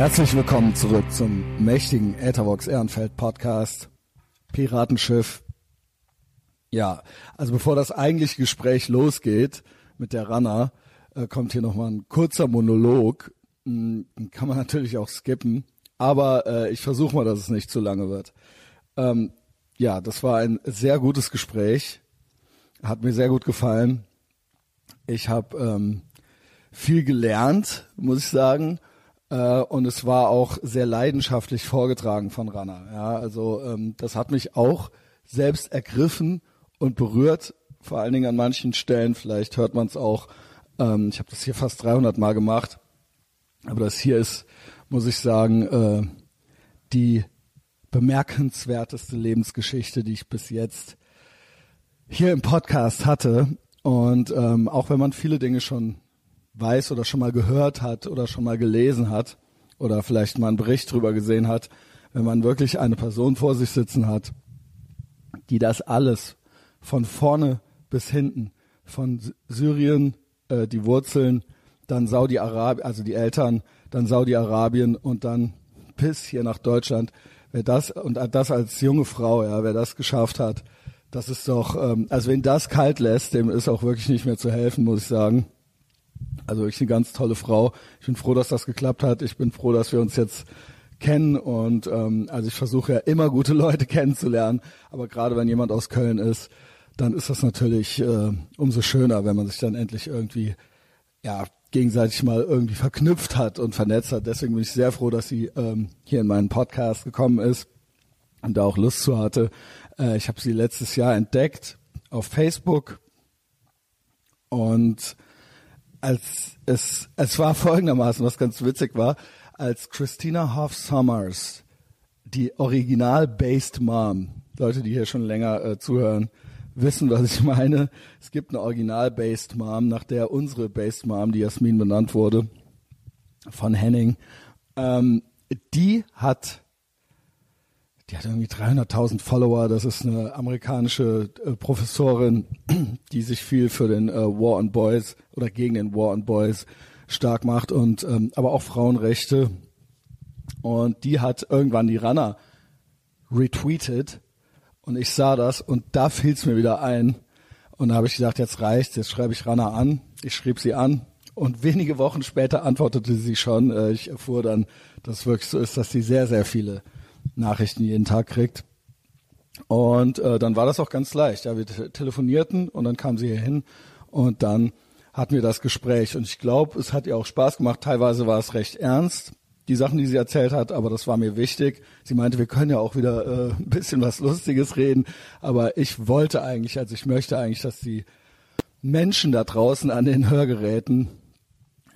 Herzlich willkommen zurück zum mächtigen Ethervox Ehrenfeld Podcast Piratenschiff. Ja, also bevor das eigentliche Gespräch losgeht mit der Ranna, äh, kommt hier nochmal ein kurzer Monolog. Hm, kann man natürlich auch skippen, aber äh, ich versuche mal, dass es nicht zu lange wird. Ähm, ja, das war ein sehr gutes Gespräch. Hat mir sehr gut gefallen. Ich habe ähm, viel gelernt, muss ich sagen. Äh, und es war auch sehr leidenschaftlich vorgetragen von Rana. Ja, also ähm, das hat mich auch selbst ergriffen und berührt, vor allen Dingen an manchen Stellen. Vielleicht hört man es auch. Ähm, ich habe das hier fast 300 Mal gemacht, aber das hier ist, muss ich sagen, äh, die bemerkenswerteste Lebensgeschichte, die ich bis jetzt hier im Podcast hatte. Und ähm, auch wenn man viele Dinge schon weiß oder schon mal gehört hat oder schon mal gelesen hat oder vielleicht mal einen Bericht drüber gesehen hat, wenn man wirklich eine Person vor sich sitzen hat, die das alles von vorne bis hinten, von Syrien, äh, die Wurzeln, dann Saudi-Arabien, also die Eltern, dann Saudi-Arabien und dann bis hier nach Deutschland, wer das und das als junge Frau, ja, wer das geschafft hat, das ist doch, ähm, also wenn das kalt lässt, dem ist auch wirklich nicht mehr zu helfen, muss ich sagen. Also wirklich eine ganz tolle Frau. Ich bin froh, dass das geklappt hat. Ich bin froh, dass wir uns jetzt kennen und ähm, also ich versuche ja immer gute Leute kennenzulernen, aber gerade wenn jemand aus Köln ist, dann ist das natürlich äh, umso schöner, wenn man sich dann endlich irgendwie ja gegenseitig mal irgendwie verknüpft hat und vernetzt hat. Deswegen bin ich sehr froh, dass sie ähm, hier in meinen Podcast gekommen ist und da auch Lust zu hatte. Äh, ich habe sie letztes Jahr entdeckt auf Facebook und als es, es war folgendermaßen, was ganz witzig war, als Christina Hoff Summers, die Original-Based Mom, Leute, die hier schon länger äh, zuhören, wissen, was ich meine. Es gibt eine Original-Based Mom, nach der unsere Based Mom, die Jasmin benannt wurde, von Henning, ähm, die hat die hat irgendwie 300.000 Follower. Das ist eine amerikanische äh, Professorin, die sich viel für den äh, War on Boys oder gegen den War on Boys stark macht und ähm, aber auch Frauenrechte. Und die hat irgendwann die Runner retweetet und ich sah das und da fiel es mir wieder ein. Und da habe ich gedacht, jetzt reicht's, jetzt schreibe ich Rana an. Ich schrieb sie an und wenige Wochen später antwortete sie schon. Äh, ich erfuhr dann, dass es wirklich so ist, dass sie sehr, sehr viele Nachrichten jeden Tag kriegt. Und äh, dann war das auch ganz leicht. Ja, wir telefonierten und dann kam sie hier hin und dann hatten wir das Gespräch. Und ich glaube, es hat ihr auch Spaß gemacht. Teilweise war es recht ernst, die Sachen, die sie erzählt hat, aber das war mir wichtig. Sie meinte, wir können ja auch wieder äh, ein bisschen was Lustiges reden. Aber ich wollte eigentlich, also ich möchte eigentlich, dass die Menschen da draußen an den Hörgeräten,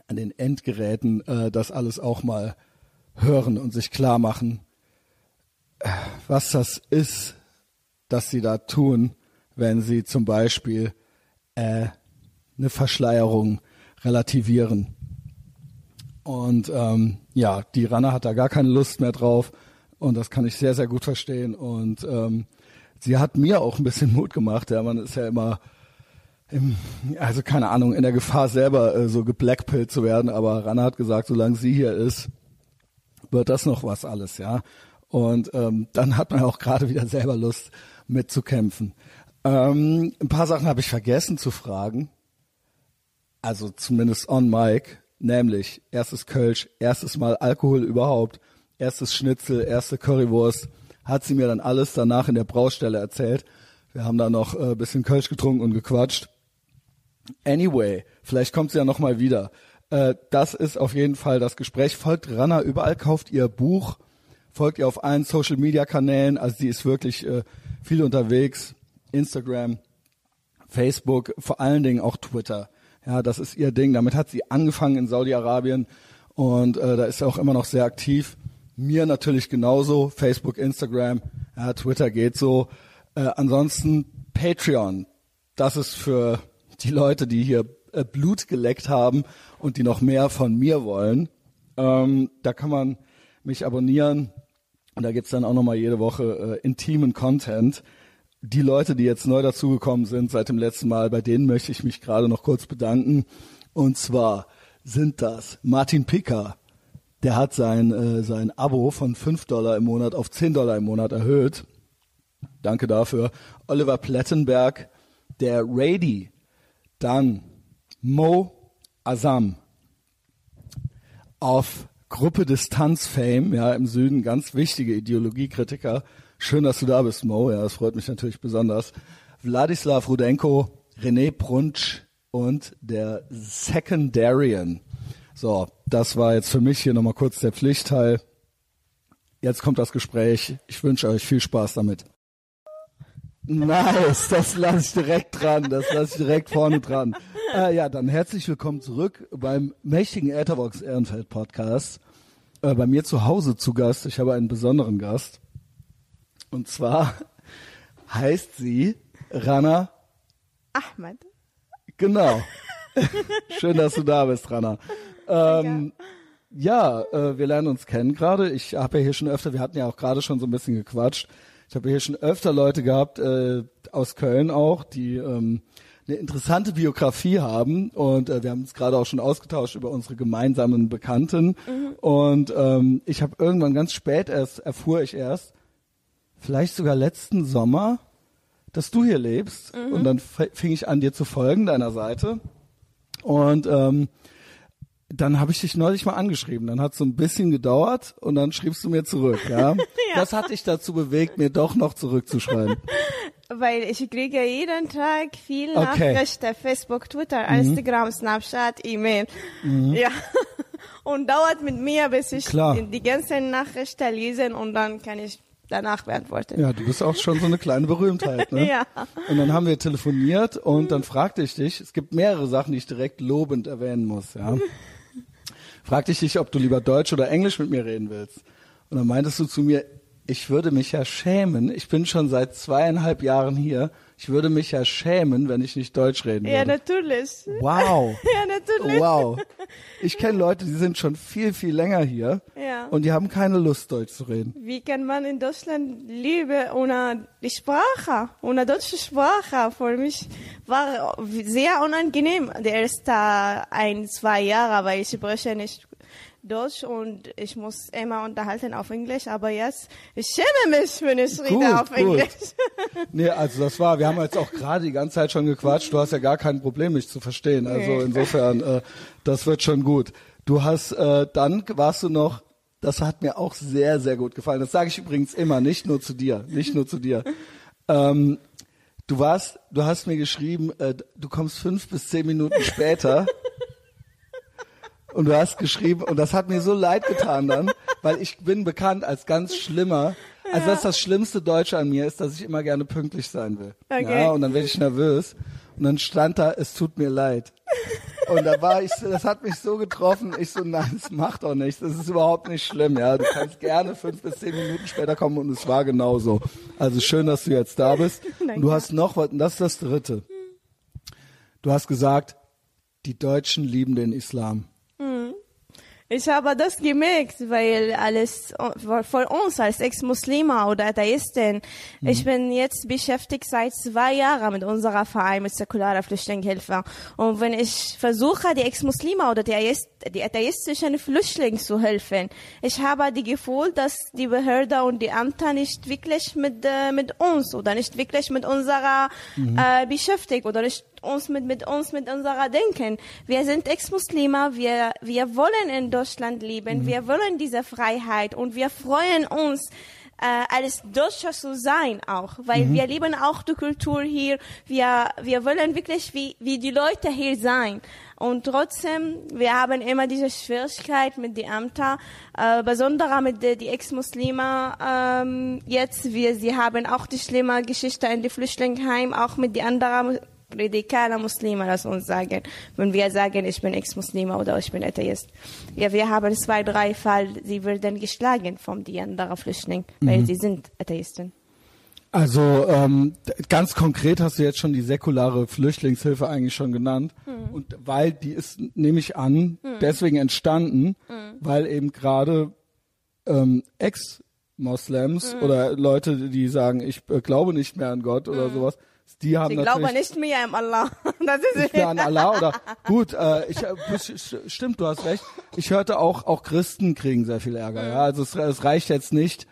an den Endgeräten, äh, das alles auch mal hören und sich klar machen, was das ist, dass sie da tun, wenn sie zum Beispiel äh, eine Verschleierung relativieren. Und ähm, ja, die Ranne hat da gar keine Lust mehr drauf und das kann ich sehr, sehr gut verstehen. Und ähm, sie hat mir auch ein bisschen Mut gemacht. Ja, man ist ja immer, im, also keine Ahnung, in der Gefahr selber äh, so geblackpillt zu werden. Aber Ranne hat gesagt, solange sie hier ist, wird das noch was alles, ja. Und ähm, dann hat man auch gerade wieder selber Lust mitzukämpfen. Ähm, ein paar Sachen habe ich vergessen zu fragen. Also zumindest on mic. Nämlich erstes Kölsch, erstes Mal Alkohol überhaupt, erstes Schnitzel, erste Currywurst. Hat sie mir dann alles danach in der Braustelle erzählt. Wir haben da noch äh, bisschen Kölsch getrunken und gequatscht. Anyway, vielleicht kommt sie ja noch mal wieder. Äh, das ist auf jeden Fall das Gespräch. Folgt Ranna überall, kauft ihr Buch folgt ihr auf allen Social Media Kanälen. Also sie ist wirklich äh, viel unterwegs. Instagram, Facebook, vor allen Dingen auch Twitter. Ja, das ist ihr Ding. Damit hat sie angefangen in Saudi-Arabien und äh, da ist sie auch immer noch sehr aktiv. Mir natürlich genauso. Facebook, Instagram, ja, Twitter geht so. Äh, ansonsten Patreon. Das ist für die Leute, die hier äh, Blut geleckt haben und die noch mehr von mir wollen. Ähm, da kann man mich abonnieren. Und da gibt's dann auch nochmal jede Woche äh, intimen Content. Die Leute, die jetzt neu dazugekommen sind seit dem letzten Mal, bei denen möchte ich mich gerade noch kurz bedanken. Und zwar sind das Martin Picker, der hat sein, äh, sein Abo von 5 Dollar im Monat auf 10 Dollar im Monat erhöht. Danke dafür. Oliver Plettenberg, der Rady, dann Mo Azam auf Gruppe Distanz Fame, ja, im Süden, ganz wichtige Ideologiekritiker. Schön, dass du da bist, Mo, ja, das freut mich natürlich besonders. Wladislav Rudenko, René Brunsch und der Secondarian. So, das war jetzt für mich hier nochmal kurz der Pflichtteil. Jetzt kommt das Gespräch. Ich wünsche euch viel Spaß damit. Nice, das lasse ich direkt dran, das lasse ich direkt vorne dran. Äh, ja, dann herzlich willkommen zurück beim mächtigen Etherbox Ehrenfeld Podcast. Äh, bei mir zu Hause zu Gast. Ich habe einen besonderen Gast. Und zwar heißt sie Rana Ahmed. Genau. Schön, dass du da bist, Rana. Ähm, ja, äh, wir lernen uns kennen gerade. Ich habe ja hier schon öfter, wir hatten ja auch gerade schon so ein bisschen gequatscht. Ich habe hier schon öfter Leute gehabt, äh, aus Köln auch, die ähm, eine interessante Biografie haben und äh, wir haben uns gerade auch schon ausgetauscht über unsere gemeinsamen Bekannten mhm. und ähm, ich habe irgendwann ganz spät erst erfuhr ich erst, vielleicht sogar letzten Sommer, dass du hier lebst mhm. und dann fing ich an dir zu folgen deiner Seite und ähm, dann habe ich dich neulich mal angeschrieben. Dann hat es so ein bisschen gedauert und dann schriebst du mir zurück. Ja? ja. Was hat dich dazu bewegt, mir doch noch zurückzuschreiben? Weil ich kriege jeden Tag viel okay. Nachrichten, Facebook, Twitter, mhm. Instagram, Snapchat, E-Mail. Mhm. Ja. Und dauert mit mir, bis ich Klar. die ganzen Nachrichten lese und dann kann ich danach beantworten. Ja, du bist auch schon so eine kleine Berühmtheit, ne? ja. Und dann haben wir telefoniert und dann fragte ich dich, es gibt mehrere Sachen, die ich direkt lobend erwähnen muss, ja fragte ich dich, ob du lieber Deutsch oder Englisch mit mir reden willst. Und dann meintest du zu mir, ich würde mich ja schämen. Ich bin schon seit zweieinhalb Jahren hier. Ich würde mich ja schämen, wenn ich nicht Deutsch reden würde. Ja, natürlich. Wow. ja, natürlich. Wow. Ich kenne Leute, die sind schon viel, viel länger hier. Ja. Und die haben keine Lust, Deutsch zu reden. Wie kann man in Deutschland leben ohne die Sprache, ohne deutsche Sprache? Für mich war sehr unangenehm, die ersten ein, zwei Jahre, weil ich spreche nicht Deutsch und ich muss immer unterhalten auf Englisch, aber jetzt, ich schäme mich, wenn ich gut, rede auf gut. Englisch. nee, also das war, wir haben jetzt auch gerade die ganze Zeit schon gequatscht, du hast ja gar kein Problem, mich zu verstehen. Also nee. insofern, äh, das wird schon gut. Du hast, äh, dann warst du noch, das hat mir auch sehr, sehr gut gefallen. Das sage ich übrigens immer, nicht nur zu dir, nicht nur zu dir. Ähm, du warst, du hast mir geschrieben, äh, du kommst fünf bis zehn Minuten später. Und du hast geschrieben, und das hat mir so leid getan dann, weil ich bin bekannt als ganz schlimmer. Also das ist das schlimmste Deutsche an mir, ist, dass ich immer gerne pünktlich sein will. Okay. Ja, und dann werde ich nervös. Und dann stand da, es tut mir leid. Und da war ich, das hat mich so getroffen. Ich so, nein, das macht doch nichts. Das ist überhaupt nicht schlimm. Ja, du kannst gerne fünf bis zehn Minuten später kommen und es war genauso. Also schön, dass du jetzt da bist. Und du hast noch was, und das ist das Dritte. Du hast gesagt, die Deutschen lieben den Islam. Ich habe das gemerkt, weil alles für uns als Ex-Muslime oder Atheisten, mhm. ich bin jetzt beschäftigt seit zwei Jahren mit unserer Verein mit säkularer Flüchtlingshilfe. Und wenn ich versuche, die Ex-Muslime oder die, Atheist, die atheistischen Flüchtlingen zu helfen, ich habe die Gefühl, dass die Behörde und die Ämter nicht wirklich mit, äh, mit uns oder nicht wirklich mit unserer mhm. äh, beschäftigt oder nicht uns mit, mit uns, mit unserer Denken. Wir sind Ex-Muslime, wir, wir wollen in Deutschland leben, mhm. wir wollen diese Freiheit und wir freuen uns, äh, als Deutscher zu sein auch, weil mhm. wir lieben auch die Kultur hier. Wir, wir wollen wirklich wie, wie die Leute hier sein. Und trotzdem, wir haben immer diese Schwierigkeit mit den Ämtern, äh, besonders mit den die Ex-Muslime. Ähm, jetzt, wir, sie haben auch die schlimme Geschichte in die Flüchtlingsheim, auch mit den anderen radikaler Muslime, lass uns sagen, wenn wir sagen, ich bin Ex-Muslime oder ich bin Atheist. Ja, wir haben zwei, drei Fall, sie werden geschlagen von den anderen Flüchtlingen, mhm. weil sie sind Atheisten. Also ähm, ganz konkret hast du jetzt schon die säkulare Flüchtlingshilfe eigentlich schon genannt. Mhm. Und weil die ist, nehme ich an, mhm. deswegen entstanden, mhm. weil eben gerade ähm, Ex-Moslems mhm. oder Leute, die sagen, ich äh, glaube nicht mehr an Gott oder mhm. sowas, Die haben Sie glauben nicht mehr im Allah. Das ist nicht mehr an Allah oder gut, äh, ich, äh, stimmt, du hast recht. Ich hörte auch, auch Christen kriegen sehr viel Ärger. Ja, also es, es reicht jetzt nicht,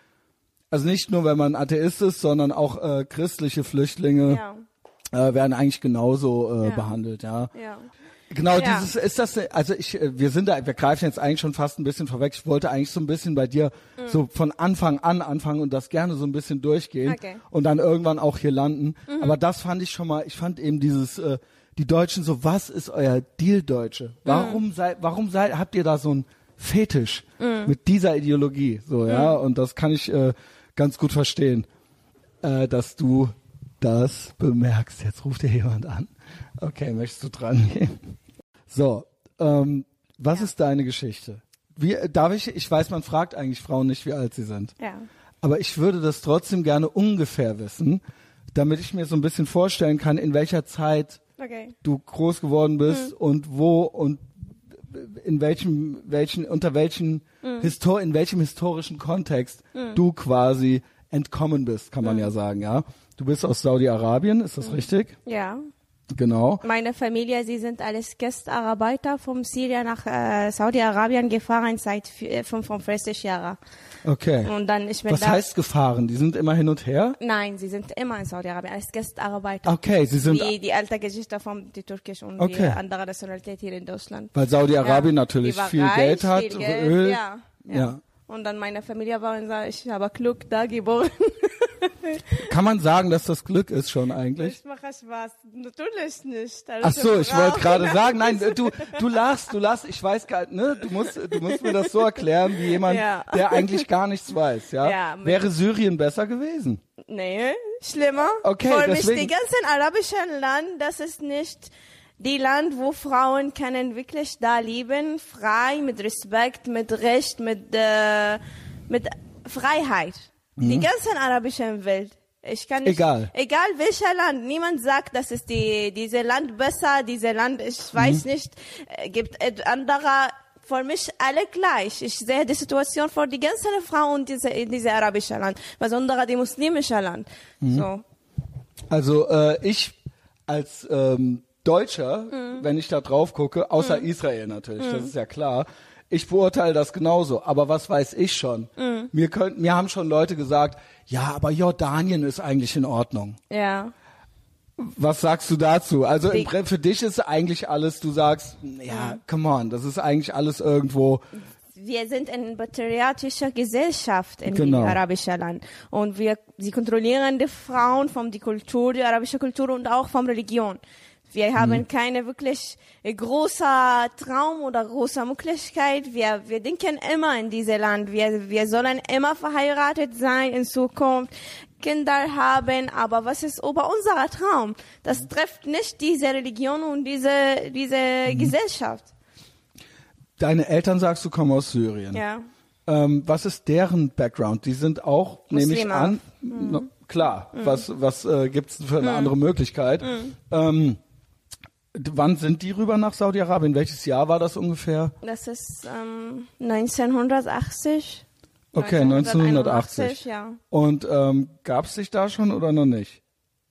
also nicht nur, wenn man Atheist ist, sondern auch äh, christliche Flüchtlinge ja. äh, werden eigentlich genauso äh, Ja. behandelt. Ja. ja. Genau, Ja. dieses ist das also ich äh, wir sind da wir greifen jetzt eigentlich schon fast ein bisschen vorweg. Ich wollte eigentlich so ein bisschen bei dir so von Anfang an anfangen und das gerne so ein bisschen durchgehen Okay. und dann irgendwann auch hier landen, aber das fand ich schon mal, ich fand eben dieses äh, die Deutschen so was ist euer Deal Deutsche? Warum seid warum seid habt ihr da so ein Fetisch mit dieser Ideologie so, ja? Und das kann ich äh, ganz gut verstehen, äh, dass du das bemerkst. Jetzt ruft dir jemand an. Okay, möchtest du dran gehen? So, ähm, was ist deine Geschichte? Wie, darf ich, ich weiß, man fragt eigentlich Frauen nicht, wie alt sie sind. Ja. Aber ich würde das trotzdem gerne ungefähr wissen, damit ich mir so ein bisschen vorstellen kann, in welcher Zeit Okay. du groß geworden bist und wo und in welchem, welchen, unter welchen Histor in welchem historischen Kontext du quasi entkommen bist, kann man ja sagen, ja. Du bist aus Saudi-Arabien, ist das richtig? Ja. Genau. Meine Familie, sie sind alles Gastarbeiter vom Syrien nach äh, Saudi-Arabien gefahren seit vi- äh, 45 Jahren. Okay. Und dann ich bin Was da. heißt gefahren? Die sind immer hin und her? Nein, sie sind immer in Saudi-Arabien als Gastarbeiter. Okay, sie sind, Wie die alte Geschichte von die türkische und Okay. die andere Nationalität hier in Deutschland. weil Saudi-Arabien Ja. natürlich viel reich, Geld hat, viel Geld, Öl. Ja, ja. Ja. Und dann meine Familie war und sagt, ich habe Glück da geboren. Kann man sagen, dass das Glück ist schon eigentlich? Ich mache Spaß. Natürlich nicht. Ach so, ich wollte gerade sagen, nein, du, du lachst, du lachst, ich weiß gar nicht, ne, du musst, du musst mir das so erklären, wie jemand, Ja. der eigentlich gar nichts weiß, ja? Ja, Wäre Syrien besser gewesen? Nee, schlimmer. Okay, mich deswegen- die ganzen arabischen Land, das ist nicht die Land, wo Frauen können wirklich da leben, frei, mit Respekt, mit Recht, mit, äh, mit Freiheit. Die ganzen arabischen Welt. Ich kann nicht, Mhm. Egal. Egal welcher Land. Niemand sagt, das ist die, diese Land besser, diese Land, ich weiß Mhm. nicht, äh, gibt andere, für mich alle gleich. Ich sehe die Situation für die ganzen Frauen diese, in diesem arabischen Land, besonders die muslimische Land. Mhm. So. Also äh, ich als ähm, Deutscher, Mhm. wenn ich da drauf gucke, außer Israel natürlich, das ist ja klar, ich beurteile das genauso. Aber was weiß ich schon? Mhm. Mir, könnten, mir haben schon Leute gesagt, ja, aber Jordanien ist eigentlich in Ordnung. Ja. Was sagst du dazu? Also im für dich ist eigentlich alles, du sagst, ja, come on, das ist eigentlich alles irgendwo. Wir sind in patriotischer Gesellschaft in Genau. arabischen Land. Und wir, sie kontrollieren die Frauen von die Kultur, die arabische Kultur und auch von Religion. Wir haben keine wirklich äh, großer Traum oder große Möglichkeit. Wir, wir denken immer in dieses Land. Wir, wir sollen immer verheiratet sein in Zukunft, Kinder haben. Aber was ist über unser Traum? Das trifft nicht diese Religion und diese, diese Gesellschaft. Deine Eltern sagst du kommen aus Syrien. Ja. Ähm, was ist deren Background? Die sind auch, nehme ich Muslime. an, no, klar. Was was äh, gibt's für eine andere Möglichkeit? Ähm, d- wann sind die rüber nach Saudi-Arabien? Welches Jahr war das ungefähr? Das ist ähm, 1980. Okay, 1980. ja. Und ähm, gab's dich da schon oder noch nicht?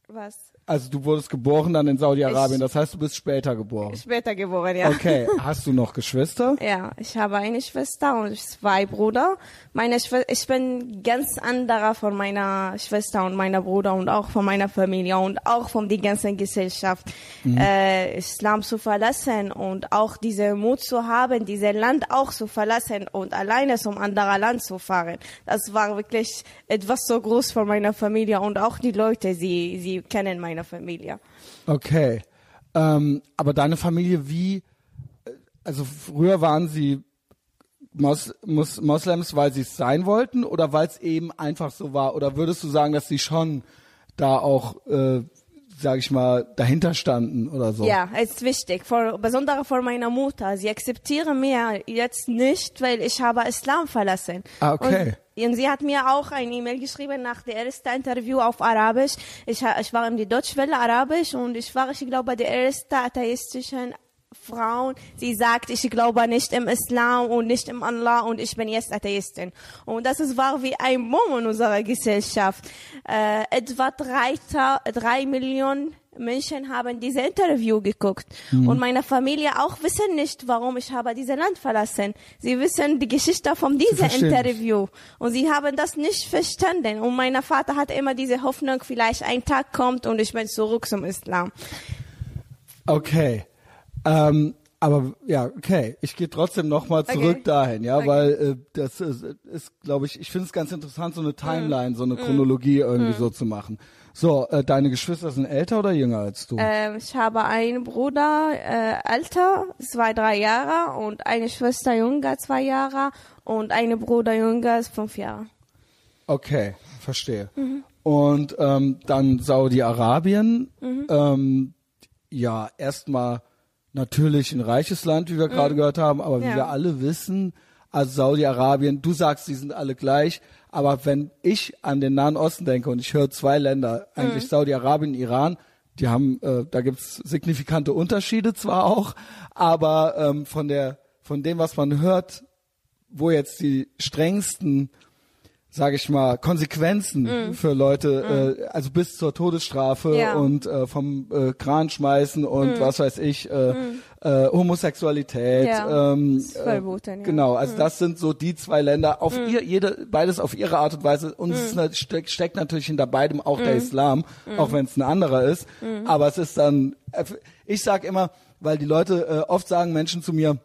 Was? Also du wurdest geboren dann in Saudi-Arabien, das heißt, du bist später geboren. Später geboren, ja. Okay, hast du noch Geschwister? Ja, ich habe eine Schwester und zwei Brüder. Meine Schwester, ich bin ganz anderer von meiner Schwester und meiner Bruder und auch von meiner Familie und auch von der ganzen Gesellschaft. Äh, Islam zu verlassen und auch diese Mut zu haben, dieses Land auch zu verlassen und alleine zum anderen Land zu fahren. Das war wirklich etwas so groß für meine Familie und auch die Leute, sie, sie kennen meine Familie. Okay. Ähm, aber deine Familie, wie, äh, also früher waren sie Mos Mos Moslems, weil sie es sein wollten oder weil es eben einfach so war? Oder würdest du sagen, dass sie schon da auch, äh, sag ich mal, dahinter standen oder so? Ja, es ist wichtig, vor, besonders für meine Mutter. Sie akzeptieren mir jetzt nicht, weil ich habe Islam verlassen. Ah, okay. Und, und sie hat mir auch eine E-Mail geschrieben nach dem ersten Interview auf Arabisch. Ich, ich war in die Deutschwelle Arabisch und ich war, ich glaube, die erste atheistische Frauen, sie sagt, ich glaube nicht im Islam und nicht im Allah und ich bin jetzt Atheistin. Und das ist, war wie ein Boom in unserer Gesellschaft. Äh, etwa drei, drei Millionen Menschen haben diese Interview geguckt mhm. und meine Familie auch wissen nicht, warum ich habe dieses Land verlassen. Sie wissen die Geschichte von diesem Interview und sie haben das nicht verstanden. Und mein Vater hat immer diese Hoffnung, vielleicht ein Tag kommt und ich bin zurück zum Islam. Okay. Ähm, aber ja, okay. Ich gehe trotzdem nochmal zurück okay. dahin, ja, okay. weil äh, das ist, ist glaube ich, ich finde es ganz interessant, so eine Timeline, mm. so eine Chronologie mm. irgendwie mm. so zu machen. So, äh, deine Geschwister sind älter oder jünger als du? Ähm, ich habe einen Bruder äh, älter, zwei, drei Jahre und eine Schwester jünger, zwei Jahre und eine Bruder jünger, fünf Jahre. Okay, verstehe. Mhm. Und ähm, dann Saudi-Arabien, mhm. ähm, ja, erstmal natürlich ein reiches Land, wie wir mhm. gerade gehört haben, aber ja. wie wir alle wissen, also Saudi-Arabien, du sagst, die sind alle gleich, aber wenn ich an den Nahen Osten denke und ich höre zwei Länder, eigentlich mhm. Saudi-Arabien, Iran, die haben, äh, da gibt's signifikante Unterschiede zwar auch, aber ähm, von der, von dem, was man hört, wo jetzt die strengsten sage ich mal, Konsequenzen mm. für Leute, mm. äh, also bis zur Todesstrafe ja. und äh, vom äh, Kran schmeißen und mm. was weiß ich, äh, mm. äh, Homosexualität. Ja. Ähm, verboten, ja. Genau, also mm. das sind so die zwei Länder, auf mm. ihr, jede, beides auf ihre Art und Weise. Und es ist, steckt, steckt natürlich hinter beidem auch der Islam, auch wenn es ein anderer ist. Aber es ist dann, äh, ich sag immer, weil die Leute äh, oft sagen Menschen zu mir,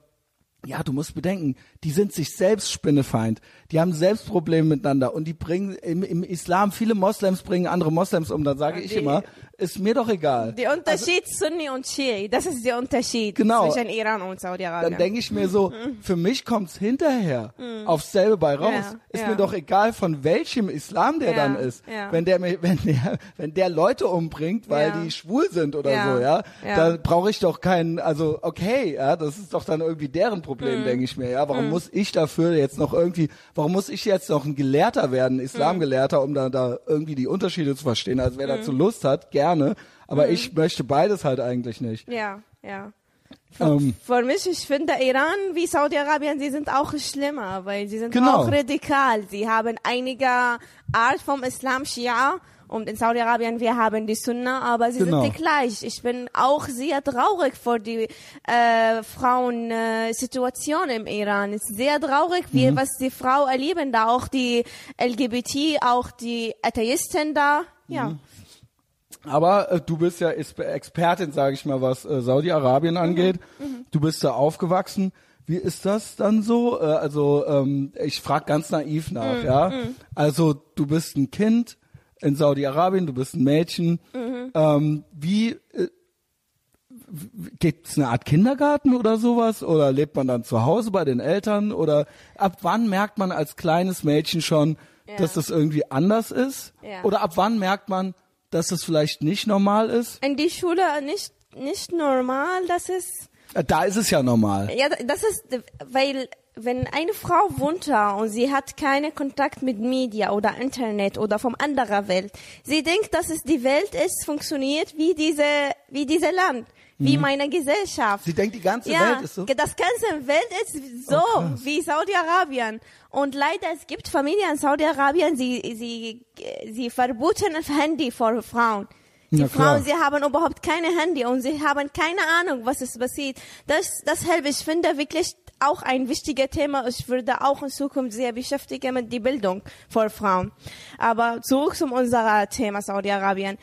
ja, du musst bedenken, die sind sich selbst Spinnefeind. Die haben selbst Probleme miteinander und die bringen im, im Islam viele Moslems bringen andere Moslems um. Dann sage die, ich immer, ist mir doch egal. Der Unterschied also, Sunni und Shi'i, das ist der Unterschied genau, zwischen Iran und Saudi-Arabien. Dann denke ich mir so, mhm. für mich kommt's hinterher mhm. aufs selbe bei raus. Ja, ist ja. mir doch egal, von welchem Islam der ja, dann ist. Wenn der wenn der wenn der Leute umbringt, weil die schwul sind oder so, ja, dann brauche ich doch keinen. Also okay, ja, das ist doch dann irgendwie deren Problem, mhm. denke ich mir. Ja, warum mhm. Muss ich dafür jetzt noch irgendwie? Warum muss ich jetzt noch ein Gelehrter werden, Islamgelehrter, um da da irgendwie die Unterschiede zu verstehen? Also wer dazu mhm. Lust hat, gerne aber mhm. ich möchte beides halt eigentlich nicht. Ja, ja. Für, ähm, für mich, ich finde Iran wie Saudi-Arabien, sie sind auch schlimmer, weil sie sind genau. auch radikal. Sie haben einige Art vom Islam, Shia, und in Saudi-Arabien, wir haben die Sunna, aber sie genau. sind die gleich. Ich bin auch sehr traurig vor die äh, Frauensituation äh, im Iran. Es ist sehr traurig, wie, mhm. was die Frau erleben da, auch die LGBT, auch die Atheisten da. Ja. Mhm. Aber äh, du bist ja Expertin, sage ich mal, was äh, Saudi-Arabien mhm. angeht. Mhm. Du bist da aufgewachsen. Wie ist das dann so? Äh, also ähm, ich frage ganz naiv nach, mhm. ja. Mhm. Also du bist ein Kind in Saudi-Arabien, du bist ein Mädchen. Mhm. Ähm, wie äh, Gibt es eine Art Kindergarten oder sowas? Oder lebt man dann zu Hause bei den Eltern? Oder ab wann merkt man als kleines Mädchen schon, ja. dass das irgendwie anders ist? Ja. Oder ab wann merkt man, dass das vielleicht nicht normal ist? In die Schule nicht, nicht normal, das ist... Äh, da ist es ja normal. Ja, das ist, weil wenn eine Frau wohnt da und sie hat keinen Kontakt mit Media oder Internet oder vom anderen Welt, sie denkt, dass es die Welt ist, funktioniert wie diese, wie diese Land wie mhm. meine Gesellschaft. Sie denkt, die ganze ja, Welt ist so? Das ganze Welt ist so oh, wie Saudi-Arabien. Und leider, es gibt Familien in Saudi-Arabien, sie, sie, sie verboten das Handy für Frauen. Die ja, Frauen, sie haben überhaupt keine Handy und sie haben keine Ahnung, was es passiert. Das, deshalb, ich finde wirklich auch ein wichtiges Thema. Ich würde auch in Zukunft sehr beschäftigen mit der Bildung für Frauen. Aber zurück zu unserem Thema Saudi-Arabien.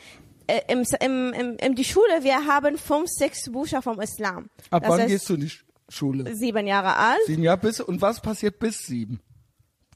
Äh, im, im, im, in die Schule, wir haben fünf, sechs Bücher vom Islam. Ab das wann gehst du in die Schule? Sieben Jahre alt. Sieben Jahre bis, und was passiert bis sieben?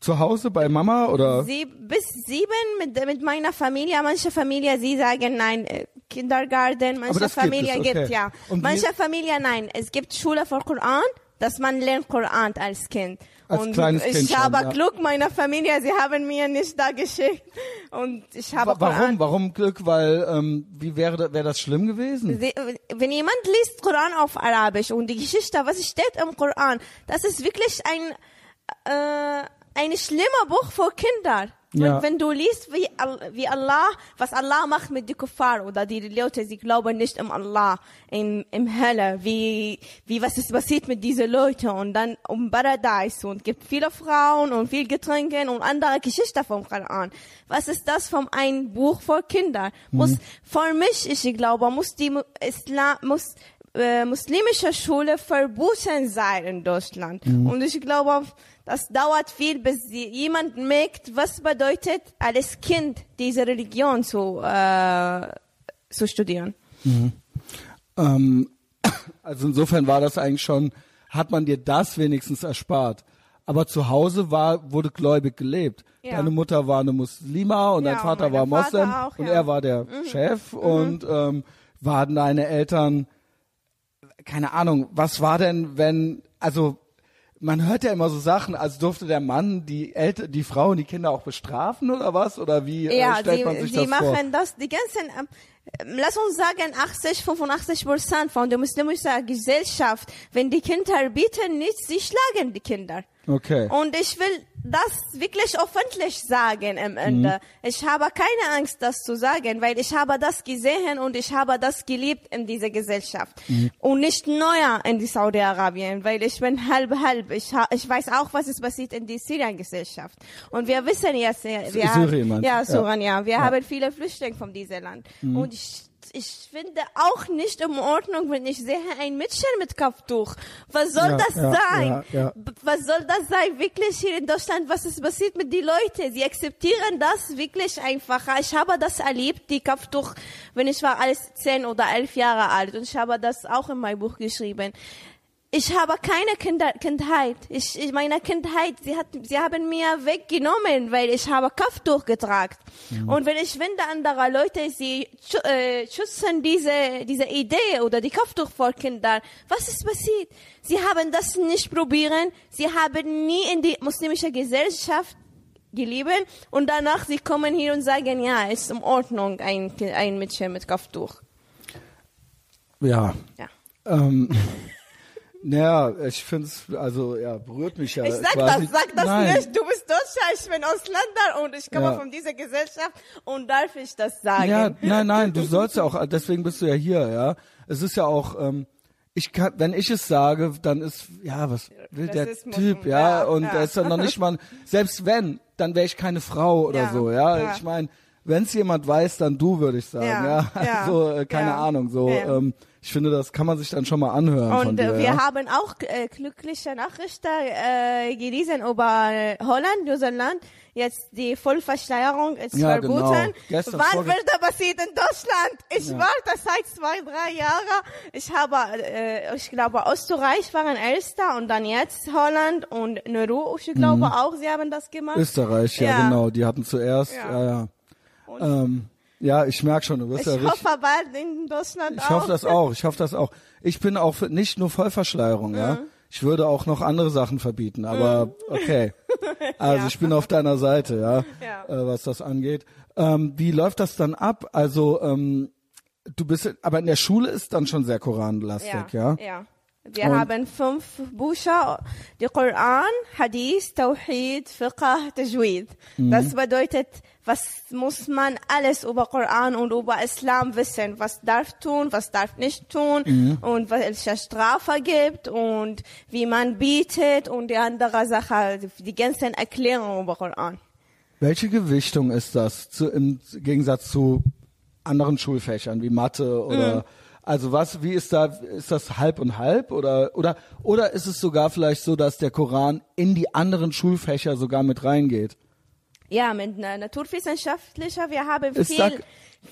Zu Hause bei Mama oder? Sie, bis sieben mit, mit meiner Familie. Manche Familie, sie sagen nein, äh, Kindergarten. Manche Familie gibt, okay. gibt ja. Und Manche Familie nein. Es gibt Schule für Koran, dass man lernt Koran als Kind. Als und kleines ich kind habe schon, ja. Glück meiner Familie, sie haben mir nicht da geschickt. Und ich habe Warum? Koran. Warum Glück? Weil, ähm, wie wäre, wäre das schlimm gewesen? Sie, wenn jemand liest Koran auf Arabisch und die Geschichte, was steht im Koran, das ist wirklich ein, äh, ein schlimmer Buch für Kinder. Ja. Und wenn du liest, wie, wie Allah, was Allah macht mit den Kuffar oder die Leute, sie glauben nicht im Allah, im, im Hölle, wie, wie was ist passiert mit diesen Leuten und dann um Paradise und gibt viele Frauen und viel Getränke und andere Geschichten vom Koran. Was ist das von ein Buch für Kinder? Muss, für mich, ich glaube, muss die Islam, muss, äh, muslimische Schule verboten sein in Deutschland. Und ich glaube, das dauert viel, bis jemand merkt, was bedeutet als Kind diese Religion zu, äh, zu studieren. Ähm, also insofern war das eigentlich schon, hat man dir das wenigstens erspart. Aber zu Hause war, wurde gläubig gelebt. Ja. Deine Mutter war eine Muslima und Ja, dein Vater war Moslem auch, und ja. er war der Chef und ähm, waren deine Eltern, keine Ahnung, was war denn, wenn, also man hört ja immer so Sachen, also durfte der Mann die Eltern, die Frau und die Kinder auch bestrafen oder was? Oder wie äh, Ja, stellt sie, man sich das vor? machen das, die ganzen, ähm, lass uns sagen, 80, 85 Prozent von der muslimischen Gesellschaft, wenn die Kinder bieten nichts, sie schlagen die Kinder. Okay. Und ich will das wirklich öffentlich sagen am Ende. Ich habe keine Angst, das zu sagen, weil ich habe das gesehen und ich habe das geliebt in dieser Gesellschaft. Und nicht neuer in die Saudi-Arabien, weil ich bin halb halb. Ich, ich weiß auch, was ist passiert in die Syrien-Gesellschaft. Und wir wissen jetzt, wir Syrien haben, meinst du? ja, Ja. Syrien, ja. Wir haben viele Flüchtlinge von diesem Land. Und ich ich finde auch nicht in Ordnung, wenn ich sehe ein Mädchen mit Kopftuch. Was soll Ja, das ja, sein? ja, Was soll das sein? Wirklich hier in Deutschland, was ist passiert mit den Leuten? Sie akzeptieren das wirklich einfach. Ich habe das erlebt, die Kopftuch, wenn ich war als zehn oder elf Jahre alt. Und ich habe das auch in meinem Buch geschrieben. Ich habe keine Kinder, Kindheit. Ich, ich, meine Kindheit, sie hat, sie haben mir weggenommen, weil ich habe Kopftuch getragen. Und wenn ich finde, andere Leute, sie äh, schützen diese, diese Idee oder die Kopftuch vor Kindern. Was ist passiert? Sie haben das nicht probieren. Sie haben nie in die muslimische Gesellschaft gelieben und danach sie kommen hier und sagen, ja, ist in Ordnung, ein, ein Mädchen mit Kopftuch. Ja. Ja. Ähm, naja, ich finde es, also ja, berührt mich ja. Ich sag quasi. das, sag das Nein. nicht. Du bist Deutscher, ich bin Ausländer und ich komme Ja. von dieser Gesellschaft und darf ich das sagen? Ja, nein, nein, du sollst ja auch, deswegen bist du ja hier, ja. Es ist ja auch, ähm, ich kann, wenn ich es sage, dann ist, ja, was will der Rassismus Typ, und- ja, ja, und ja. er ist dann noch nicht mal, selbst wenn, dann wäre ich keine Frau oder Ja, so, ja. ja. Ich meine, wenn es jemand weiß, dann du, würde ich sagen, ja. Ja, ja, Also, äh, keine ja, Ahnung, so, ja. ähm, ich finde, das kann man sich dann schon mal anhören von Und dir, äh, wir ja. haben auch äh, glückliche Nachrichten äh, gelesen über äh, Holland, Neuseeland. Jetzt die Vollversteuerung ist Ja, verboten. genau. Gestern, Wann vorge- wird das passiert in Deutschland? Ich Ja. warte seit zwei, drei Jahren. Ich habe, äh, ich glaube, Österreich waren erster und dann jetzt Holland und Nauru. Ich glaube auch, sie haben das gemacht. Österreich, ja, Ja. genau, die hatten zuerst, ja, Ja. Ähm, ja, ich merk schon, du bist ich ja richtig. hoffe bald in Deutschland Ich auch. hoffe das auch. Ich hoffe das auch. Ich bin auch für nicht nur Vollverschleierung, ja. Mhm. Ich würde auch noch andere Sachen verbieten, aber okay. Also ich bin auf deiner Seite, ja, Ja. Äh, was das angeht. Ähm, wie läuft das dann ab? Also ähm, du bist, aber in der Schule ist dann schon sehr koranlastig, ja. ja. Wir Und- haben fünf Bücher, die Koran, Hadith, Tawhid, Fiqh, Tajwid. Mhm. Das bedeutet, was muss man alles über Koran und über Islam wissen, was darf tun, was darf nicht tun Mhm. und welche Strafe gibt und wie man bietet und die andere Sache, die ganzen Erklärungen über Koran. Welche Gewichtung ist das zu, im Gegensatz zu anderen Schulfächern wie Mathe Mhm. Also was? Wie ist da? Ist das halb und halb oder oder oder ist es sogar vielleicht so, dass der Koran in die anderen Schulfächer sogar mit reingeht? Ja, mit na- naturwissenschaftlicher, wir haben viel, da-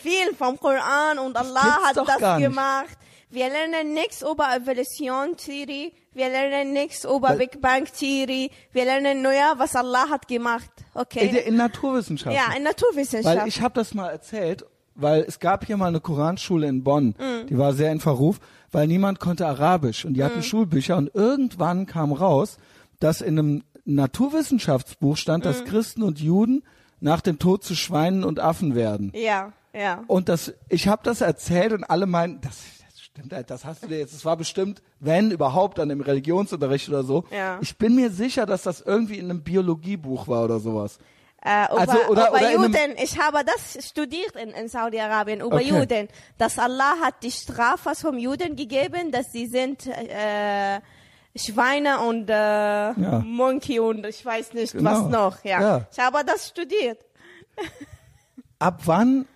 viel vom Koran und Allah hat das gemacht. Wir lernen nichts über Evolutionstheorie, wir lernen nichts über Weil- Big Bang Theorie, wir lernen nur, ja, was Allah hat gemacht. In, Okay? der- in Naturwissenschaften. Ja, in Naturwissenschaft. Weil ich habe das mal erzählt, weil es gab hier mal eine Koranschule in Bonn, Mhm. die war sehr in Verruf, weil niemand konnte Arabisch und die hatten Schulbücher und irgendwann kam raus, dass in einem Naturwissenschaftsbuch stand, dass Mhm. Christen und Juden nach dem Tod zu Schweinen und Affen werden. ja, ja. Und das, ich habe das erzählt und alle meinten, das, das stimmt, das hast du dir jetzt, das war bestimmt, wenn überhaupt, dann im Religionsunterricht oder so. Ja. Ich bin mir sicher, dass das irgendwie in einem Biologiebuch war oder sowas. Äh, über, Also, oder- über oder Juden, ich habe das studiert in, in Saudi-Arabien, über Okay. Juden, dass Allah hat die Strafe vom Juden gegeben, dass sie sind äh, Schweine und äh, Monkey und ich weiß nicht Genau. was noch. Ja. Ja. Ich habe das studiert. Ab wann,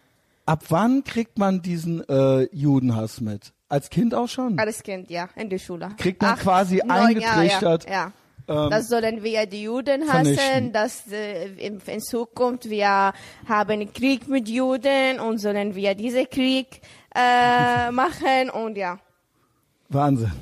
ab wann kriegt man diesen äh, Judenhass mit? Als Kind auch schon? Als Kind, ja, in der Schule. Kriegt man Acht, quasi neun eingetrichtert, Ja. ähm, ja. Das sollen wir die Juden vernichten. hassen, dass äh, in, in Zukunft wir haben Krieg mit Juden und sollen wir diesen Krieg äh, machen und ja. Wahnsinn.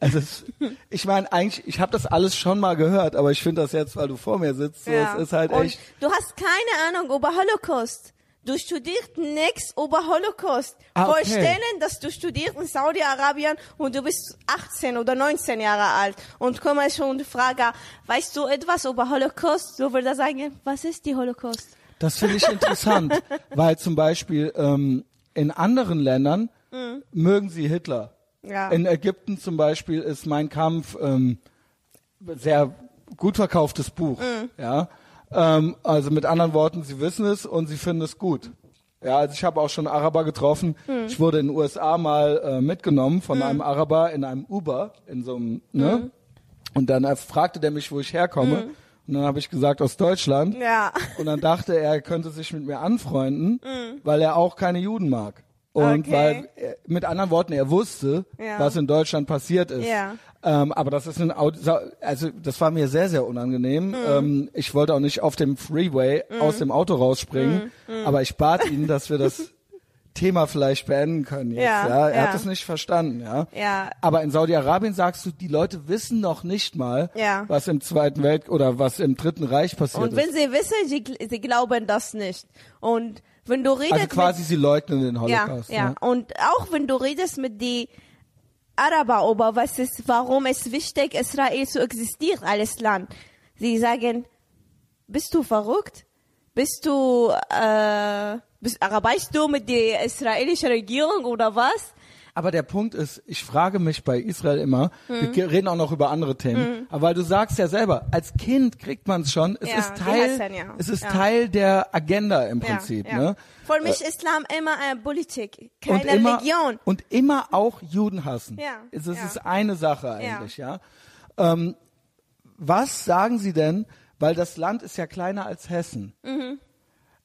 Also es, ich meine, eigentlich, ich habe das alles schon mal gehört, aber ich finde das jetzt, weil du vor mir sitzt, so, ja. es ist halt und echt. Du hast keine Ahnung über Holocaust. Du studierst nichts über Holocaust. Ah, okay. Vorstellen, dass du studierst in Saudi-Arabien und du bist 18 oder 19 Jahre alt und komme schon und frage, weißt du etwas über Holocaust? Du würdest sagen, was ist die Holocaust? Das finde ich interessant, weil zum Beispiel ähm, in anderen Ländern mögen sie Hitler. Mhm. Ja. In Ägypten zum Beispiel ist Mein Kampf ähm, sehr gut verkauftes Buch. Mhm. Ja, ähm, also mit anderen Worten, sie wissen es und sie finden es gut. Ja, also ich habe auch schon Araber getroffen. Mhm. Ich wurde in den USA mal äh, mitgenommen von einem Araber in einem Uber in so einem, ne? Mhm. Und dann äh, fragte der mich, wo ich herkomme. Und dann habe ich gesagt aus Deutschland. Ja. Und dann dachte er, er könnte sich mit mir anfreunden, weil er auch keine Juden mag. Und Okay. weil, er, mit anderen Worten, er wusste, Ja. was in Deutschland passiert ist. Ja. Ähm, aber das ist ein, Au- Sa- also das war mir sehr, sehr unangenehm. Ähm, ich wollte auch nicht auf dem Freeway aus dem Auto rausspringen, aber ich bat ihn, dass wir das Thema vielleicht beenden können jetzt. Ja, Ja, Er ja. hat es nicht verstanden. Ja. Ja. Aber in Saudi-Arabien sagst du, die Leute wissen noch nicht mal, Ja. was im Zweiten Welt oder was im Dritten Reich passiert Und ist. wenn sie wissen, sie, sie glauben das nicht. Und wenn du redest Also quasi, sie leugnen den mit, ja, Holocaust. ja. ne? Und auch wenn du redest mit die Araber über was ist, warum es wichtig Israel zu existieren als Land, sie sagen, bist du verrückt? Bist du, äh, bist, arbeitest du mit der israelischen Regierung oder was? Aber der Punkt ist, ich frage mich bei Israel immer, Hm. wir reden auch noch über andere Themen, aber weil du sagst ja selber, als Kind kriegt man es schon, es Ja, ist Teil, ja. es ist Ja. Teil der Agenda im Prinzip, ja, ja. ne? Für mich Islam immer eine Politik, und keine immer, Religion. Und immer auch Juden hassen. Ja, Es, es ist eine Sache eigentlich, ja. Ähm, was sagen Sie denn, weil das Land ist ja kleiner als Hessen. Mhm.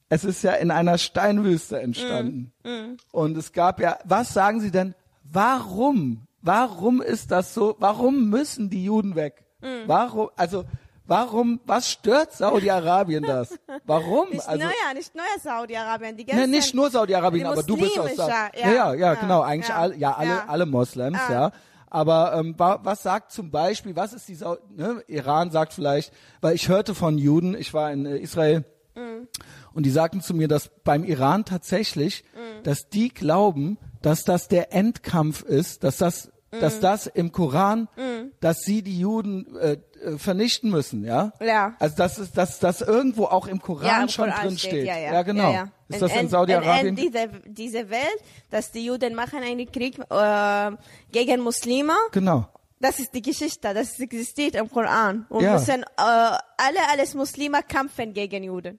Es ist ja in einer Steinwüste entstanden. Mhm. Und es gab ja, was sagen Sie denn, warum? Warum ist das so? Warum müssen die Juden weg? Mhm. Warum, also, warum, was stört Saudi-Arabien das? Warum? Nicht also, neuer, nicht neuer Saudi-Arabien. Die Ne, ganzen, nicht nur Saudi-Arabien, aber du bist aus muslimische, Sa ja, ja, ja, ja, ja, genau, eigentlich ja, all, ja, alle, ja. alle Moslems, Ah. ja. Aber ähm, wa was sagt zum Beispiel, was ist die Sau ne? Iran sagt vielleicht, weil ich hörte von Juden, ich war in äh, Israel Mm. und die sagten zu mir, dass beim Iran tatsächlich, Mm. dass die glauben, dass das der Endkampf ist, dass das Mm. dass das im Koran, dass sie die Juden äh, äh, vernichten müssen, ja? Ja. Also das ist, dass das irgendwo auch im Koran ja, im schon Koran drin steht. Ja, ja. genau. Ja, ja. Ist das in, in Saudi-Arabien? In, diese, diese Welt, dass die Juden machen einen Krieg äh, gegen Muslime. Genau. Das ist die Geschichte, das existiert im Koran. Und Ja. müssen äh, alle, alles Muslime kämpfen gegen Juden.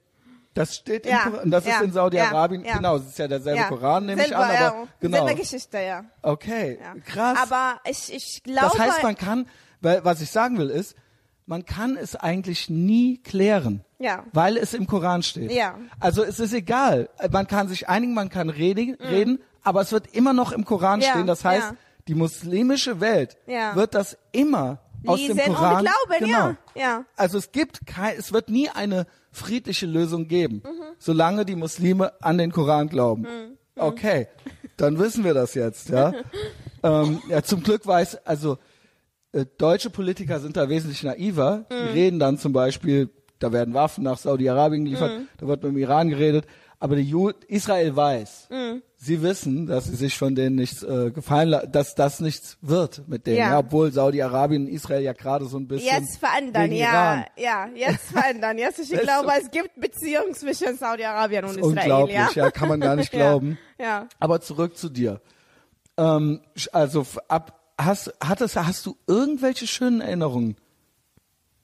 Das steht Ja, im Koran. Das ja, ist in Saudi-Arabien. ja. Genau, es ist ja derselbe. Koran, nehme ich Selber, an, aber ja, genau. Selbe Geschichte, ja. Okay, krass. Aber ich, ich glaube... das heißt, man kann, weil, was ich sagen will, ist, man kann es eigentlich nie klären. Ja. Weil es im Koran steht. Ja. Also es ist egal. Man kann sich einigen, man kann reden, reden aber es wird immer noch im Koran Mhm. Ja, stehen. Das heißt, die muslimische Welt wird das immer aus dem und Koran. glauben, genau. ja, ja. Also es gibt kein, es wird nie eine friedliche Lösung geben, Mhm. solange die Muslime an den Koran glauben. Okay, dann wissen wir das jetzt, ja. ähm, ja, zum Glück weiß, also äh, deutsche Politiker sind da wesentlich naiver. Die reden dann zum Beispiel, da werden Waffen nach Saudi-Arabien geliefert, da wird mit dem Iran geredet, aber Israel weiß, sie wissen, dass sie sich von denen nichts äh, gefallen, dass das nichts wird mit denen, Ja. ja. obwohl Saudi-Arabien und Israel ja gerade so ein bisschen Jetzt verändern, ja, Iran. ja, jetzt verändern. Jetzt, ich glaube, es gibt Beziehungen zwischen Saudi-Arabien und Israel, unglaublich, ja. ja, kann man gar nicht glauben. Ja. Aber zurück zu dir. Ähm, also ab, hast, hattest, hast du irgendwelche schönen Erinnerungen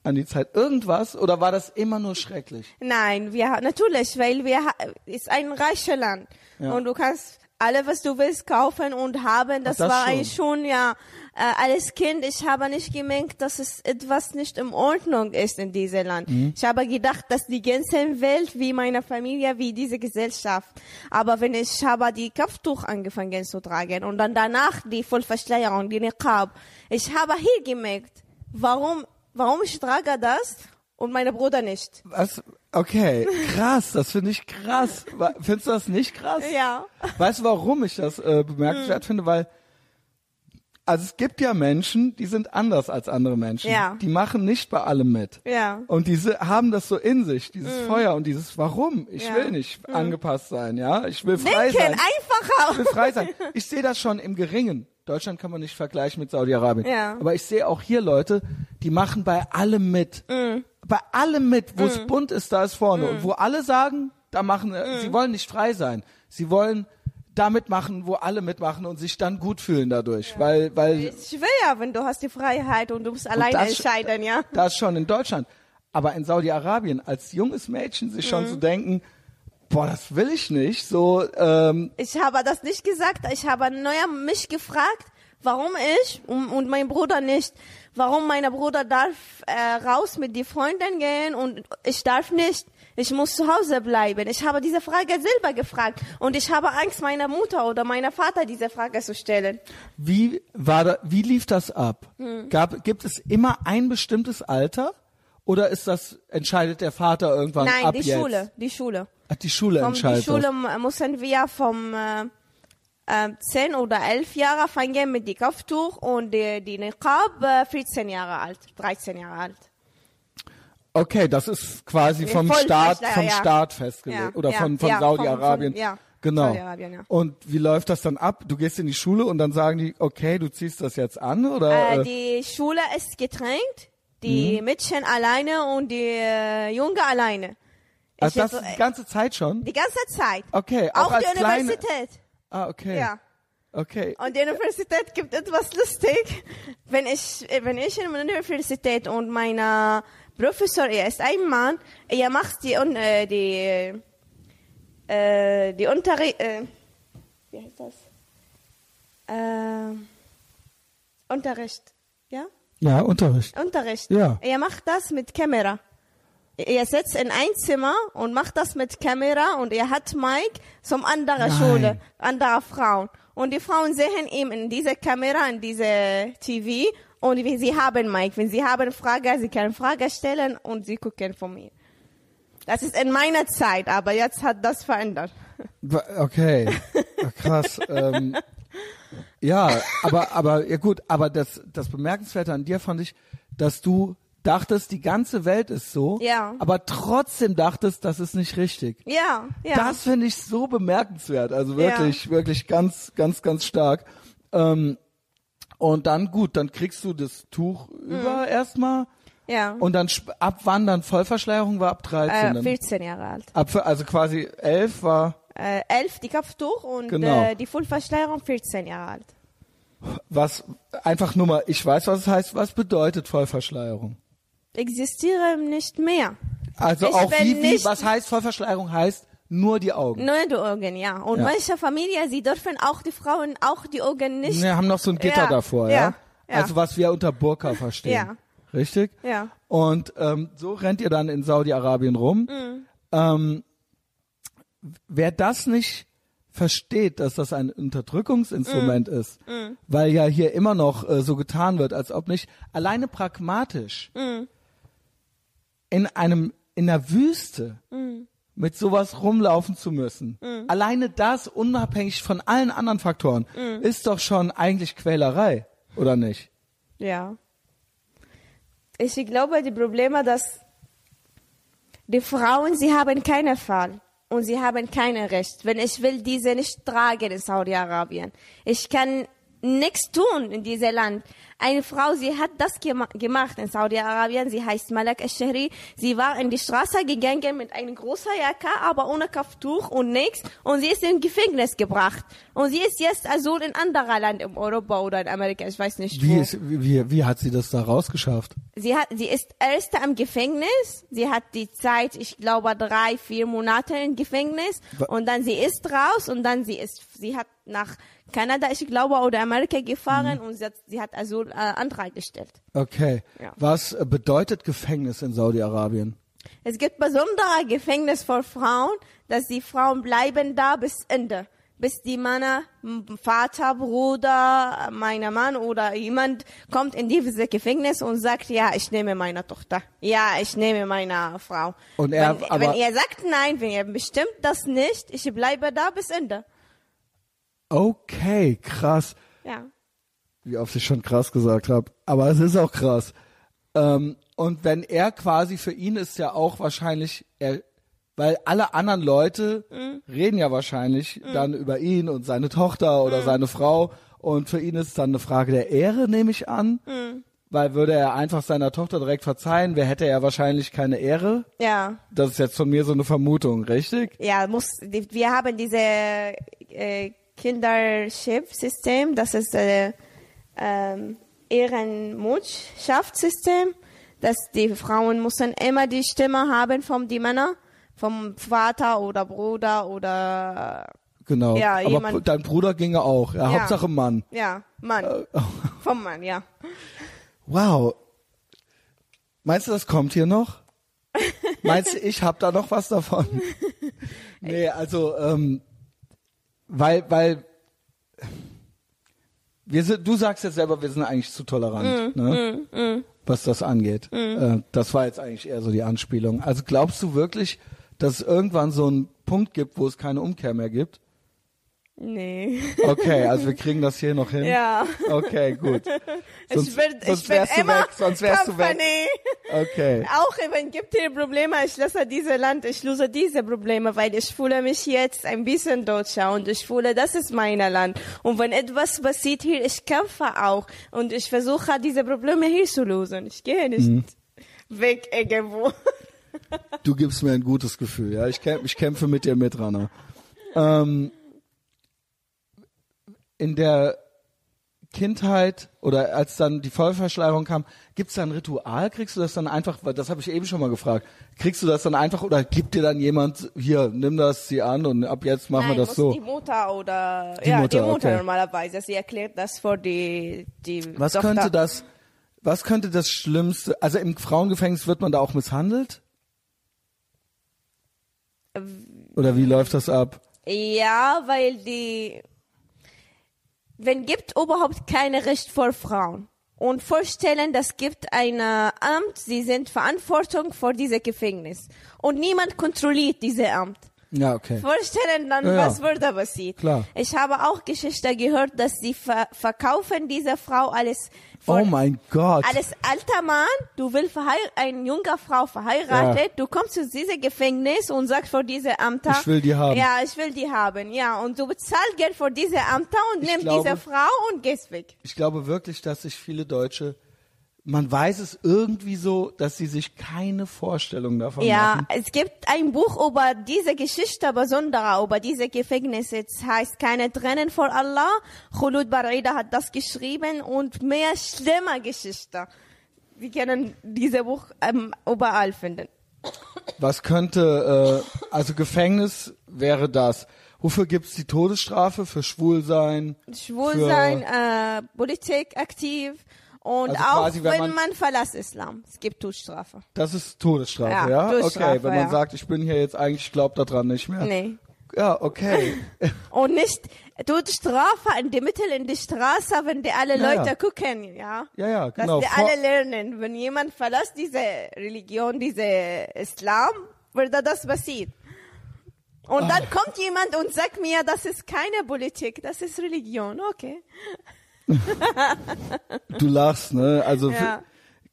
an die Zeit? Irgendwas? Oder war das immer nur schrecklich? Nein, wir natürlich, weil wir ist ein reiches Land Ja. und du kannst alle, was du willst, kaufen und haben. Das, das war schon. eigentlich schon ja äh, als Kind. Ich habe nicht gemerkt, dass es etwas nicht in Ordnung ist in diesem Land. Mhm. Ich habe gedacht, dass die ganze Welt, wie meine Familie, wie diese Gesellschaft. Aber wenn ich habe die Kopftuch angefangen zu tragen und dann danach die Vollverschleierung, die Niqab, ich habe hier gemerkt, warum, warum ich trage das und meine Bruder nicht. Was? Okay, krass, das finde ich krass. Findest du das nicht krass? Ja. Weißt du, warum ich das äh, bemerkenswert Hm. finde? Weil, also es gibt ja Menschen, die sind anders als andere Menschen. Ja. Die machen nicht bei allem mit. Ja. Und diese haben das so in sich, dieses Feuer und dieses Warum. Ich Ja. will nicht angepasst sein, ja. Ich will frei Denken, sein. einfacher. Ich will frei sein. Ich sehe das schon im Geringen. Deutschland kann man nicht vergleichen mit Saudi-Arabien. Ja. Aber ich sehe auch hier Leute, die machen bei allem mit. Mm. Bei allem mit, wo es bunt ist, da ist vorne. Und wo alle sagen, da machen, äh, Mm. sie wollen nicht frei sein. Sie wollen da mitmachen, wo alle mitmachen und sich dann gut fühlen dadurch. Weil, weil Ich will ja, wenn du hast die Freiheit und du musst alleine entscheiden, ja. das schon in Deutschland. Aber in Saudi-Arabien als junges Mädchen sich Mm. schon zu denken, boah, das will ich nicht. So, ähm, Ich habe das nicht gesagt. Ich habe neuer mich gefragt, warum ich und, und mein Bruder nicht. Warum mein Bruder darf äh, raus mit die Freundin gehen und ich darf nicht. Ich muss zu Hause bleiben. Ich habe diese Frage selber gefragt und ich habe Angst, meiner Mutter oder meiner Vater diese Frage zu stellen. Wie war da, wie lief das ab? Hm. Gab, gibt es immer ein bestimmtes Alter? Oder ist das, entscheidet der Vater irgendwann Nein, ab die jetzt? Schule, die Schule. Ach, die Schule Vom, die entscheidet Schule m- müssen wir vom äh, äh, 10 oder 11 Jahre fangen mit dem Kopftuch und die, die Niqab äh, 14 Jahre alt, 13 Jahre alt. Okay, das ist quasi vom voll Staat, vom ja. Staat festgelegt. Ja, Oder ja, von, von Saudi-Arabien. genau. Ja. Und wie läuft das dann ab? Du gehst in die Schule und dann sagen die, okay, du ziehst das jetzt an, oder? Äh, äh, die Schule ist getrennt, die Mädchen alleine und die äh, Junge alleine. Also das jetzt- die ganze Zeit schon? die ganze Zeit. Okay, auch, Auch die kleine. Universität. Ah, okay. Ja. Okay. Und die Universität gibt etwas lustig. Wenn ich, äh, wenn ich in der Universität und mein äh, Professor, er ist ein Mann, er macht die, äh, die, äh, die Unterricht, äh, wie heißt das? Äh, Unterricht, ja? Ja, Unterricht. Unterricht. Ja. Er macht das mit Kamera. Er sitzt in ein Zimmer und macht das mit Kamera und er hat Mike zum anderen Nein. Schule, anderer Frauen. Und die Frauen sehen ihm in diese Kamera, in diese TV und sie haben Mike. Wenn sie haben Frage, sie können Frage stellen und sie gucken von mir. Das ist in meiner Zeit, aber jetzt hat das verändert. Okay, krass. ähm, ja, aber aber ja gut, aber das das bemerkenswerte an dir fand ich, dass du dachtest, die ganze Welt ist so, Ja. aber trotzdem dachtest, das ist nicht richtig. Ja, ja. Das finde ich so bemerkenswert, also wirklich, wirklich ganz, ganz, ganz stark. Ähm, und dann gut, dann kriegst du das Tuch Mhm. über erstmal ja. und dann ab wann dann Vollverschleierung war ab 13 äh, dann. 14 Jahre alt. Ab, also quasi 11 war Äh, 11 die Kopftuch und Genau. äh, die Vollverschleierung 14 Jahre alt. Was einfach nur mal, ich weiß, was es heißt, was bedeutet Vollverschleierung? Existieren nicht mehr. Also Ich auch wie, wie, was heißt Vollverschleierung heißt nur die Augen. Nur die Augen, ja. Und Ja. manche Familien, sie dürfen auch die Frauen auch die Augen nicht. Wir haben noch so ein Gitter Ja, davor, ja? ja. Also was wir unter Burka verstehen. Ja. Richtig? Ja. Und ähm, so rennt ihr dann in Saudi-Arabien rum. Mhm. Ähm, wer das nicht versteht, dass das ein Unterdrückungsinstrument Mhm. ist, weil ja hier immer noch äh, so getan wird, als ob nicht, alleine pragmatisch Mhm. In einem in der Wüste Mhm. mit sowas rumlaufen zu müssen. Alleine das, unabhängig von allen anderen Faktoren, Mhm. ist doch schon eigentlich Quälerei, oder nicht? Ja. Ich glaube, die Probleme, dass die Frauen, sie haben keinen Fall und sie haben kein Recht. Wenn ich will diese nicht tragen in Saudi-Arabien. Ich kann nichts tun in diesem Land. Eine Frau, sie hat das gema gemacht in Saudi-Arabien, sie heißt Malak al-Shahri. Sie war in die Straße gegangen mit einer großen Jacke, aber ohne Kopftuch und nichts. Und sie ist in Gefängnis gebracht. Und sie ist jetzt also in anderer Land, in Europa oder in Amerika, ich weiß nicht Wie, wo. ist, wie, wie hat sie das da rausgeschafft? Sie hat, sie ist erst am Gefängnis. Sie hat die Zeit, ich glaube, drei, vier Monate im Gefängnis. Wa- Und dann sie ist raus und dann sie ist, sie hat nach Kanada, ich glaube, oder Amerika gefahren und sie hat, sie hat Asyl, äh, Antrag gestellt. Okay. Ja. Was bedeutet Gefängnis in Saudi-Arabien? Es gibt besondere Gefängnis für Frauen, dass die Frauen bleiben da bis Ende. Bis die Männer, Vater, Bruder, meiner Mann oder jemand kommt in dieses Gefängnis und sagt, ja, ich nehme meine Tochter. Ja, ich nehme meine Frau. Und er- wenn, aber- wenn er sagt nein, wenn er bestimmt das nicht, ich bleibe da bis Ende. Okay, krass. Ja. Wie oft ich schon krass gesagt habe. Aber es ist auch krass. Ähm, und wenn er quasi für ihn ist ja auch wahrscheinlich, er, weil alle anderen Leute reden ja wahrscheinlich dann über ihn und seine Tochter oder seine Frau. Und für ihn ist es dann eine Frage der Ehre, nehme ich an. Weil würde er einfach seiner Tochter direkt verzeihen, wer hätte er wahrscheinlich keine Ehre. Ja. Das ist jetzt von mir so eine Vermutung, richtig? Ja, muss, wir haben diese äh, Kindership-System, das ist äh, ähm, Ehrenmutschaftssystem, dass die Frauen müssen immer die Stimme haben von die Männer, vom Vater oder Bruder oder Genau. Ja, Aber jemand- dein Bruder ginge auch. Ja, Ja. Hauptsache Mann. ja Mann, vom Mann, ja. Wow. Meinst du, das kommt hier noch? Meinst du, ich hab da noch was davon? nee, also, ähm, weil, weil, wir sind, du sagst jetzt selber, wir sind eigentlich zu tolerant, ne? was das angeht. Äh, das war jetzt eigentlich eher so die Anspielung. Also glaubst du wirklich, dass es irgendwann so einen Punkt gibt, wo es keine Umkehr mehr gibt? Nee. Okay, also wir kriegen das hier noch hin. Ja. Okay, gut. Sonst, ich bin, sonst ich bin wärst du immer weg, sonst wärst du weg. Company. Okay. Auch wenn gibt hier Probleme, ich lasse dieses Land, ich löse diese Probleme, weil ich fühle mich jetzt ein bisschen Deutscher und ich fühle, das ist mein Land. Und wenn etwas passiert hier, ich kämpfe auch und ich versuche, diese Probleme hier zu lösen. Ich gehe nicht Mhm. weg irgendwo. Du gibst mir ein gutes Gefühl, ja. Ich, kämpf, ich kämpfe mit dir mit, Rana. Ähm, in der Kindheit oder als dann die Vollverschleierung kam, gibt's da ein Ritual? Kriegst du das dann einfach, weil das habe ich eben schon mal gefragt, kriegst du das dann einfach oder gibt dir dann jemand, hier, nimm das, sie an und ab jetzt machen Nein, wir das so? die Mutter oder Die ja, Mutter, die Mutter okay. normalerweise. Sie erklärt das vor die die Was Tochter. könnte das, was könnte das Schlimmste, also im Frauengefängnis wird man da auch misshandelt? Oder wie läuft das ab? Ja, weil die, wenn gibt überhaupt keine Recht für Frauen. Und vorstellen, das gibt ein Amt, sie sind Verantwortung für dieses Gefängnis. Und niemand kontrolliert dieses Amt. Ja, okay. Vorstellen dann, Ja, ja. was würde passiert. Klar. Ich habe auch Geschichte gehört, dass sie ver verkaufen diese Frau alles Oh mein Gott. als alter Mann, du willst eine junge Frau verheiratet, du kommst zu diesem Gefängnis und sagst vor diese Ämter, Ich will die haben. Ja, ich will die haben, ja. Und du bezahlst Geld für diese Ämter und Ich nimmst glaube- diese Frau und gehst weg. Ich glaube wirklich, dass sich viele Deutsche, man weiß es irgendwie so, dass sie sich keine Vorstellung davon Ja, machen. es gibt ein Buch über diese Geschichte, besonderer über diese Gefängnisse. Es heißt Keine Tränen vor Allah. Khulud Barida hat das geschrieben und mehr schlimme Geschichte. Wir können dieses Buch ähm, überall finden. Was könnte, äh, also Gefängnis wäre das. Wofür gibt's die Todesstrafe? Für Schwulsein? Schwulsein, äh, Politik aktiv und Also auch quasi, wenn wenn, man- man, verlässt Islam. Es gibt Todesstrafe. Das ist Todesstrafe, ja? Ja, okay, wenn man ja. sagt, ich bin hier jetzt eigentlich, ich glaube daran nicht mehr. Nee. Ja, okay. Und nicht Todesstrafe in die Mitte in die Straße, wenn die alle Ja, Leute gucken, ja. Ja, ja, genau. Dass die alle lernen. Wenn jemand verlässt diese Religion, diese Islam, wird das passieren. Und Ah. dann kommt jemand und sagt mir, das ist keine Politik, das ist Religion. Okay. Du lachst, ne? Also, Ja.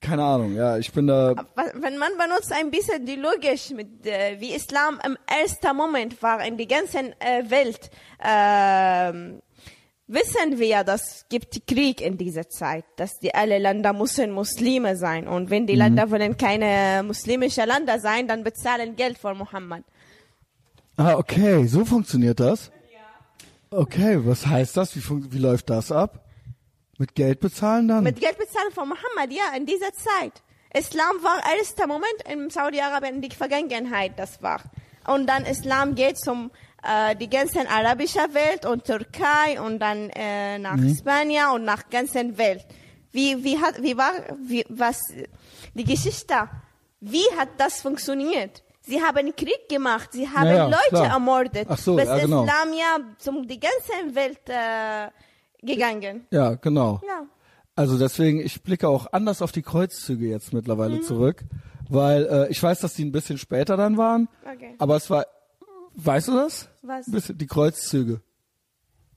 keine Ahnung, ja, ich bin da, wenn man benutzt ein bisschen die Logik mit äh, wie Islam im ersten Moment war in der ganzen äh, Welt ähm, wissen wir, dass gibt Krieg in dieser Zeit, dass die alle Länder müssen Muslime sein und wenn die Länder wollen keine muslimische Länder sein, dann bezahlen Geld für Mohammed. Ah, okay, so funktioniert das? Okay, was heißt das? Wie, wie läuft das ab? Mit Geld bezahlen dann? Mit Geld bezahlen von Mohammed, ja, in dieser Zeit. Islam war erster Moment in Saudi-Arabien in die Vergangenheit, das war. Und dann Islam geht zum äh, die ganzen arabische Welt und Türkei und dann äh, nach Spanien und nach ganzen Welt. Wie wie hat wie war wie was die Geschichte? Wie hat das funktioniert? Sie haben Krieg gemacht, sie haben Ja, ja, Leute klar. ermordet. Ach so, bis ja, genau. Islam ja zum die ganze Welt äh, gegangen. ja, genau. Ja. Also deswegen, ich blicke auch anders auf die Kreuzzüge jetzt mittlerweile Mhm. zurück, weil äh, ich weiß, dass die ein bisschen später dann waren, Okay. aber es war, weißt du das? Was? Bisschen, die Kreuzzüge.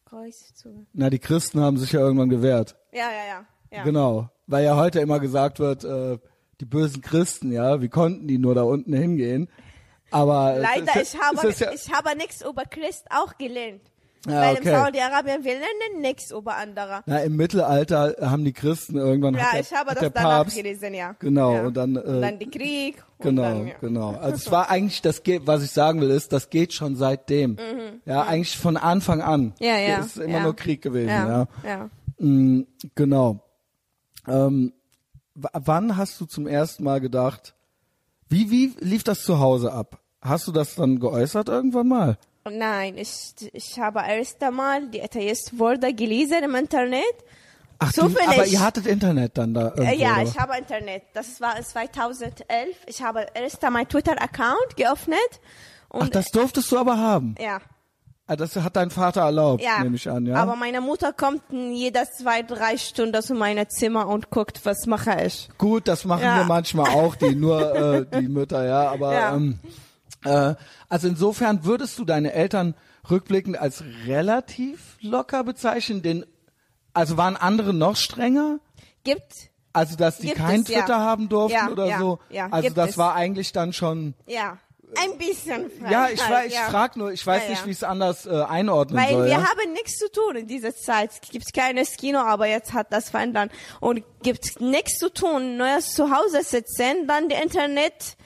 Kreuzzüge. Na, die Christen haben sich ja irgendwann gewehrt. Ja, ja, ja. ja. Genau, weil ja heute immer gesagt wird, äh, die bösen Christen, ja, wie konnten die nur da unten hingehen? Aber Leider, ist, ich habe, ja, ich habe nichts über Christ auch gelernt. Ja, Weil okay. in Saudi-Arabien, wir lernen nichts über andere. na, im Mittelalter haben die Christen irgendwann Ja, der, ich habe das danach Papst gelesen, ja. Genau, ja. und dann, äh, und dann die Krieg. Und Genau, dann, ja. genau. Also es war eigentlich, das geht, was ich sagen will, ist, das geht schon seitdem. Ja, eigentlich von Anfang an. Mhm. Ja, ja, Es ist immer ja. nur Krieg gewesen, ja. Ja, ja. Mm, genau. Ähm, wann hast du zum ersten Mal gedacht, wie, wie lief das zu Hause ab? Hast du das dann geäußert irgendwann mal? Nein, ich, ich habe erst einmal die Atheist-Worte gelesen im Internet. Ach, du, Zufällig. aber ihr hattet Internet dann da irgendwo, Äh, ja, oder? ich habe Internet. Das war 2011. Ich habe erst einmal Twitter-Account geöffnet. Ach, das durftest du aber haben. ja. Ah, Das hat dein Vater erlaubt, Ja, nehme ich an, ja? aber meine Mutter kommt jeder zwei, drei Stunden zu meinem Zimmer und guckt, was mache ich. Gut, das machen Ja. wir manchmal auch, die nur äh, die Mütter, ja. Aber Ja. Ähm, äh, also insofern würdest du deine Eltern rückblickend als relativ locker bezeichnen, denn also waren andere noch strenger? Gibt, Also dass die Gibt kein es, ja. Twitter haben durften Ja, oder ja, so. ja, also das es. war eigentlich dann schon. ja, ein bisschen Freiheit. Ja, ich, ich ja. frag nur, ich weiß Ja, nicht, ja. wie ich es anders äh, einordnen Weil soll. wir ja? haben nichts zu tun in dieser Zeit. Es gibt keines Kino, aber jetzt hat das verändert. Und gibt nichts zu tun, nur zu Hause sitzen, dann die Internet,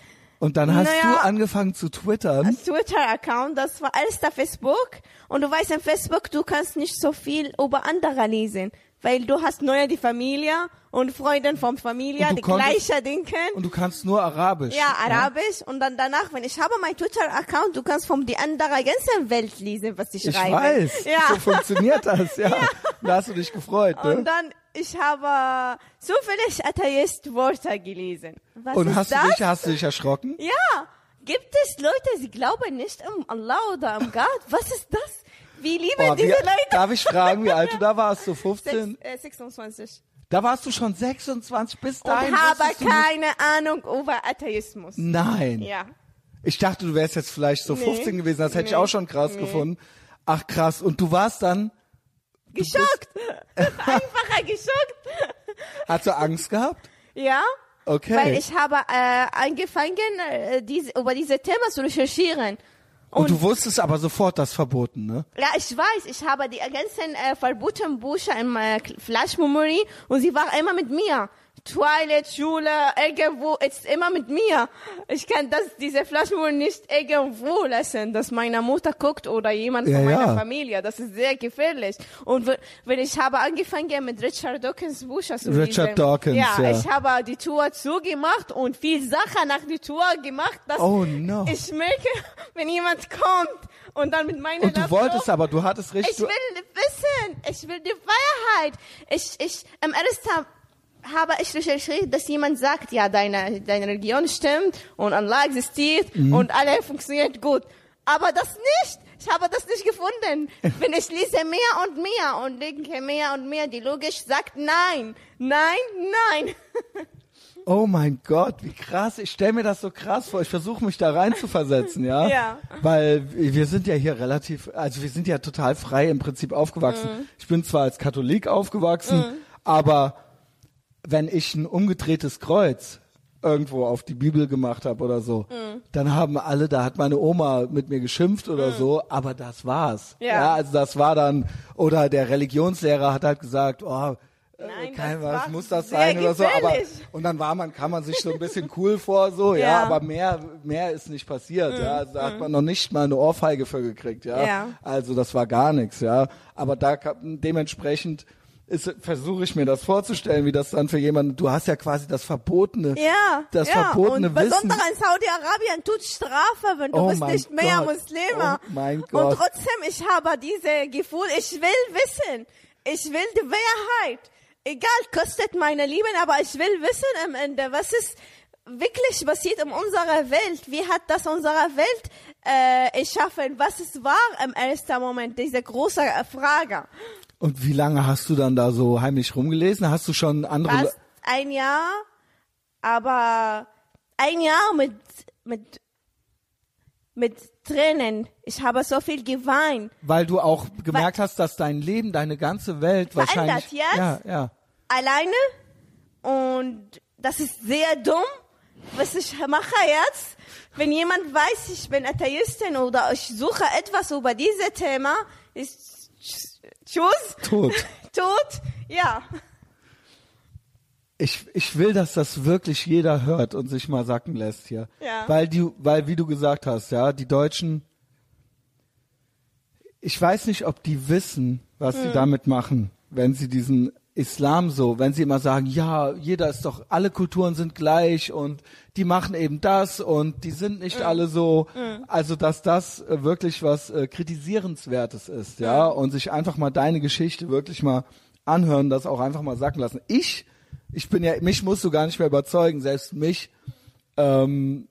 Und dann hast Naja. du angefangen zu twittern. Twitter-Account, das war alles der Facebook. Und du weißt, in Facebook, du kannst nicht so viel über andere lesen. Weil du hast neue die Familie und Freunde von Familie, die gleiche Denken. Und du kannst nur Arabisch. Ja, Arabisch und dann danach, wenn ich habe mein Twitter-Account, du kannst von die andere ganze Welt lesen, was ich, Ich schreibe. weiß, Ja. so funktioniert das, ja. Da hast du dich gefreut, ne? Und dann, ich habe zufällig Atheist-Worte gelesen. Was Und ist hast das? du dich, hast du dich erschrocken? Ja, gibt es Leute, sie glauben nicht an Allah oder an Gott? Was ist das? Wie lieben wie, diese Leute? darf ich fragen, wie alt du da warst? So 15? Sechs, äh, 26. Da warst du schon 26 bis dahin. habe wusstest du nicht- keine Ahnung über Atheismus. Nein. Ja. Ich dachte, du wärst jetzt vielleicht so Nee. 15 gewesen. Das hätte ich Nee. auch schon krass gefunden. Ach krass. Und du warst dann, Geschockt. Einfacher geschockt. hast du Angst gehabt? Ja. Okay. Weil ich habe äh, angefangen, äh, diese, über diese Thema zu recherchieren. Und, du wusstest aber sofort das verboten, ne? Ja, ich weiß, ich habe die ganzen äh, verbotenen Bücher in meiner Flash Memory und sie war immer mit mir. Twilight, Schule, irgendwo, ist immer mit mir. Ich kann das, diese Flash Memory nicht irgendwo lassen, dass meine Mutter guckt oder jemand Ja, von meiner ja. Familie. Das ist sehr gefährlich. Und wenn ich habe angefangen mit Richard Dawkins Bücher zu Richard lesen. Dawkins, ja, ja. ich habe die Tour zugemacht und viel Sachen nach der Tour gemacht, dass Oh, no. ich merke, wenn jemand kommt und dann mit meiner Und du Laptop- wolltest aber, du hattest richtig, ich will wissen, ich will die Freiheit. Ich, ich, am ersten habe ich recherchiert, dass jemand sagt, ja, deine, deine Religion stimmt und Allah existiert Mhm. und alle funktioniert gut. Aber das nicht. Ich habe das nicht gefunden. Wenn ich lese mehr und mehr und denke mehr und mehr, die Logik sagt nein, nein, nein. oh mein Gott, wie krass. Ich stell mir das so krass vor. Ich versuche mich da rein zu versetzen, ja? Ja. Weil wir sind ja hier relativ, also wir sind ja total frei im Prinzip aufgewachsen. Mhm. Ich bin zwar als Katholik aufgewachsen, aber wenn ich ein umgedrehtes Kreuz irgendwo auf die Bibel gemacht habe oder so, Mhm. dann haben alle, da hat meine Oma mit mir geschimpft oder so, aber das war's. Mhm. Ja. also das war dann, oder der Religionslehrer hat halt gesagt, oh, äh, Nein, kein, was muss das sein oder so, aber und dann war man, kam man sich so ein bisschen cool vor, so, ja, Ja. aber mehr, mehr ist nicht passiert, ja, also da hat man noch nicht mal eine Ohrfeige für gekriegt, ja, Ja. also das war gar nichts, ja, aber da dementsprechend versuche ich mir das vorzustellen, wie das dann für jemanden, du hast ja quasi das verbotene, Ja, das ja. verbotene und Wissen. besonders in Saudi-Arabien tut Strafe, wenn du Oh bist nicht mehr Gott. Muslime. Oh mein Und Gott. trotzdem, ich habe diese Gefühl, ich will wissen, ich will die Wahrheit. Egal, kostet meine Lieben, aber ich will wissen am Ende, was ist wirklich passiert in unserer Welt? Wie hat das unsere Welt äh, erschaffen? Was ist wahr im ersten Moment? Diese große Frage. Und wie lange hast du dann da so heimlich rumgelesen? Hast du schon andere, Fast ein Jahr, aber ein Jahr mit, mit, mit Tränen. Ich habe so viel geweint. weil du auch gemerkt hast, dass dein Leben, deine ganze Welt wahrscheinlich, jetzt? ja, ja. Alleine. Und das ist sehr dumm, was ich mache jetzt. Wenn jemand weiß, ich bin Atheistin oder ich suche etwas über dieses Thema, ist Tschüss. Tot. Tot. Ja. Ich, ich will, dass das wirklich jeder hört und sich mal sacken lässt hier. Ja. Weil die, weil wie du gesagt hast, ja, die Deutschen, ich weiß nicht, ob die wissen, was Hm. sie damit machen, wenn sie diesen Islam so, wenn sie immer sagen, ja, jeder ist doch, alle Kulturen sind gleich und die machen eben das und die sind nicht alle so. Also, dass das äh, wirklich was äh, kritisierenswertes ist, ja, und sich einfach mal deine Geschichte wirklich mal anhören, das auch einfach mal sacken lassen. Ich, ich bin ja, mich musst du gar nicht mehr überzeugen, selbst mich, ähm,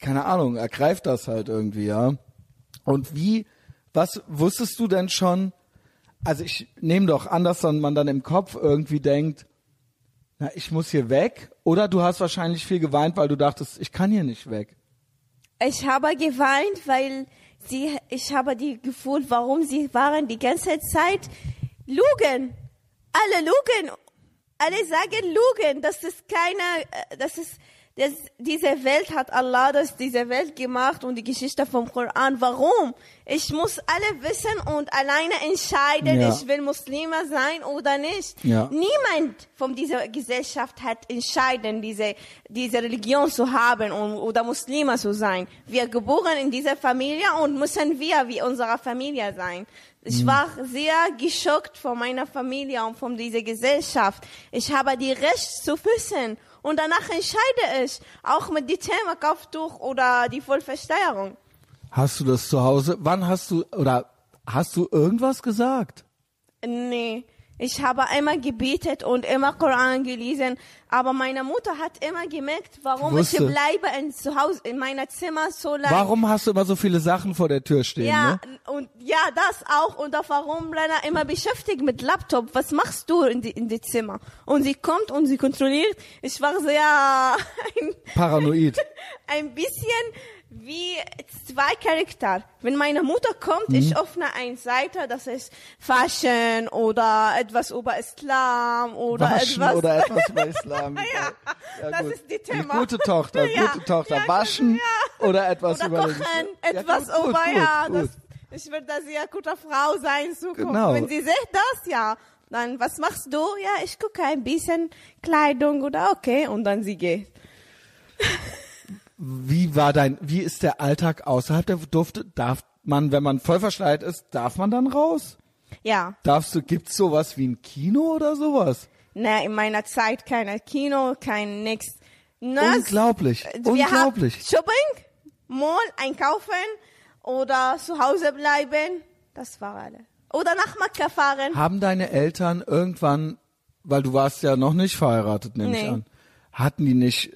keine Ahnung, ergreift das halt irgendwie, ja. Und wie, was wusstest du denn schon? Also ich nehme doch an, dass man dann im Kopf irgendwie denkt, na, ich muss hier weg. Oder du hast wahrscheinlich viel geweint, weil du dachtest, ich kann hier nicht weg. Ich habe geweint, weil sie, ich habe die Gefühl, warum sie waren die ganze Zeit lügen. Alle lügen. Alle sagen lügen. Das ist keine, äh, das ist, das, diese Welt hat Allah das, diese Welt gemacht und die Geschichte vom Koran. Warum? Ich muss alle wissen und alleine entscheiden, Ja. ich will Muslime sein oder nicht. Ja. Niemand von dieser Gesellschaft hat entschieden, diese, diese Religion zu haben und, oder Muslime zu sein. Wir geboren in dieser Familie und müssen wir wie unsere Familie sein. Ich war sehr geschockt von meiner Familie und von dieser Gesellschaft. Ich habe die Recht zu wissen und danach entscheide ich, auch mit dem Thema Kopftuch oder die Vollversteuerung. Hast du das zu Hause? Wann hast du, oder hast du irgendwas gesagt? Nee, ich habe einmal gebetet und immer Koran gelesen, aber meine Mutter hat immer gemerkt, warum ich Wusste. bleibe in zu Hause in meiner Zimmer so lange. Warum hast du immer so viele Sachen vor der Tür stehen? Ja, Ne? und ja, das auch. Und auch warum Lena immer beschäftigt mit Laptop? Was machst du in die, in die Zimmer? Und sie kommt und sie kontrolliert. Ich war sehr ein, Paranoid. ein bisschen wie zwei Charakter. Wenn meine Mutter kommt, Mhm. ich öffne eine Seite, das ist Fashion oder etwas über Islam oder Waschen etwas. oder etwas über Islam. Ja, das ist die Thema. gute Tochter, Ja, gute Tochter. ja, Waschen ja. oder etwas oder über kochen, Islam. Ja, etwas gut, gut, über, gut, ja, gut. das, ich will da sehr gute Frau sein, Zukunft. Genau. Wenn sie sieht das, ja, dann, was machst du? Ja, ich gucke ein bisschen Kleidung oder okay, und dann sie geht. Wie war dein, wie ist der Alltag außerhalb der durfte, darf man, wenn man voll verschleiert ist, darf man dann raus? Ja, Darfst du, gibt's sowas wie ein Kino oder sowas? ne, in meiner Zeit kein Kino, kein nix. Na, Unglaublich, unglaublich. Shopping, Mall, einkaufen oder zu Hause bleiben, das war alle. Oder nach Mekka fahren. Haben deine Eltern irgendwann, weil du warst ja noch nicht verheiratet, nehme ich Nee. an, hatten die nicht,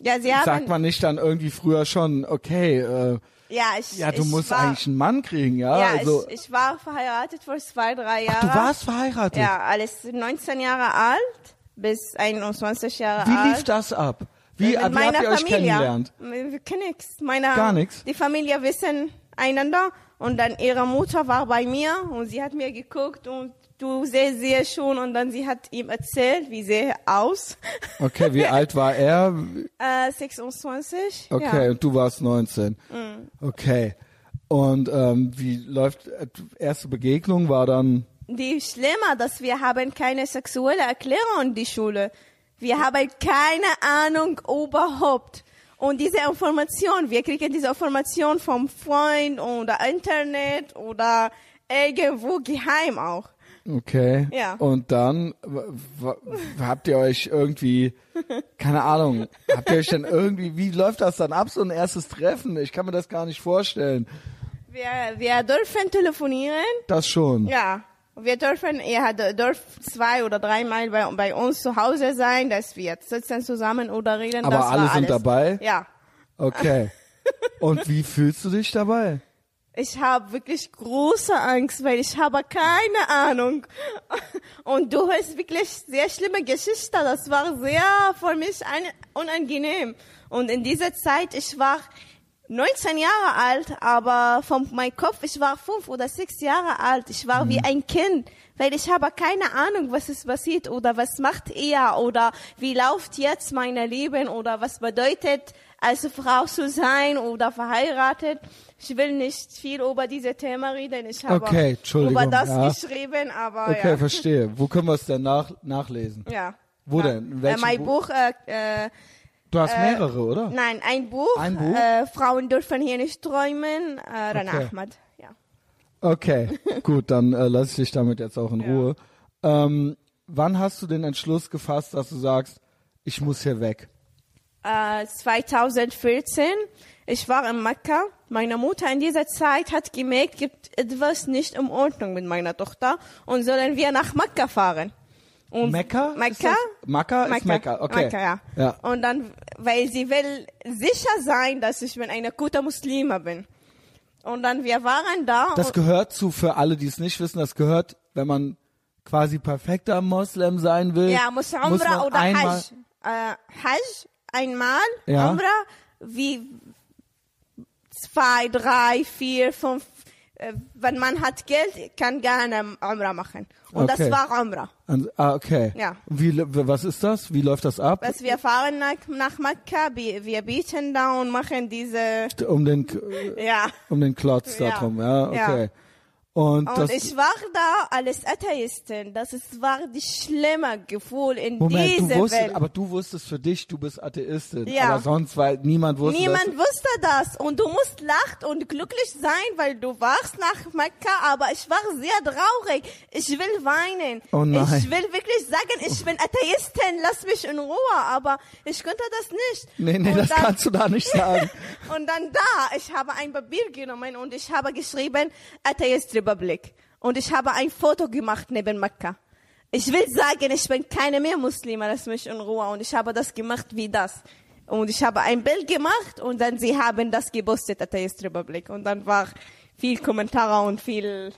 Ja, sie haben, sagt man nicht dann irgendwie früher schon, okay, äh, ja, ich, ja, du ich musst war, eigentlich einen Mann kriegen, ja? Ja, also, ich, ich war verheiratet vor zwei, drei Jahren. du warst verheiratet. Ja, alles 19 Jahre alt bis 21 Jahre Wie alt. lief das ab? Wie, Mit wie habt ihr euch Familie. kennengelernt? Wir kennen nichts. Meine, Gar nix? Die Familie wissen einander und dann ihre Mutter war bei mir und sie hat mir geguckt und du siehst sie schon und dann sie hat ihm erzählt, wie sehe aus. Okay, wie alt war er? Äh, 26. Okay, Ja. Und du warst 19. Okay. Und ähm, wie läuft äh, erste Begegnung war dann Die schlimmer, dass wir haben keine sexuelle Erklärung in die Schule. Wir haben keine Ahnung überhaupt. Und diese Information, wir kriegen diese Information vom Freund oder Internet oder irgendwo geheim auch. Okay. Ja. Und dann habt ihr euch irgendwie keine Ahnung, habt ihr euch dann irgendwie wie läuft das dann ab so ein erstes Treffen? Ich kann mir das gar nicht vorstellen. Wir, wir dürfen telefonieren. Das schon. Ja. Wir dürfen, er hat, dürfen zwei oder dreimal bei, bei uns zu Hause sein, dass wir sitzen zusammen oder reden. Aber alle sind alles. dabei? Ja. Okay. Und wie fühlst du dich dabei? Ich habe wirklich große Angst, weil ich habe keine Ahnung. Und du hast wirklich sehr schlimme Geschichte. Das war sehr für mich unangenehm. Und in dieser Zeit, ich war 19 Jahre alt, aber von meinem Kopf, ich war fünf oder sechs Jahre alt. Ich war wie ein Kind, weil ich habe keine Ahnung, was ist passiert oder was macht er oder wie läuft jetzt mein Leben oder was bedeutet als Frau zu sein oder verheiratet. Ich will nicht viel über diese Thema reden. Ich habe Okay, über das ja. geschrieben, aber Okay, ja. verstehe. Wo können wir es denn nach, nachlesen? ja. Wo ja. denn? In Äh, mein Buch? Buch, äh, äh, Du hast mehrere, oder? nein, ein Buch. Ein Buch? Äh, Frauen dürfen hier nicht träumen. Äh, Rana Okay. Ahmad. Ja. Okay, gut, dann äh, lass ich dich damit jetzt auch in Ja. Ruhe. Ähm, wann hast du den Entschluss gefasst, dass du sagst, ich muss hier weg? Äh, 2014. Ich war in Mekka. Meine Mutter in dieser Zeit hat gemerkt, gibt etwas nicht in Ordnung mit meiner Tochter und sollen wir nach Mekka fahren. Und Mekka? Mekka? Mekka ist Mekka, okay. Mekka, ja. Ja. Und dann, weil sie will sicher sein, dass ich bin eine gute Muslima bin. Und dann, wir waren da. Das gehört zu, für alle, die es nicht wissen, das gehört, wenn man quasi perfekter Moslem sein will. ja, muss Umrah oder einmal, Hajj. Äh, Hajj einmal, Ja. Umrah wie zwei, drei, vier, fünf. Äh, wenn man hat Geld, kann gerne Umrah machen. Und Okay. das war Umrah. An- Ah, okay. Ja. Wie, was ist das? Wie läuft das ab? Was wir fahren nach, nach Mekka, wir bieten da und machen diese, Um den, ja. um den Klotz da Ja. drum, ja, Ja. Und, Und ich war da als Atheistin. Das ist, war die schlimme Gefühl in Moment, du dieser wusstest, Welt. aber du wusstest für dich, du bist Atheistin. Ja. Aber sonst, weil niemand wusste Niemand das. wusste das und du musst lachen und glücklich sein, weil du warst nach Mekka, aber ich war sehr traurig. Ich will weinen. Oh nein. Ich will wirklich sagen, ich bin Atheistin, lass mich in Ruhe, aber ich konnte das nicht. Nee, nee, und das dann, kannst du da nicht sagen. Und dann da, ich habe ein Papier genommen und ich habe geschrieben, Atheist Republic. Und ich habe ein Foto gemacht neben Mekka. Ich will sagen, ich bin keine mehr Muslime, lass mich in Ruhe. Und ich habe das gemacht wie das. Und ich habe ein Bild gemacht und dann sie haben das gepostet, Atheist Republic. Und dann war viel Kommentare und viel,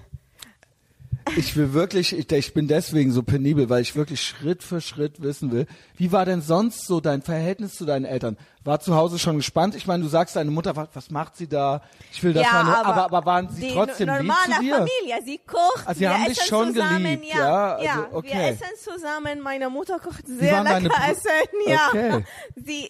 Ich will wirklich, ich, ich bin deswegen so penibel, weil ich wirklich Schritt für Schritt wissen will. Wie war denn sonst so dein Verhältnis zu deinen Eltern? War zu Hause schon gespannt? Ich meine, du sagst, deine Mutter, was, was macht sie da? Ich will das ja, mal nur, aber, aber, aber waren sie trotzdem lieb zu dir? Familie, sie kocht, Also sie wir haben dich schon zusammen, geliebt, ja, ja, also, ja, okay. wir essen zusammen, meine Mutter kocht sehr lecker Essen, ja. Okay. Sie,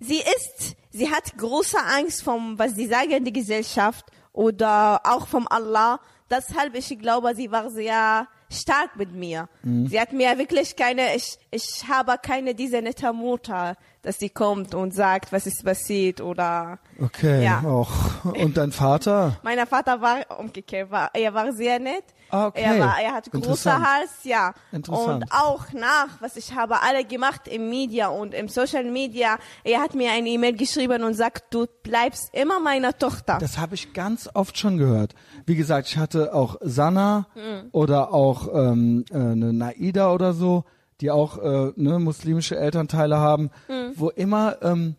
sie ist, sie hat große Angst vom, was sie sagen, die Gesellschaft oder auch vom Allah. Deshalb, ich glaube, sie war sehr stark mit mir. Mhm. Sie hat mir wirklich keine, ich, ich habe keine diese nette Mutter, dass sie kommt und sagt, was ist passiert oder, Okay, Ja. auch. Und dein Vater? mein Vater war umgekehrt, war, er war sehr nett. Okay. Er, war, er hat großer. Hals, ja. Interessant. Und auch nach, was ich habe alle gemacht im Media und im Social Media, er hat mir eine E-Mail geschrieben und sagt, du bleibst immer meine Tochter. Das habe ich ganz oft schon gehört. Wie gesagt, ich hatte auch Sana Mhm. oder auch ähm, äh, eine Naida oder so, die auch äh, ne, muslimische Elternteile haben, Mhm. wo immer ähm,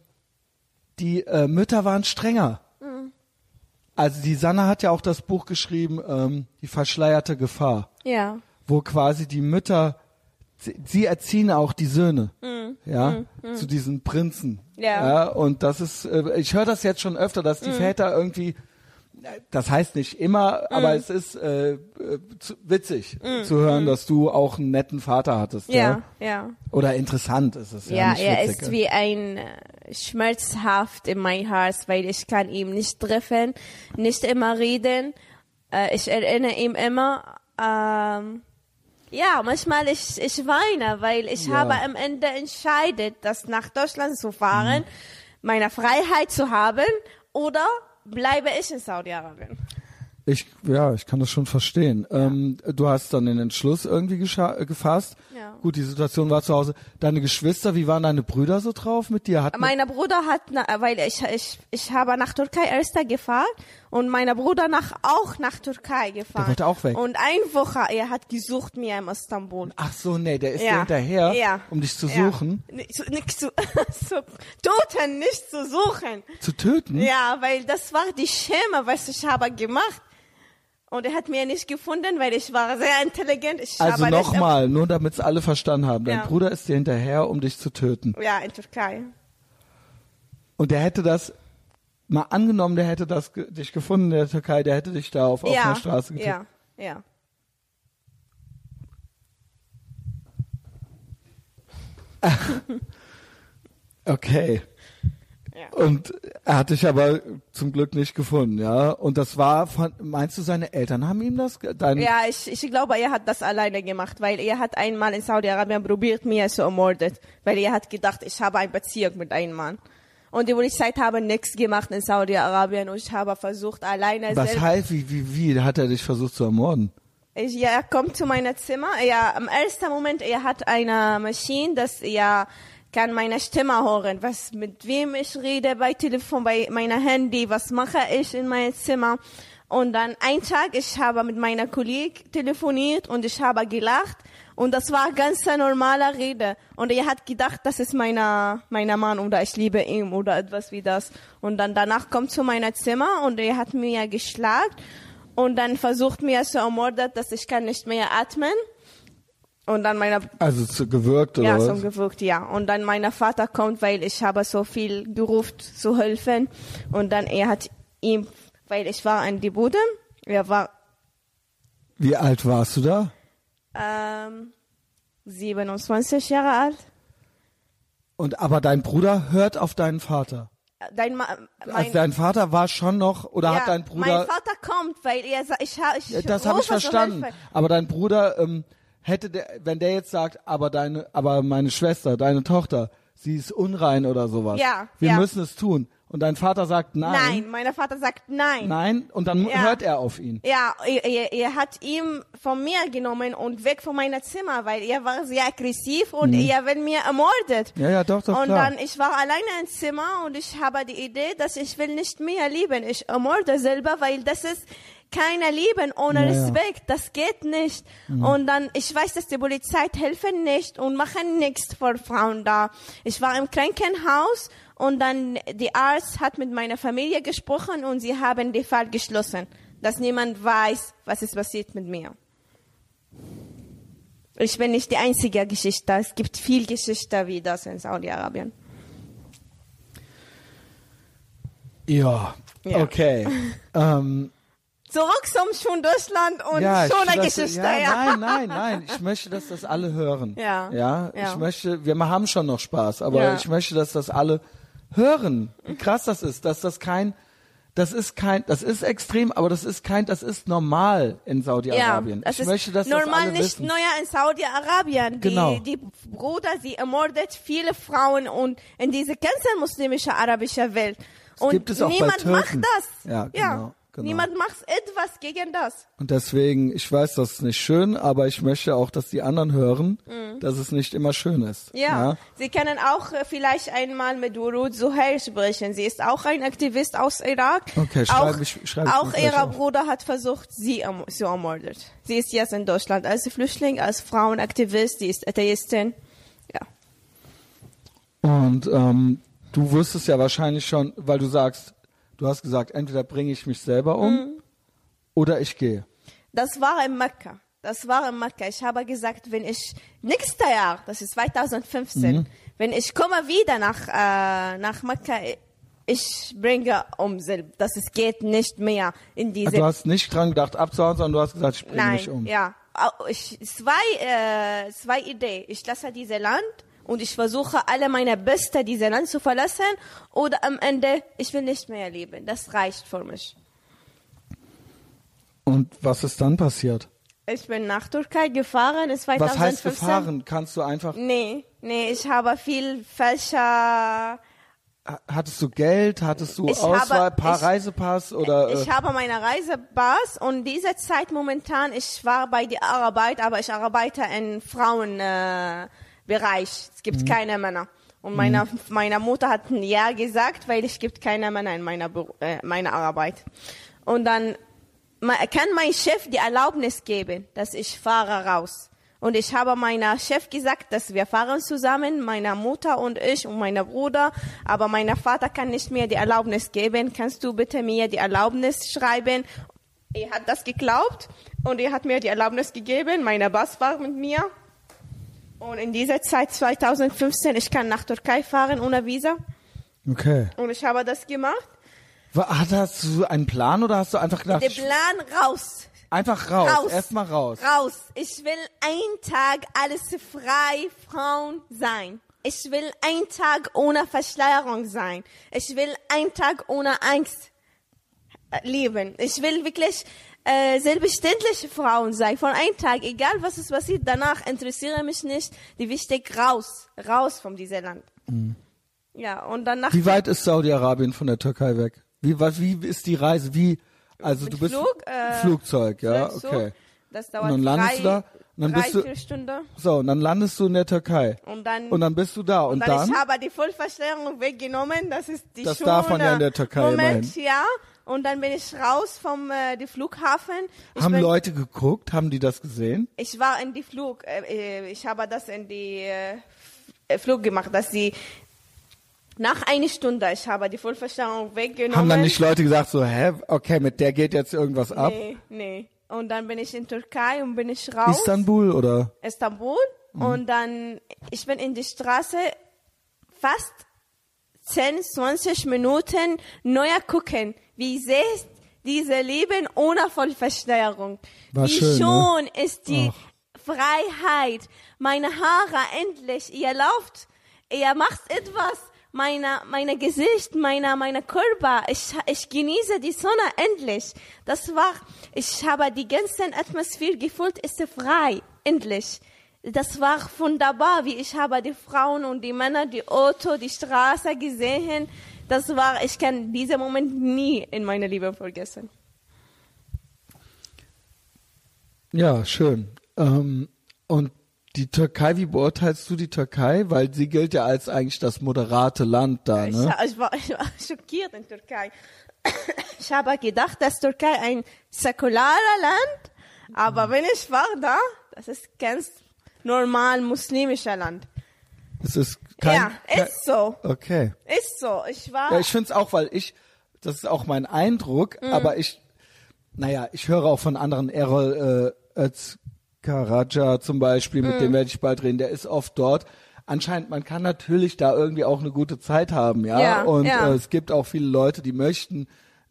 die äh, Mütter waren strenger. Mhm. Also die Sanna hat ja auch das Buch geschrieben, ähm, die verschleierte Gefahr, ja. wo quasi die Mütter, sie, sie erziehen auch die Söhne, ja, zu diesen Prinzen. Mhm. Ja. und das ist, äh, ich höre das jetzt schon öfter, dass Mhm. die Väter irgendwie das heißt nicht immer, aber Mm. es ist äh, äh, zu, witzig zu hören, dass du auch einen netten Vater hattest. Ja. Ja, ja. Oder interessant ist es ja, Ja, er witzig. ist wie ein äh, schmerzhaft in mein Herz, weil ich kann ihm nicht treffen, nicht immer reden. Äh, ich erinnere ihm immer. Ähm, ja, manchmal ich ich weine, weil ich Ja. habe am Ende entscheidet, das nach Deutschland zu fahren, meine Freiheit zu haben oder bleibe ich in Saudi-Arabien. Ich, ja, ich kann das schon verstehen. Ähm, du hast dann den Entschluss irgendwie gefasst. Ja. Gut, die Situation war zu Hause. Deine Geschwister, wie waren deine Brüder so drauf mit dir? Hatten, Mein Bruder hat, weil ich, ich, ich habe nach Türkei erster gefahren und mein Bruder nach, auch nach Türkei gefahren. wollte auch weg. Und eine Woche, er hat gesucht mir in Istanbul. Ach so, nee, der ist Ja. hinterher, Ja. um dich zu suchen, Nicht zu, zu, Toten nicht zu suchen. zu töten. Ja, weil das war die Schäme, was ich habe gemacht. Und er hat mir nicht gefunden, weil ich war sehr intelligent. Ich Also nochmal, nur damit es alle verstanden haben. Dein Ja. Bruder ist dir hinterher, um dich zu töten. Ja, in Türkei. Und der hätte das, mal angenommen, der hätte das dich gefunden in der Türkei, der hätte dich da auf offener Ja, Straße getötet. ja, ja. Okay. Ja. Und er hat dich aber zum Glück nicht gefunden, ja. Und das war von, meinst du, seine Eltern haben ihm das, dein, Ja, ich, ich glaube, er hat das alleine gemacht, weil er hat einmal in Saudi-Arabien probiert, mir zu ermorden, weil er hat gedacht, ich habe eine Beziehung mit einem Mann. Und die Polizei habe nichts gemacht in Saudi-Arabien und ich habe versucht, alleine was heißt, wie, wie, wie hat er dich versucht zu ermorden? Ich, ja, er kommt zu meinem Zimmer. Ja, im ersten Moment, er hat eine Maschine, dass er kann meine Stimme hören, was mit wem ich rede bei Telefon, bei meiner Handy, was mache ich in meinem Zimmer. Und dann ein Tag, ich habe mit meiner Kollegin telefoniert und ich habe gelacht und das war ganz eine normale Rede. Und er hat gedacht, das ist meiner, meiner Mann oder ich liebe ihn oder etwas wie das. Und dann danach kommt zu meinem Zimmer und er hat mir geschlagen und dann versucht mir zu ermorden, dass ich kann nicht mehr atmen. Und dann meine Also zu gewirkt oder ja, was? so gewirkt, ja. Und dann mein Vater kommt, weil ich habe so viel gerufen zu helfen. Und dann er hat ihm, weil ich war an die Bude, er war Wie alt warst du da? ähm, 27 Jahre alt. Und aber dein Bruder hört auf deinen Vater. Dein, Ma Also mein, dein Vater war schon noch, oder ja, hat dein mein Bruder, Vater kommt, weil er sagt, ich, ich Ja, das habe ich verstanden. Aber dein Bruder ähm, hätte, der, wenn der jetzt sagt, aber deine, aber meine Schwester, deine Tochter, sie ist unrein oder sowas. Ja, Wir ja. müssen es tun. Und dein Vater sagt nein. Nein, mein Vater sagt nein. Nein. Und dann Ja. hört er auf ihn. Ja, er, er, hat ihn von mir genommen und weg von meinem Zimmer, weil er war sehr aggressiv und er will mir ermordet. Mhm. Ja, ja, doch, doch, Und klar. dann, ich war alleine im Zimmer und ich habe die Idee, dass ich will nicht mehr lieben. Ich ermorde selber, weil das ist keine Lieben ohne Ja, Mhm. Respekt. Das geht nicht. Und dann, ich weiß, dass die Polizei helfen nicht und machen nichts für Frauen da. Ich war im Krankenhaus und dann die Arzt hat mit meiner Familie gesprochen und sie haben den Fall geschlossen, dass niemand weiß, was ist passiert mit mir. Ich bin nicht die einzige Geschichte. Es gibt viel Geschichte wie das in Saudi-Arabien. Ja, Ja. okay. ähm, Zurück zum schon Deutschland und ja, ich- schon eine das- Geschichte. ja, Ja, Nein, nein, nein. Ich möchte, dass das alle hören. Ja. Ja. Ja. Ich möchte, wir haben schon noch Spaß, aber Ja. ich möchte, dass das alle hören. Wie krass das ist, dass das kein, das ist kein, das ist extrem, aber das ist kein, das ist normal in Ja, Saudi-Arabien. das ich ist möchte, dass das normal alle nicht wissen. neuer in Saudi-Arabien. Die, Genau. die Bruder, sie ermordet viele Frauen und in diese ganze muslimische arabische Welt. und auch bei niemand macht das. Ja, genau, genau. Niemand macht etwas gegen das. Und deswegen, ich weiß, das ist nicht schön, aber ich möchte auch, dass die anderen hören, dass es nicht immer schön ist. Mhm. Ja. Sie können auch äh, vielleicht einmal mit Durud Zuhair sprechen. Sie ist auch ein Aktivist aus Irak. Okay, auch, schreibe ich- schreibe auch ihr. Bruder hat versucht, sie erm zu ermorden. Sie ist jetzt in Deutschland als Flüchtling, als Frauenaktivist. Sie ist Atheistin. Ja. Und ähm, du wusstest ja wahrscheinlich schon, weil du sagst, du hast gesagt, entweder bringe ich mich selber um Mhm. oder ich gehe. Das war in Mekka. Das war in Mekka. Ich habe gesagt, wenn ich nächstes Jahr, das ist 2015, Mhm. wenn ich komme wieder nach, äh, nach Mekka, ich bringe um selbst. Das es geht nicht mehr in diese. Also du hast nicht dran gedacht abzuhauen, sondern du hast gesagt, ich bringe Nein, mich um. ja. Ich, zwei, äh, zwei Ideen. Ich lasse dieses Land und ich versuche alle meine Beste dieses Land zu verlassen oder am Ende, ich will nicht mehr leben. Das reicht für mich. Und was ist dann passiert? Ich bin nach Türkei gefahren. Es 2015. Was heißt gefahren? Kannst du einfach, Nee, nee, ich habe viel falscher. ha- hattest du Geld, hattest du Ich Auswahl, habe- paar ich- Reisepass oder? Ich äh, habe meine Reisepass und diese Zeit momentan, ich war bei der Arbeit, aber ich arbeite im Frauenbereich. Äh, Bereich. es gibt keine Männer. Und meine, meine Mutter hat ein Ja gesagt, weil es gibt keine Männer in meiner, äh, meiner Arbeit. Und dann kann mein Chef die Erlaubnis geben, dass ich fahre raus. Und ich habe meiner Chef gesagt, dass wir fahren zusammen, meine Mutter und ich und mein Bruder. Aber mein Vater kann nicht mehr die Erlaubnis geben. Kannst du bitte mir die Erlaubnis schreiben? Er hat das geglaubt und er hat mir die Erlaubnis gegeben. Meine Boss war mit mir. Und in dieser Zeit 2015, ich kann nach Türkei fahren ohne Visa. okay. Und ich habe das gemacht. Hast du einen Plan oder hast du einfach gedacht, Der Plan raus. einfach raus, Raus. erstmal raus? Raus. Ich will einen Tag alles frei Frauen sein. Ich will einen Tag ohne Verschleierung sein. Ich will einen Tag ohne Angst leben. Ich will wirklich äh, selbstverständliche Frauen sein. Von einem Tag, egal was es passiert, danach interessiere mich nicht. Die wichtig raus, raus von diesem Land. Ja, und danach Wie weit ist Saudi-Arabien von der Türkei weg? Wie, was, wie ist die Reise? Wie, also Mit du bist Flug, äh, Flugzeug, ja, Flugzeug, okay. Das dauert dann landest drei, du da, und dann drei, bist du- vier Stunden. So, und dann landest du in der Türkei. Und dann, Und dann bist du da. Und, und dann, dann? ich habe die Vollverschleierung weggenommen. Das ist die Das schon, darf man ja in der Türkei Moment, ja. Und dann bin ich raus vom äh, die Flughafen. Ich, haben bin, Leute geguckt? Haben die das gesehen? ich war in die Flug. Äh, äh, ich habe das in die äh, Flug gemacht, dass sie nach einer Stunde, ich habe die Vollverstärkung weggenommen. Haben dann nicht Leute gesagt so, hä, okay, mit der geht jetzt irgendwas ab? Nee, nee. Und dann bin ich in Türkei und bin ich raus. Istanbul oder? Istanbul. Und dann, ich bin in die Straße fast 10, 20 Minuten neuer gucken, wie sehr diese Leben ohne Vollversteuerung. War wie schön, ne? schon ist die Freiheit. Meine Haare endlich, ihr lauft, ihr macht etwas. Meine, meine Gesicht, meine, meine Körper, ich, ich genieße die Sonne endlich. Das war, ich habe die ganze Atmosphäre gefühlt, ist frei, endlich. Das war wunderbar, wie ich habe die Frauen und die Männer, die Auto, die Straße gesehen. Das war, ich kann diesen Moment nie in meinem Leben vergessen. Ja, schön. Ähm, und die Türkei, wie beurteilst du die Türkei? Weil sie gilt ja als eigentlich das moderate Land da, Ich, ne? ich, war, ich war schockiert in Türkei. Ich habe gedacht, dass Türkei ein säkularer Land, aber wenn ich war da, das ist ganz normal muslimischer Land. Es ist kein, ja, ist so, Okay. ist so. Ich war, Ja, ich find's auch, weil ich, das ist auch mein Eindruck, Mhm. aber ich, naja, ich höre auch von anderen, Errol äh, Özkaraca zum Beispiel, Mhm. mit dem werde ich bald reden, der ist oft dort. Anscheinend, man kann natürlich da irgendwie auch eine gute Zeit haben, ja. Ja, Und ja. Äh, es gibt auch viele Leute, die möchten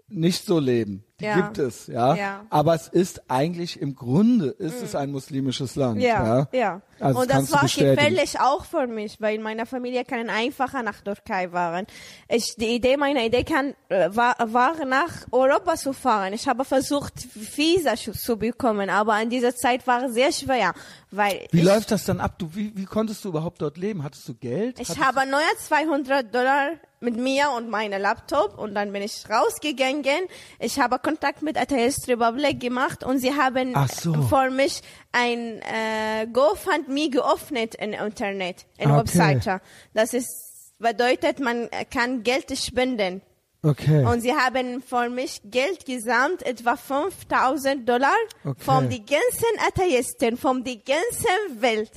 nicht so leben. Die Ja. gibt es, ja? Ja. Mhm. Aber es ist eigentlich im Grunde ist es ein muslimisches Land, ja, ja. ja. Also und das du war gefährlich auch für mich, weil meine Familie kann einfacher nach Türkei fahren. Ich, die Idee, meine Idee kann, äh, war, war nach Europa zu fahren. Ich habe versucht, Visa zu- bekommen, aber in dieser Zeit war es sehr schwer, weil Wie ich, läuft das dann ab? Du, wie, wie konntest du überhaupt dort leben? Hattest du Geld? ich Hattest habe neue 200 Dollar mit mir und meinem Laptop und dann bin ich rausgegangen. Ich habe Kontakt mit Atheist Republic gemacht und sie haben so. für mich ein äh, GoFundMe geöffnet im Internet, in Okay. Webseite. Das ist bedeutet, man kann Geld spenden. Okay. Und sie haben für mich Geld gesamt, etwa 5000 Dollar, Okay. von die ganzen Atheisten, von die ganzen Welt,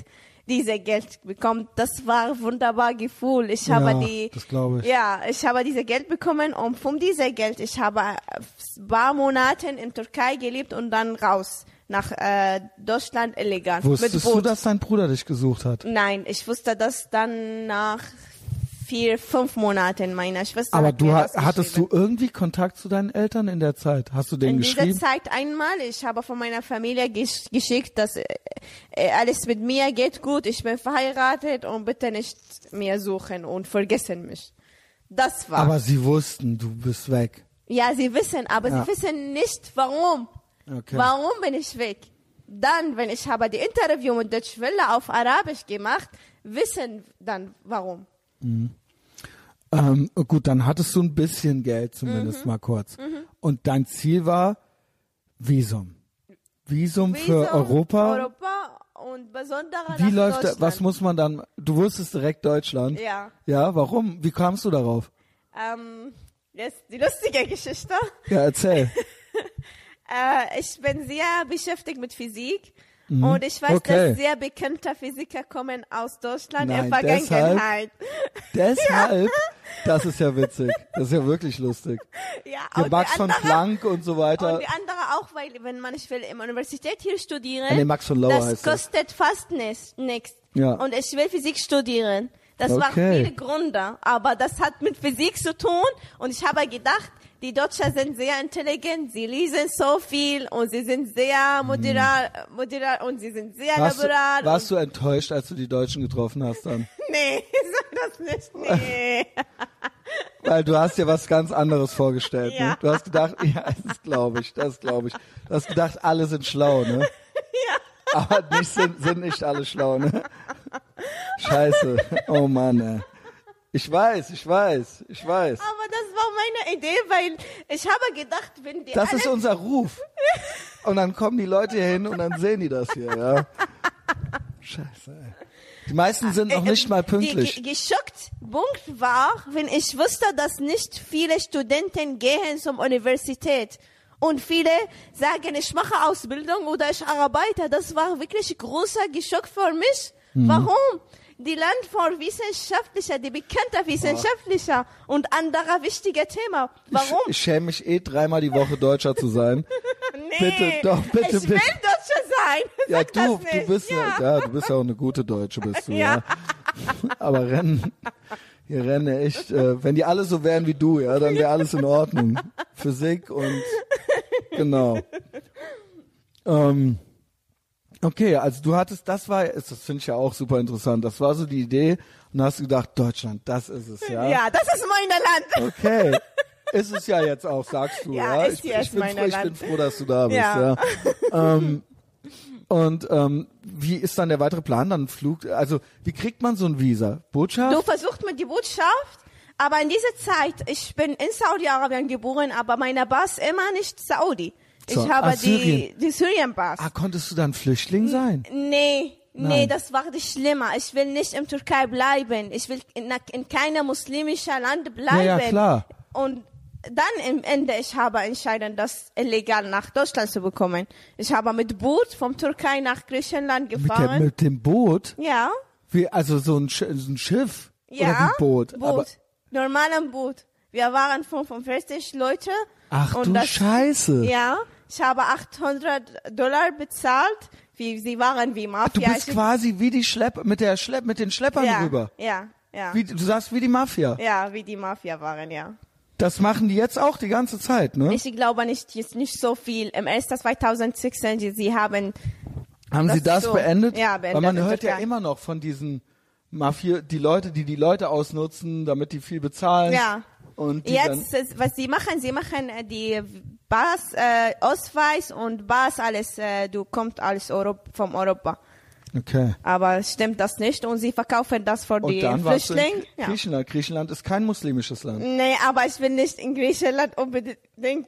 diese Geld bekommen. Das war ein wunderbar Gefühl. Ich habe Ja, die, ich. ja, ich habe diese Geld bekommen und von dieser Geld, ich habe ein paar Monate in Türkei gelebt und dann raus nach äh, Deutschland illegal. Wusstest du, dass dein Bruder dich gesucht hat? Nein, ich wusste das dann nach vier, fünf Monate. Meine Schwester Aber hat du hattest du geschrieben. irgendwie Kontakt zu deinen Eltern in der Zeit? Hast du denen in dieser geschrieben? Zeit einmal, ich habe von meiner Familie gesch geschickt, dass äh, äh, alles mit mir geht gut, ich bin verheiratet und bitte nicht mehr suchen und vergessen mich. Das war. Aber sie wussten, du bist weg. ja, sie wissen, aber Ja. sie wissen nicht warum. Okay. Warum bin ich weg? Dann, wenn ich habe die Interview mit Deutsche Welle auf Arabisch gemacht, wissen dann warum. Ähm, gut, dann hattest du ein bisschen Geld zumindest Mhm. mal kurz. Und dein Ziel war Visum. Visum, für Visum, Europa. Europa und besonders Wie läuft? Deutschland. Was muss man dann? Du wusstest direkt Deutschland. Ja. Ja, warum? Wie kamst du darauf? Ähm, jetzt die lustige Geschichte. Ja, erzähl. Äh, ich bin sehr beschäftigt mit Physik und ich weiß, Mhm. Okay. dass sehr bekannte Physiker kommen aus Deutschland Nein, in Vergangenheit. Deshalb, das ist ja witzig. Das ist ja wirklich lustig. Ja, Der Max die von andere- Planck und so weiter. Und die andere auch, weil wenn man ich will in der Universität hier studieren, nee, Max von Lauer das heißt das. kostet fast nichts. Ja. Und ich will Physik studieren. Das Okay. viele Gründe, aber das hat mit Physik zu tun und ich habe gedacht, die Deutschen sind sehr intelligent, sie lesen so viel und sie sind sehr moderat, moderat und sie sind sehr Hm. Warst, du, liberal. warst und, du enttäuscht, als du die Deutschen getroffen hast dann? nee, sag das nicht, nee. Weil du hast dir was ganz anderes vorgestellt. Ne? Ja. Du hast gedacht, ja, das glaube ich, das glaube ich. Du hast gedacht, alle sind schlau, ne? Ja. Aber nicht sind, sind nicht alle schlau, ne? Scheiße. Oh Mann, ey. Ich weiß, ich weiß, ich weiß. Aber das war meine Idee, weil ich habe gedacht, wenn die Das ist unser Ruf. Und dann kommen die Leute hier hin und dann sehen die das hier, ja. Scheiße, ey. Die meisten sind noch Äh, nicht mal Die pünktlich. ge- geschockt Punkt war, wenn ich wusste, dass nicht viele Studenten gehen zur Universität. Und viele sagen, ich mache Ausbildung oder ich arbeite. Das war wirklich großer Geschock für mich. Mhm. Warum? Die Land für Wissenschaftlicher, die bekannte Wissenschaftlicher und andere wichtige Themen. Warum? Ich, ich schäme mich eh dreimal die Woche Deutscher zu sein. nee, bitte, doch, bitte, ich bitte. will Deutscher sein. Ja, du, du bist ja. ja, du bist ja auch eine gute Deutsche, bist du, ja. Ja. Aber Rennen, hier rennen echt, äh, wenn die alle so wären wie du, ja, dann wäre alles in Ordnung. Physik und genau. Ähm, okay, also du hattest, das war, das finde ich ja auch super interessant. Das war so die Idee und hast gedacht, Deutschland, das ist es, ja. Ja, das ist mein Land. Okay. Ist es ja jetzt auch, sagst du, ja. Ja, ist ich, jetzt ich, bin froh, ich bin Land. froh, dass du da bist, ja. Ja. ähm, und ähm, wie ist dann der weitere Plan? Dann Flug, also wie kriegt man so ein Visa? Botschaft? Du versuchst mit die Botschaft, aber in dieser Zeit, ich bin in Saudi-Arabien geboren, aber meine Pass immer nicht Saudi. Ich So, habe ah, Syrien. die, die Syrien-Pass. ah, konntest du dann Flüchtling sein? Nee, Nein. nee, das war das Schlimme. Ich will nicht in Türkei bleiben. Ich will in, in keinem muslimischen Land bleiben. Ja, ja, klar. Und dann im Ende, ich habe entschieden, das illegal nach Deutschland zu bekommen. Ich habe mit Boot vom Türkei nach Griechenland Mit, der, gefahren. mit dem Boot? ja, Wie, also so ein, so ein Schiff? ja. Oder wie Boot? Boot. Aber, Normalen Boot. Wir waren 45 Leute. ach du das, Scheiße. Ja, ich habe 800 Dollar bezahlt. Wie, sie waren wie Mafia. Du bist quasi wie die Schlepp, mit der Schlepp, mit den Schleppern ja, rüber. Ja, ja. Wie, du sagst wie die Mafia. Ja, wie die Mafia waren, ja. Das machen die jetzt auch die ganze Zeit, ne? Ich glaube nicht, jetzt nicht so viel. Im 1. 2016, sie, sie haben, Haben Das Sie das so. beendet? Ja, beendet Weil man hört ja immer noch von diesen Mafia, die Leute, die die Leute ausnutzen, damit die viel bezahlen. ja. Und Jetzt, was sie machen, sie machen äh, die Pass, äh, Ausweis und Pass, alles, äh, du kommst alles Europ vom Europa. Okay. Aber stimmt das nicht und sie verkaufen das für Und die Flüchtlinge. Ja. Griechenland. Griechenland ist kein muslimisches Land. Nee, aber ich will nicht in Griechenland unbedingt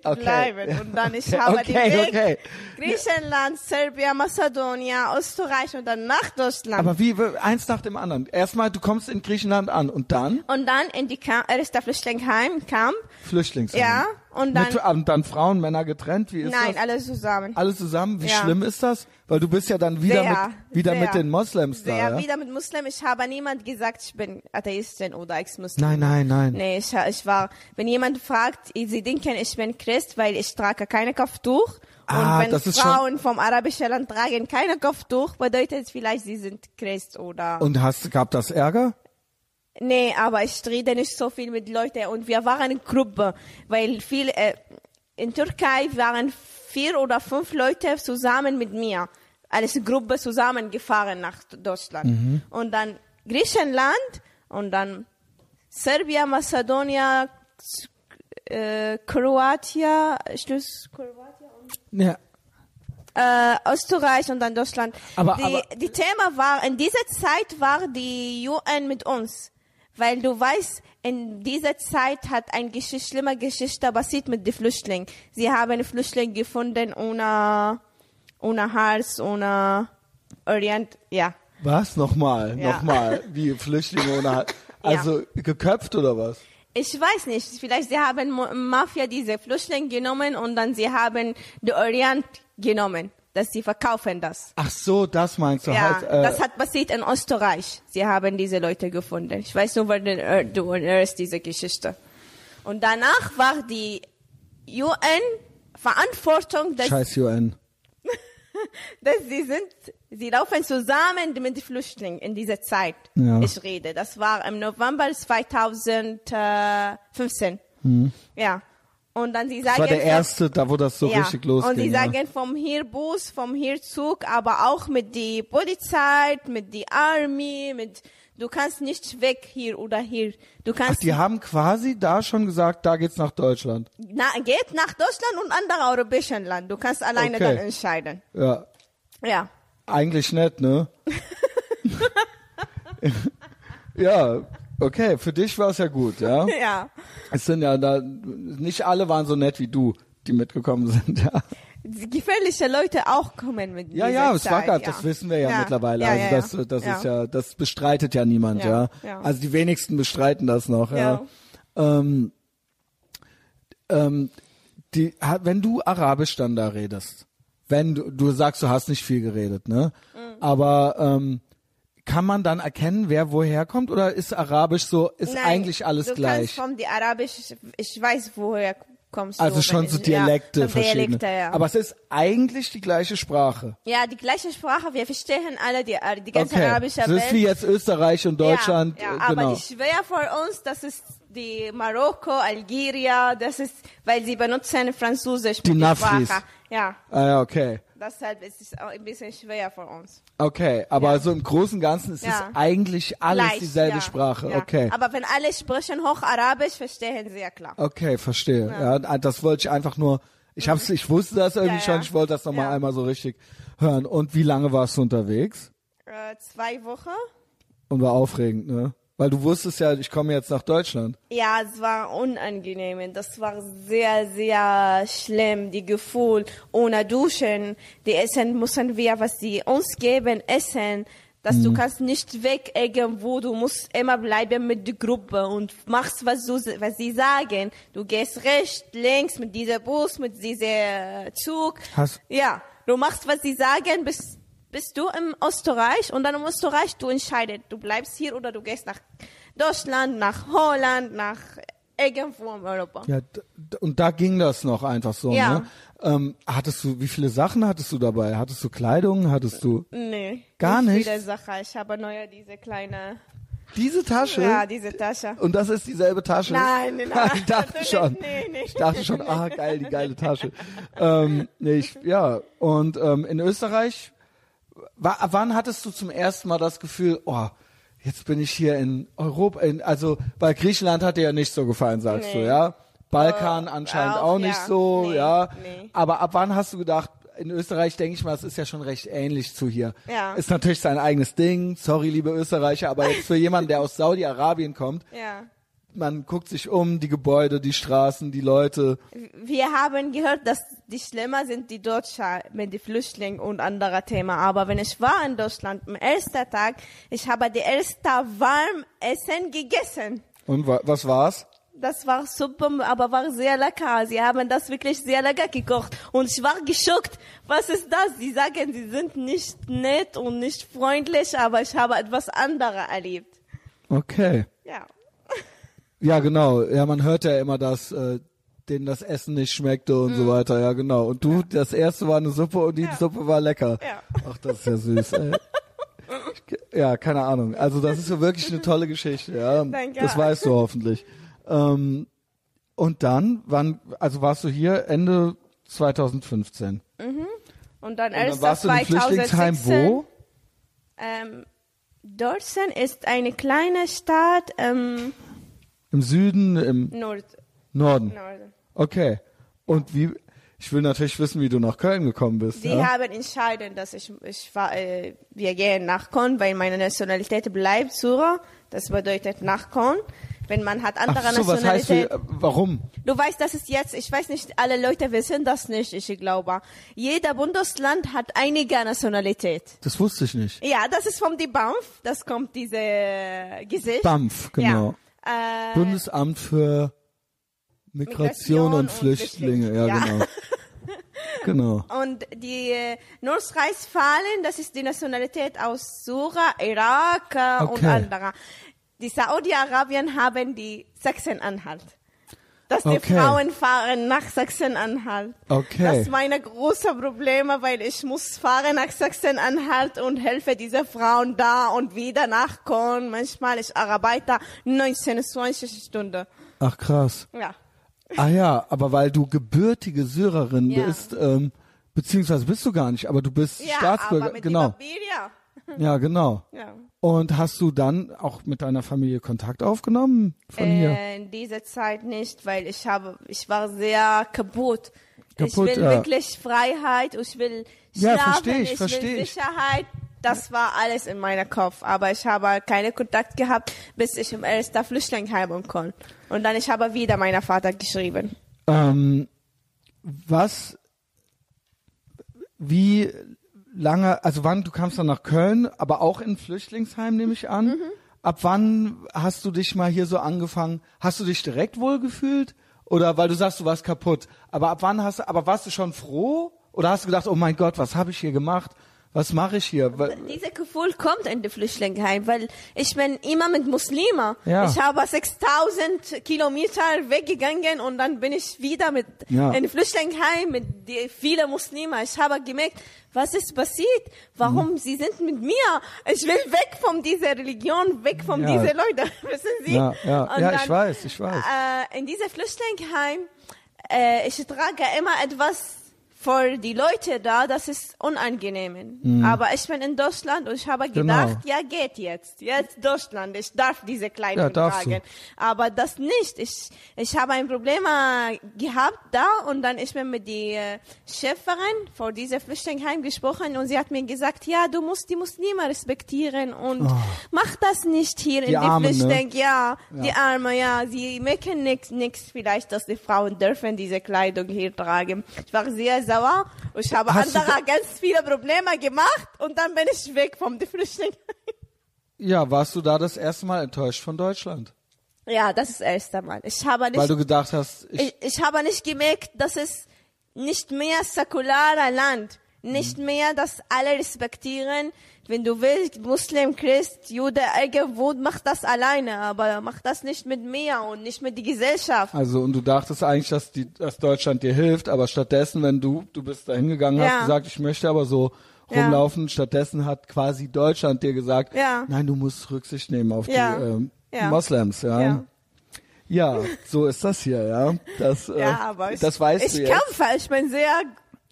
Okay. bleiben. Und dann ich Okay, habe okay, den Weg okay. Griechenland, Serbien, Mazedonien, Österreich und dann nach Deutschland. Aber wie, eins nach dem anderen. Erstmal, du kommst in Griechenland an und dann und dann in die Camp, erste Flüchtlingsheim, Camp. Flüchtlingsheim. Ja, und dann, Mit, und dann Frauen, Männer getrennt, wie ist nein, das? alle zusammen. Alle zusammen, wie Ja. schlimm ist das? Weil du bist ja dann wieder Sehr, mit, wieder sehr. mit den Moslems da, Sehr ja? wieder mit Muslim. Ich habe niemand gesagt, ich bin Atheistin oder Ex-Muslim. Nein, nein, nein. Nee, ich, ich war, wenn jemand fragt, sie denken, ich bin Christ, weil ich trage keine Kopftuch. Ah, und wenn ist schon- Frauen vom arabischen Land tragen keine Kopftuch, bedeutet es vielleicht, sie sind Christ oder. Und hast, gab das Ärger? Nee, aber ich rede nicht so viel mit Leuten und wir waren eine Gruppe, weil viel äh, in Türkei waren vier oder fünf Leute zusammen mit mir, als Gruppe zusammengefahren nach Deutschland und dann Griechenland und dann Serbien, Mazedonien, äh, Kroatien, Schluss Kroatien und Ja. äh, Österreich und dann Deutschland. Aber- die, aber- die Thema war, in dieser Zeit war die UN mit uns. Weil du weißt, in dieser Zeit hat eine Geschichte, schlimme Geschichte passiert mit den Flüchtlingen. Sie haben Flüchtlinge gefunden ohne, ohne Hals, ohne Orient, ja. Was? Nochmal, Ja. nochmal. Wie Flüchtlinge ohne Halt. Also geköpft oder was? Ich weiß nicht, vielleicht sie haben Mafia diese Flüchtlinge genommen und dann sie haben den Orient genommen, dass sie verkaufen das. Ach so, das meinst du Ja, halt. Äh, das hat passiert in Österreich. Sie haben diese Leute gefunden. Ich weiß nur, wer den- äh, du erinnerst diese Geschichte. Und danach war die UN Verantwortung, dass, Scheiß UN. dass sie sind, sie laufen zusammen mit den Flüchtlingen in dieser Zeit. Ja. Ich rede. Das war im November 2015. Ja. Und dann sie sagen, Das war der erste, da wo das so ja. richtig losging. Und ja. sagen vom hier Bus, vom hier Zug, aber auch mit die Polizei, mit die Army, mit du kannst nicht weg hier oder hier. Du Ach, kannst die haben quasi da schon gesagt, da geht's nach Deutschland. na, geht nach Deutschland und andere europäische Land. Du kannst alleine Okay. dann entscheiden. Ja, Ja. eigentlich nett, ne? ja, okay, für dich war es ja gut, ja. Ja. Es sind ja da, nicht alle waren so nett wie du, die mitgekommen sind, ja. Gefährliche Leute auch kommen mit Ja, ja, es war grad, ja. das wissen wir ja, Ja. mittlerweile. Ja, also das, das ist ja, das bestreitet ja niemand, ja. Also die wenigsten bestreiten das noch, ja. Ähm, ähm, die, wenn du Arabisch dann da redest, wenn du, du sagst, du hast nicht viel geredet, ne? Mhm. Aber ähm, kann man dann erkennen, wer woher kommt, oder ist Arabisch so, ist Nein, eigentlich alles du gleich? Kannst vom die Arabisch, ich, weiß, woher kommst Also du. schon wenn so Dialekte ja, verschiedene. Dialekte, ja. Aber es ist eigentlich die gleiche Sprache. Ja, die gleiche Sprache, wir verstehen alle die, die ganze Okay. arabische Das Welt. ist wie jetzt Österreich und Deutschland. Ja, ja äh, genau. aber die schwer für uns, das ist die Marokko, Algeria, das ist, weil sie benutzen Französisch. Die Nafris. Sprache. Ja, ah, ja, okay. Deshalb ist es auch ein bisschen schwer für uns. Okay, aber Ja. so im Großen und Ganzen ist Ja. es eigentlich alles Gleich, dieselbe ja, Sprache. Okay. Aber wenn alle sprechen Hocharabisch, verstehen sie ja klar. Okay, verstehe. Ja. das wollte ich einfach nur. Ich hab's, ich wusste das irgendwie schon. Ich wollte das nochmal Ja. einmal so richtig hören. Und wie lange warst du unterwegs? Äh, zwei Wochen? Und war aufregend, ne? Weil du wusstest ja, ich komme jetzt nach Deutschland. Ja, es war unangenehm. Das war sehr, sehr schlimm. Die Gefühl ohne Duschen. Die Essen müssen wir, was sie uns geben, essen. Dass du kannst nicht weg irgendwo. Du musst immer bleiben mit der Gruppe und machst, was, du, was sie sagen. Du gehst rechts, links mit dieser Bus, mit dieser Zug. Hast- ja, du machst, was sie sagen, bis bist du im Österreich und dann im Österreich du entscheidest, du bleibst hier oder du gehst nach Deutschland, nach Holland, nach irgendwo in Europa. Ja, und da ging das noch einfach so, Ja. ne? Ähm, hattest du, wie viele Sachen hattest du dabei? Hattest du Kleidung? Hattest du Nee. Gar nicht? Viele Sache. Ich habe neue diese kleine, diese Tasche? ja, diese Tasche. Und das ist dieselbe Tasche? Nein, nein, nein. ich dachte schon. nee, nee. Ich dachte schon, ah, geil, die geile Tasche. ähm, nee, ich, ja, und ähm, in Österreich, wann hattest du zum ersten Mal das Gefühl, oh, jetzt bin ich hier in Europa, in, also, weil Griechenland hat dir ja nicht so gefallen, sagst du, Nee. ja? Balkan anscheinend auch, auch nicht ja. so, Nee, ja? nee. Aber ab wann hast du gedacht, in Österreich denke ich mal, es ist ja schon recht ähnlich zu hier. Ja. Ist natürlich sein eigenes Ding, sorry, liebe Österreicher, aber jetzt für jemanden, der aus Saudi-Arabien kommt, Ja. Man guckt sich um, die Gebäude, die Straßen, die Leute. Wir haben gehört, dass die schlimmer sind die Deutschen mit den Flüchtlingen und anderer Themen. Aber wenn ich war in Deutschland am ersten Tag, ich habe die erste warm Essen gegessen. Und wa was war's? Das war super, aber war sehr lecker. Sie haben das wirklich sehr lecker gekocht. Und ich war geschockt. Was ist das? Sie sagen, sie sind nicht nett und nicht freundlich, aber ich habe etwas anderes erlebt. Okay. Ja. Ja, genau. Ja, man hört ja immer, dass äh, denen das Essen nicht schmeckte und Mhm. so weiter. Ja, genau. Und du, das erste war eine Suppe und die Suppe war lecker. Ja. Ach, das ist ja süß, ey. Ja, keine Ahnung. Also das ist so wirklich eine tolle Geschichte. Ja, Danke. das weißt du hoffentlich. Ähm, und dann, wann? Also warst du hier Ende 2015? Und dann Und erst dann warst du im Flüchtlingsheim 2016, wo? Ähm, Dorsen ist eine kleine Stadt im Im Süden, im Nord Norden. Norden. Okay. Und wie? Ich will natürlich wissen, wie du nach Köln gekommen bist. Sie ja? haben entschieden, dass ich, ich war, äh, wir gehen nach Köln, weil meine Nationalität bleibt Sura. Das bedeutet nach Köln. Wenn man hat andere Ach so, was heißt, wie, warum? Du weißt, dass es jetzt, ich weiß nicht, alle Leute wissen das nicht, ich glaube. Jeder Bundesland hat einige Nationalität. Das wusste ich nicht. Ja, das ist vom die BAMF, das kommt diese Gesicht. BAMF, genau. Ja. Äh, Bundesamt für Migration, Migration und und Flüchtlinge. Flüchtlinge, Ja, ja. genau. genau. Und die äh, Nordrhein-Westfalen, das ist die Nationalität aus Sura, Irak äh, und Okay. anderer. Die Saudi-Arabien haben die Sachsen-Anhalt. Dass die Okay. Frauen fahren nach Sachsen-Anhalt. Okay. Das ist meine große Probleme, weil ich muss fahren nach Sachsen-Anhalt und helfe diese Frauen da und wieder nachkommen. Manchmal ich arbeite 19, 20 Stunden. Ach krass. Ja. Ah ja, aber weil du gebürtige Syrerin Ja. bist, ähm, beziehungsweise bist du gar nicht, aber du bist Ja, Staatsbürger. aber mit genau. dem Papier, ja. Ja, genau. ja. Und hast du dann auch mit deiner Familie Kontakt aufgenommen von hier? Äh, in dieser Zeit nicht, weil ich habe, ich war sehr kaputt. ich Kaputt, will ja. wirklich Freiheit, ich will Ja, schlafen, versteh ich, ich versteh will ich. Sicherheit. Das war alles in meinem Kopf, aber ich habe keinen Kontakt gehabt, bis ich im ersten Flüchtlingsheim kam. Und dann ich habe wieder meiner Vater geschrieben. Ähm, was, wie lange, also wann, du kamst dann nach Köln, aber auch in Flüchtlingsheim, nehme ich an. Mhm. Ab wann hast du dich mal hier so angefangen? Hast du dich direkt wohlgefühlt? Oder weil du sagst, du warst kaputt. Aber ab wann hast du, aber warst du schon froh? Oder hast du gedacht, oh mein Gott, was habe ich hier gemacht? Was mache ich hier? Dieser Gefühl kommt in die Flüchtlingsheim, weil ich bin immer mit Muslimen. Ja. Ich habe 6000 Kilometer weggegangen und dann bin ich wieder mit Ja. in Flüchtlingsheim mit die viele Muslime. Ich habe gemerkt, was ist passiert? Warum Mhm. sie sind mit mir? Ich will weg von dieser Religion, weg von Ja. diesen Leuten, wissen Sie? Ja, ja, ja, ich weiß, ich weiß. Äh, in dieser Flüchtlingsheim, äh, ich trage immer etwas für die Leute da, das ist unangenehm. Aber ich bin in Deutschland und ich habe Mhm. Genau. gedacht, ja geht jetzt, jetzt Deutschland, ich darf diese Kleidung Ja, tragen. Aber das nicht. Ich, ich habe ein Problem äh, gehabt da und dann ich bin mit der äh, Chefin vor dieser Flüchtlingsheim gesprochen und sie hat mir gesagt, ja, du musst die Muslime respektieren und mach das nicht hier Oh. Die in die ne? Flüchtling, ja, die Arme, ja, sie merken nichts, nichts vielleicht, dass die Frauen dürfen diese Kleidung hier tragen. Ich war sehr sauer. Ich habe Hast andere ganz viele Probleme gemacht und dann bin ich weg vom Flüchtling. Ja, warst du da das erste Mal enttäuscht von Deutschland? Ja, das ist das erste Mal. Ich habe Weil nicht, du gedacht hast, ich, ich, ich habe nicht gemerkt, dass es nicht mehr säkularer Land, nicht Mhm. mehr, dass alle respektieren. Wenn du willst, Muslim, Christ, Jude, irgendwo, mach das alleine, aber mach das nicht mit mir und nicht mit der Gesellschaft. Also und du dachtest eigentlich, dass, die, dass Deutschland dir hilft, aber stattdessen, wenn du, du bist da hingegangen, Ja. hast gesagt, ich möchte aber so Ja. rumlaufen, stattdessen hat quasi Deutschland dir gesagt, Ja. nein, du musst Rücksicht nehmen auf Ja. die ähm, Ja. Moslems, ja. Ja. ja. so ist das hier, ja. Das, äh, Ja, aber ich, das weißt ich du jetzt. kämpfe, ich bin sehr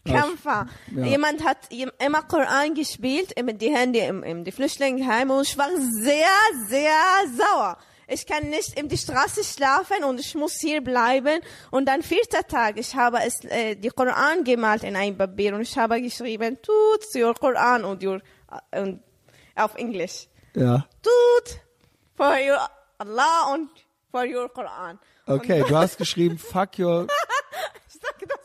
Kämpfer. Ja. Jemand hat immer Koran gespielt, mit die Hände im, im die Flüchtlingsheim und ich war sehr, sehr sauer. Ich kann nicht in die Straße schlafen und ich muss hier bleiben. Und dann vierter Tag, ich habe es, äh, die Koran gemalt in ein Papier und ich habe geschrieben, tut your Koran und your, äh, und auf Englisch. Ja. Tut for your Allah und for your Koran. Okay, du hast geschrieben, fuck your, Ich sag das.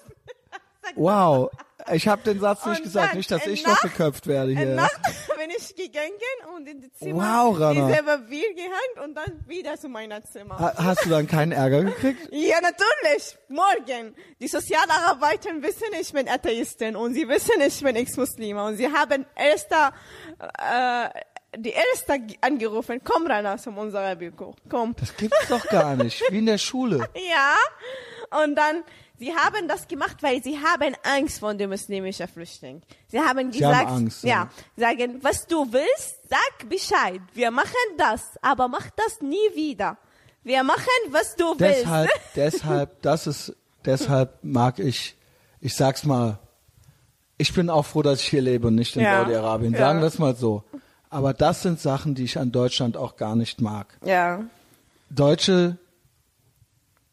Sag wow. Ich habe den Satz nicht Und gesagt, dann nicht, dass ich noch geköpft werde hier. Nacht bin ich gegangen und in die Zimmer Wow, Rana. diese Papier gehängt und dann wieder zu meiner Zimmer. Ha- Hast du dann keinen Ärger gekriegt? Ja, natürlich. Morgen. Die Sozialarbeiter wissen, ich bin Atheistin und sie wissen, ich bin Ex-Muslime und sie haben erster, äh, die erste angerufen, komm Rana zu unserer Büro, komm. Das gibt's doch gar nicht, wie in der Schule. Ja. Und dann sie haben das gemacht, weil sie haben Angst vor dem muslimischen Flüchtling. Sie haben haben gesagt, Angst, ja, ja. sagen, was du willst, sag Bescheid. Wir machen das, aber mach das nie wieder. Wir machen, was du Deshalb, willst. deshalb, das ist, deshalb mag ich, ich sag's mal, ich bin auch froh, dass ich hier lebe und nicht in Ja, Saudi-Arabien. ja. Sagen wir es mal so. Aber das sind Sachen, die ich an Deutschland auch gar nicht mag. Ja, Deutsche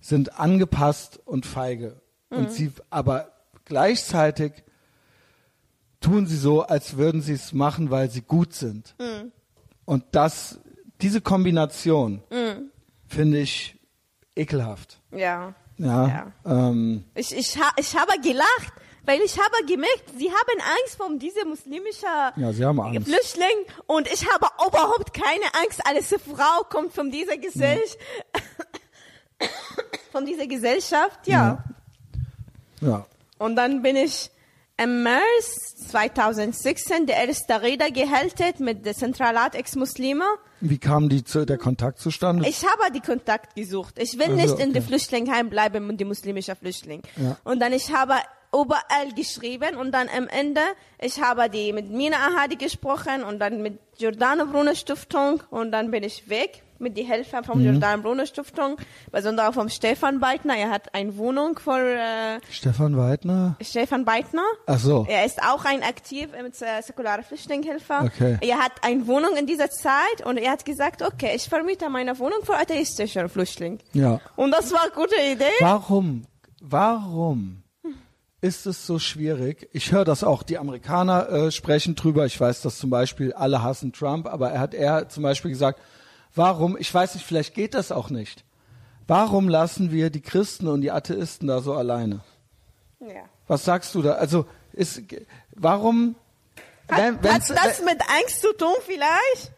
sind angepasst und feige. Mhm. Und sie, aber gleichzeitig tun sie so, als würden sie es machen, weil sie gut sind. Mhm. Und das, diese Kombination finde ich ekelhaft. ja. Ja. Ja. Ähm, Ich, ich, ha, ich habe gelacht, weil ich habe gemerkt, sie haben Angst vor diesem muslimischen Ja, sie haben Angst. Flüchtling und ich habe überhaupt keine Angst. Als Frau kommt von dieser Gesellschaft, von dieser Gesellschaft, ja. ja. Und dann bin ich im März 2016 der erste Rede gehalten mit der Zentralat Ex-Muslime. Wie kam die zu, der Kontakt zustande? Ich habe die Kontakt gesucht. Ich will Also, nicht in okay. der Flüchtlingsheim bleiben und die muslimische Flüchtling. Ja. Und dann ich habe überall geschrieben und dann am Ende ich habe die mit Mina Ahadi gesprochen und dann mit Giordano Bruno Stiftung und dann bin ich weg mit die Helfer vom Mhm. Giordano Bruno Stiftung, besonders auch vom Stefan Beitner. Er hat eine Wohnung für äh, Stefan Weidner? Stefan Beitner. Ach so. Er ist auch ein aktiv mit äh, säkularer Flüchtlingshilfe. Okay. Er hat eine Wohnung in dieser Zeit und er hat gesagt, okay, ich vermiete meine Wohnung für atheistische Flüchtlinge. Ja. Und das war eine gute Idee. Warum? Warum ist es so schwierig? Ich höre das auch, die Amerikaner äh, sprechen drüber. Ich weiß, dass zum Beispiel alle hassen Trump, aber er hat er zum Beispiel gesagt, warum, ich weiß nicht, vielleicht geht das auch nicht. Warum lassen wir die Christen und die Atheisten da so alleine? Ja. Was sagst du da? Also, ist, warum, wenn, Hat, wenn's- hat das mit Angst zu tun vielleicht?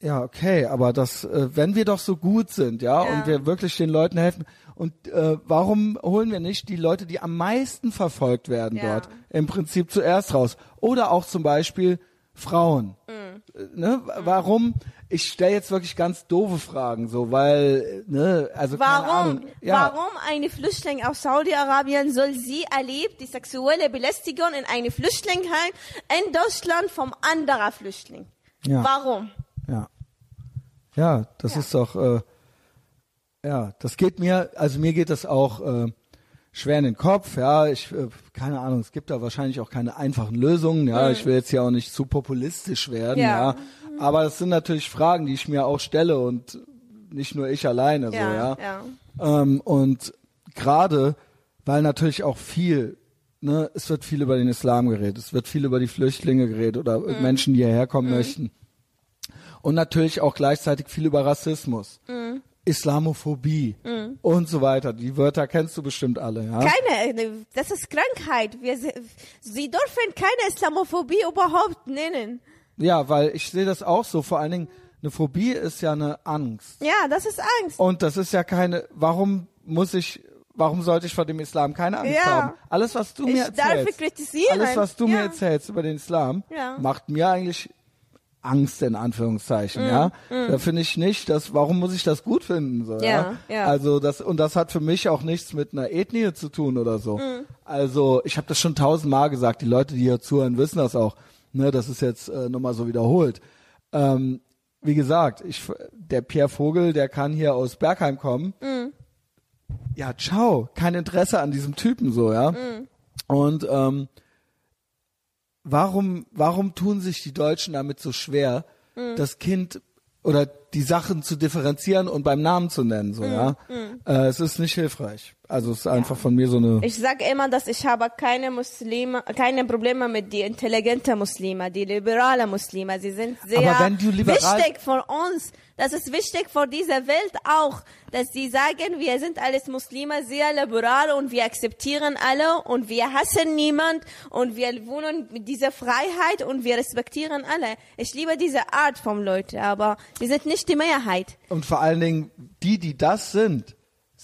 Ja, okay, aber das, äh, wenn wir doch so gut sind, ja, Ja. und wir wirklich den Leuten helfen, und äh, warum holen wir nicht die Leute, die am meisten verfolgt werden Ja. dort, im Prinzip zuerst raus? Oder auch zum Beispiel Frauen. Mhm. Äh, Ne? Warum? Ich stelle jetzt wirklich ganz doofe Fragen, so, weil, ne, also keine Warum, Ahnung. Ja, warum eine Flüchtling aus Saudi-Arabien soll sie erlebt die sexuelle Belästigung in einem Flüchtlingsheim in Deutschland vom anderen Flüchtling? Ja. Warum? Ja. Ja, das Ja. ist doch, äh, ja, das geht mir, also mir geht das auch äh, schwer in den Kopf, ja, ich, äh, keine Ahnung, es gibt da wahrscheinlich auch keine einfachen Lösungen, ja, ich will jetzt hier auch nicht zu populistisch werden, ja, Ja. aber das sind natürlich Fragen, die ich mir auch stelle und nicht nur ich alleine, so, Ja, ja. ja. Ähm, und gerade, weil natürlich auch viel, ne, es wird viel über den Islam geredet, es wird viel über die Flüchtlinge geredet oder Mhm. Menschen, die hierher kommen möchten. Und natürlich auch gleichzeitig viel über Rassismus, Mhm. Islamophobie und so weiter. Die Wörter kennst du bestimmt alle, ja? Keine, das ist Krankheit. Wir, sie dürfen keine Islamophobie überhaupt nennen. Ja, weil ich sehe das auch so. Vor allen Dingen, eine Phobie ist ja eine Angst. Ja, das ist Angst. Und das ist ja keine, warum muss ich, warum sollte ich vor dem Islam keine Angst Ja. haben? Alles, was du mir Ich darf erzählst, alles, was du mir Ja. erzählst über den Islam, Ja. macht mir eigentlich Angst in Anführungszeichen, Mm, ja. Da finde ich nicht, dass, warum muss ich das gut finden, so, ja. Ja, ja. Also das, und das hat für mich auch nichts mit einer Ethnie zu tun oder so. Mm. Also ich habe das schon tausendmal gesagt, die Leute, die hier zuhören, wissen das auch. Ne, das ist jetzt äh, nochmal so wiederholt. Ähm, wie gesagt, ich, der Pierre Vogel, der kann hier aus Bergheim kommen. Ja, ciao. Kein Interesse an diesem Typen so, ja. Und ähm, warum, warum tun sich die Deutschen damit so schwer, das Kind oder die Sachen zu differenzieren und beim Namen zu nennen, so, ja? Äh, es ist nicht hilfreich. Also es ist einfach von mir so eine. Ich sage immer, dass ich habe keine Muslime, keine Probleme mit die intelligenten Muslime, die liberalen Muslime. Sie sind sehr wichtig für uns. Das ist wichtig für diese Welt auch, dass sie sagen, wir sind alles Muslime, sehr liberal und wir akzeptieren alle und wir hassen niemand und wir wohnen mit dieser Freiheit und wir respektieren alle. Ich liebe diese Art von Leuten, aber sie sind nicht die Mehrheit. Und vor allen Dingen, die, die das sind,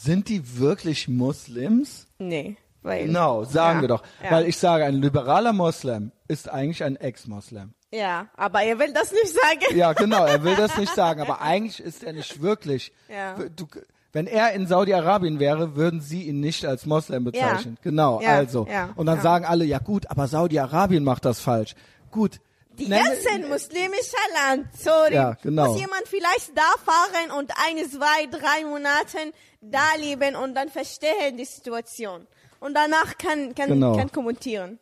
sind die wirklich Muslims? Nee. Weil, Genau, sagen Ja, wir doch. ja. Weil ich sage, ein liberaler Moslem ist eigentlich ein Ex-Moslem. Ja, aber er will das nicht sagen. Ja, genau, er will das nicht sagen, aber eigentlich ist er nicht wirklich. Ja. Du, wenn er in Saudi-Arabien wäre, würden sie ihn nicht als Moslem bezeichnen. Genau, Ja, also. ja, Und dann ja. sagen alle, ja gut, aber Saudi-Arabien macht das falsch. Gut. Die nenne- ganzen muslimische Land, sorry. Ja, genau. Muss jemand vielleicht da fahren und ein, zwei, drei Monaten da leben und dann verstehen die Situation. Und danach kann, kann, Genau. kann kommentieren.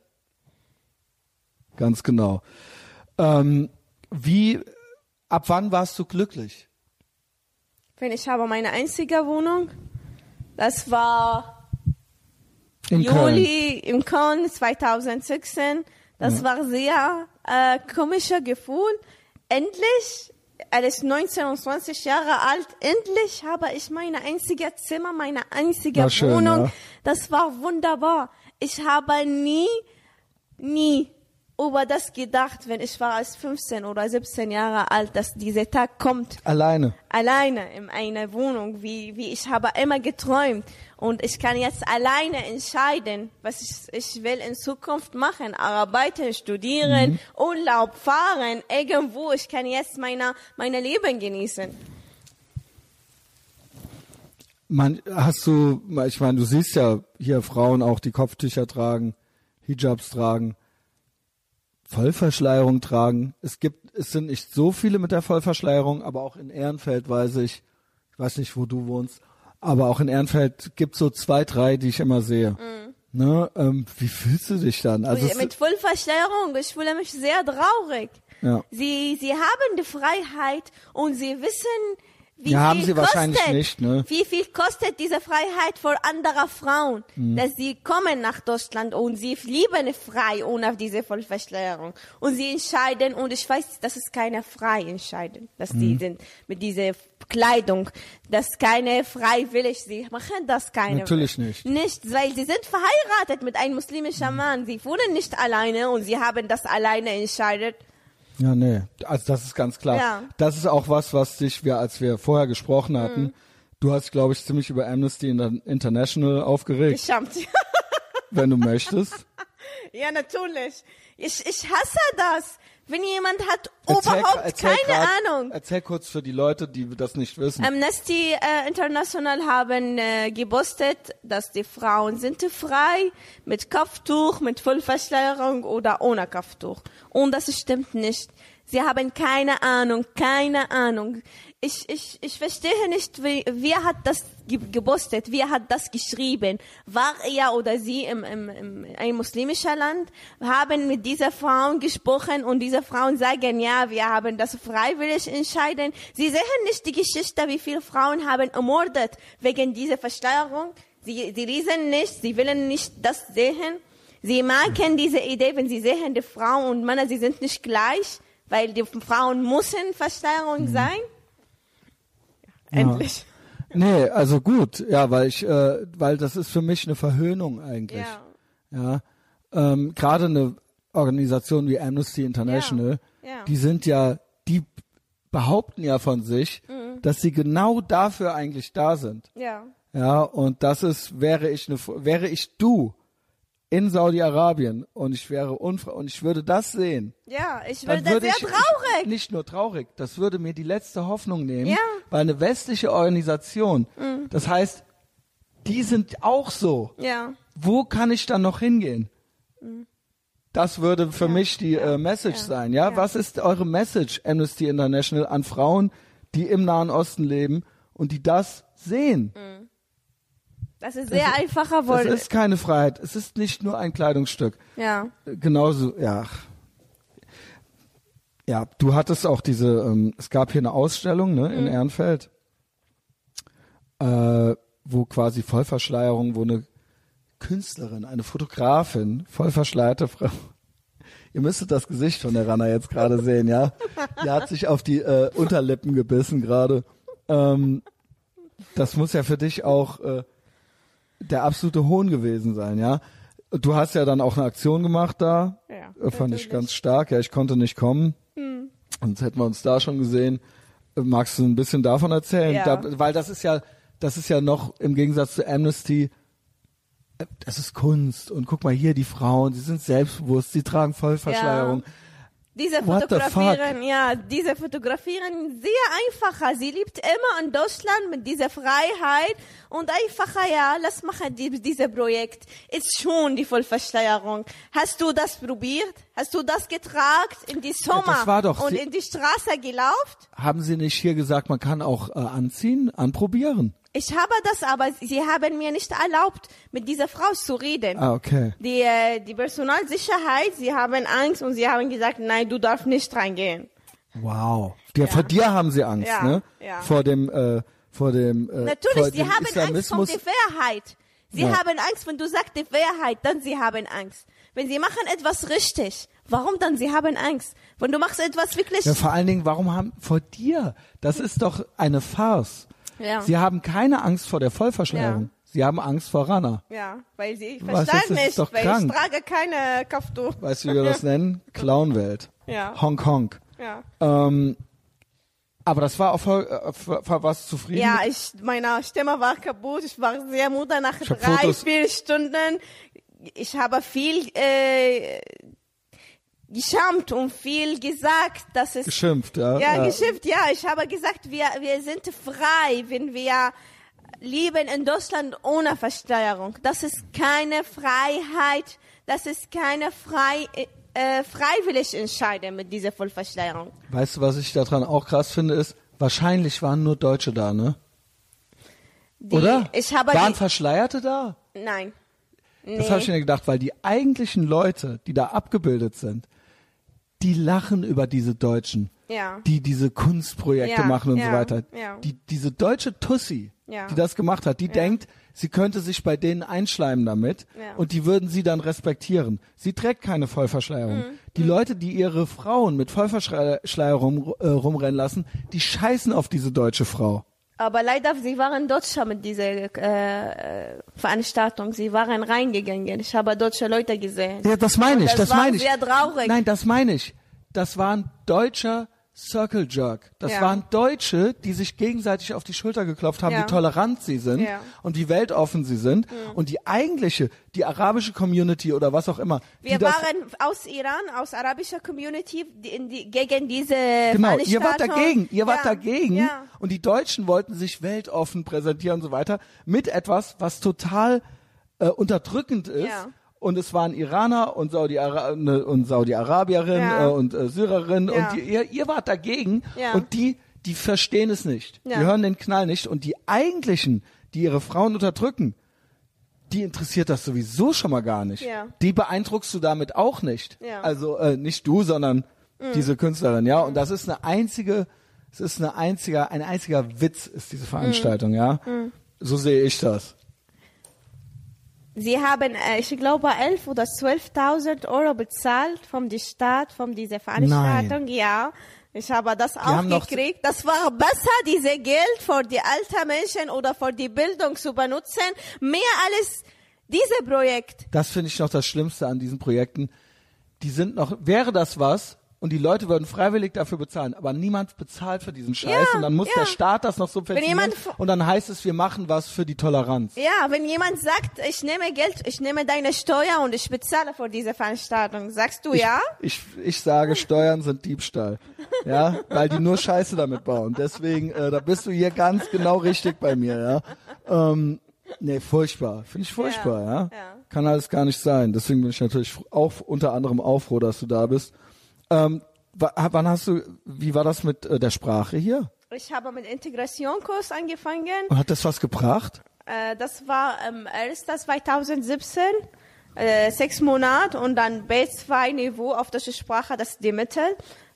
Ganz genau. Ähm, wie, ab wann warst du glücklich? Wenn ich habe meine einzige Wohnung, das war In Köln. Juli im Köln 2016. Das war sehr äh, komischer Gefühl. Endlich, als 19 und 20 Jahre alt, endlich habe ich meine einzige Zimmer, meine einzige schön, Wohnung. ja. Das war wunderbar. Ich habe nie, nie über das gedacht, wenn ich war als 15 oder 17 Jahre alt, dass dieser Tag kommt Alleine. alleine in einer Wohnung, wie, wie ich habe immer geträumt. Und ich kann jetzt alleine entscheiden, was ich, ich will in Zukunft machen. Arbeiten, studieren, Urlaub, fahren, irgendwo. Ich kann jetzt meine, meine Leben genießen. Man, hast du, ich meine, du siehst ja hier Frauen auch, die Kopftücher tragen, Hijabs tragen, Vollverschleierung tragen. Es gibt, es sind nicht so viele mit der Vollverschleierung, aber auch in Ehrenfeld weiß ich, ich weiß nicht, wo du wohnst, aber auch in Ehrenfeld gibt so zwei, drei, die ich immer sehe. Ne, ähm, wie fühlst du dich dann? Also Mit Vollverschleierung, ich fühle mich sehr traurig. Ja. Sie, sie haben die Freiheit und sie wissen, wie Ja, haben viel sie wahrscheinlich kostet, nicht, ne? Wie viel kostet diese Freiheit für andere Frauen, Mhm. dass sie kommen nach Deutschland und sie leben frei ohne diese Vollverschleierung und sie entscheiden und ich weiß, das ist keine frei entscheiden, dass Mhm. die sind mit dieser Kleidung, das keine freiwillig, sie machen das keine. Natürlich nicht. Nicht, weil sie sind verheiratet mit einem muslimischen Mhm. Mann, sie wohnen nicht alleine und sie haben das alleine entscheidet. Ja, nee, also das ist ganz klar. Ja. Das ist auch was, was dich, wir, als wir vorher gesprochen hatten, Mhm. du hast, glaube ich, ziemlich über Amnesty Inter- International aufgeregt, Geschammt. wenn du möchtest. Ja, natürlich. Ich, ich hasse das. Wenn jemand hat Erzähl- überhaupt erzähl keine grad- Ahnung. Erzähl kurz für die Leute, die das nicht wissen. Amnesty äh, International haben äh, gepostet, dass die Frauen sind frei mit Kopftuch, mit Vollverschleierung oder ohne Kopftuch. Und das stimmt nicht. Sie haben keine Ahnung, keine Ahnung. Ich, ich, ich verstehe nicht, wie, wer hat das gepostet, wer hat das geschrieben. War er oder sie im, im, im ein muslimischer Land, haben mit dieser Frauen gesprochen und diese Frauen sagen, ja, wir haben das freiwillig entschieden. Sie sehen nicht die Geschichte, wie viele Frauen haben ermordet wegen dieser Versteuerung. Sie, sie lesen nicht, sie wollen nicht das sehen. Sie merken diese Idee, wenn sie sehen, die Frauen und Männer, sie sind nicht gleich, weil die Frauen müssen Versteuerung sein. Endlich. Nee, also gut, ja, weil ich, äh, weil das ist für mich eine Verhöhnung eigentlich. Ja. Ja, ähm, gerade eine Organisation wie Amnesty International, Ja, ja. die sind ja, die behaupten ja von sich, Mhm. dass sie genau dafür eigentlich da sind. Ja. Ja, und das ist, wäre ich eine, wäre ich du in Saudi-Arabien und ich wäre unfrei und ich würde das sehen, Ja, ich würde würde sehr ich, traurig. Ich, nicht nur traurig, das würde mir die letzte Hoffnung nehmen, Ja. weil eine westliche Organisation, das heißt, die sind auch so. ja. Wo kann ich dann noch hingehen? Das würde für mich die äh, Message ja, sein, ja? ja. Was ist eure Message, Amnesty International, an Frauen, die im Nahen Osten leben und die das sehen? Das ist sehr einfacher Das Wort. ist keine Freiheit. Es ist nicht nur ein Kleidungsstück. Ja. Äh, Genauso, ja. Ja, du hattest auch diese, ähm, es gab hier eine Ausstellung ne, Mhm. in Ehrenfeld, äh, wo quasi Vollverschleierung, wo eine Künstlerin, eine Fotografin, vollverschleierte Frau, ihr müsstet das Gesicht von der Rana jetzt gerade sehen, ja. Die hat sich auf die äh, Unterlippen gebissen gerade. Ähm, das muss ja für dich auch äh, der absolute Hohn gewesen sein, ja. Du hast ja dann auch eine Aktion gemacht da. Ja, Äh, Fand ich ganz stark. Ja, ich konnte nicht kommen. Hm. Sonst hätten wir uns da schon gesehen. Äh, Magst du ein bisschen davon erzählen? Ja. Da, weil das ist ja, das ist ja noch im Gegensatz zu Amnesty, äh, das ist Kunst. Und guck mal hier, die Frauen, sie sind selbstbewusst, sie tragen Vollverschleierung. Diese What fotografieren, ja, diese fotografieren sehr einfacher. Sie lebt immer in Deutschland mit dieser Freiheit und einfacher, ja, lass machen die, diese Projekt. Ist schon die Vollversteuerung. Hast du das probiert? Hast du das getragen in die Sommer das war doch- und in die Straße gelaufen? Haben Sie nicht hier gesagt, man kann auch äh, anziehen, anprobieren? Ich habe das, aber sie haben mir nicht erlaubt, mit dieser Frau zu reden. Ah, okay. Die, äh, die Personalsicherheit, sie haben Angst und sie haben gesagt, nein, du darfst nicht reingehen. Wow. Ja, Vor dir haben sie Angst, Ja, ne? ja. Vor dem, äh, vor dem, äh, vor Natürlich, sie dem haben Angst vor Islamismus. der Wahrheit. Sie Ja. haben Angst, wenn du sagst die Wahrheit, dann sie haben Angst. Wenn sie machen etwas richtig, warum dann? Sie haben Angst. Wenn du machst etwas wirklich, Ja, vor allen Dingen, warum haben vor dir? Das ist doch eine Farce. Ja. Sie haben keine Angst vor der Vollverschleierung. Ja. Sie haben Angst vor Rana. ja, weil sie verstehen ist nicht, doch weil krank. ich trage keine Kopftuch. Weißt du, wie wir das nennen? Clownwelt. Ja. Hongkong. Ja. Ähm, aber das war auch voll, äh, was zufrieden? Ja, ich, meine Stimme war kaputt. Ich war sehr müde nach drei, Fotos- vier Stunden. Ich habe viel äh, geschämt und viel gesagt, dass es Geschimpft, ja. ja, geschimpft. Ja, ich habe gesagt, wir wir sind frei, wenn wir leben in Deutschland ohne Versteuerung. Das ist keine Freiheit. Das ist keine frei äh, freiwillig entscheiden mit dieser Vollversteuerung. Weißt du, was ich daran auch krass finde, ist, wahrscheinlich waren nur Deutsche da, ne? Die, Oder? Ich habe waren die, Verschleierte da? nein. Nee. Das habe ich mir gedacht, weil die eigentlichen Leute, die da abgebildet sind, die lachen über diese Deutschen, Ja. die diese Kunstprojekte Ja, machen und ja, so weiter. Die, diese deutsche Tussi, die das gemacht hat, die denkt, sie könnte sich bei denen einschleimen damit und die würden sie dann respektieren. Sie trägt keine Vollverschleierung. Mhm. Die Leute, die ihre Frauen mit Vollverschleierung äh, rumrennen lassen, die scheißen auf diese deutsche Frau. Aber leider, sie waren Deutscher mit dieser äh, Veranstaltung. Sie waren reingegangen. Ich habe deutsche Leute gesehen. Ja, das meine Und ich, das das meine ich. sehr traurig. Nein, das meine ich. Das war ein deutscher Circle Jerk. Das Ja. waren Deutsche, die sich gegenseitig auf die Schulter geklopft haben, Ja. wie tolerant sie sind Ja. und wie weltoffen sie sind. Und die eigentliche, die arabische Community oder was auch immer. Wir waren aus Iran, aus arabischer Community, die, in die, gegen diese Genau, ihr wart dagegen, ihr wart dagegen und die Deutschen wollten sich weltoffen präsentieren und so weiter mit etwas, was total äh, unterdrückend ist. Und es waren Iraner und ne, und Saudi-Arabierin Ja. äh, und äh, Syrerin Ja. und die, ihr, ihr wart dagegen Ja. und die, die verstehen es nicht. Die hören den Knall nicht und die eigentlichen, die ihre Frauen unterdrücken, die interessiert das sowieso schon mal gar nicht. Die beeindruckst du damit auch nicht. Mhm. Also äh, nicht du, sondern diese Künstlerin, ja. Und das ist eine einzige, es ist eine einziger, ein einziger Witz ist diese Veranstaltung, Mhm. ja. So sehe ich das. Sie haben, äh, ich glaube, 11 oder 12.000 Euro bezahlt von der Stadt, von dieser Veranstaltung. Ja, ich habe das auch haben noch- gekriegt. Das war besser, diese Geld für die alten Menschen oder für die Bildung zu benutzen. Mehr als dieses Projekt. Das finde ich noch das Schlimmste an diesen Projekten. Die sind noch, wäre das was und die Leute würden freiwillig dafür bezahlen, aber niemand bezahlt für diesen Scheiß Ja, und dann muss ja. der Staat das noch subventionieren f- und dann heißt es, wir machen was für die Toleranz. Ja, wenn jemand sagt, ich nehme Geld, ich nehme deine Steuer und ich bezahle für diese Veranstaltung, sagst du ja? Ich, ich sage, Steuern sind Diebstahl. Ja, weil die nur Scheiße damit bauen. Deswegen, äh, da bist du hier ganz genau richtig bei mir, ja. Ähm, nee, furchtbar. Finde ich furchtbar, ja. Ja, ja. Kann alles gar nicht sein. Deswegen bin ich natürlich auch unter anderem auch froh, dass du da bist. Ähm, wa- wann hast du, wie war das mit äh, der Sprache hier? Ich habe mit Integrationskurs angefangen. Und hat das was gebracht? Äh, das war ähm, erst 2017, äh, sechs Monate und dann B2-Niveau auf deutsche Sprache, das ist die Mittel.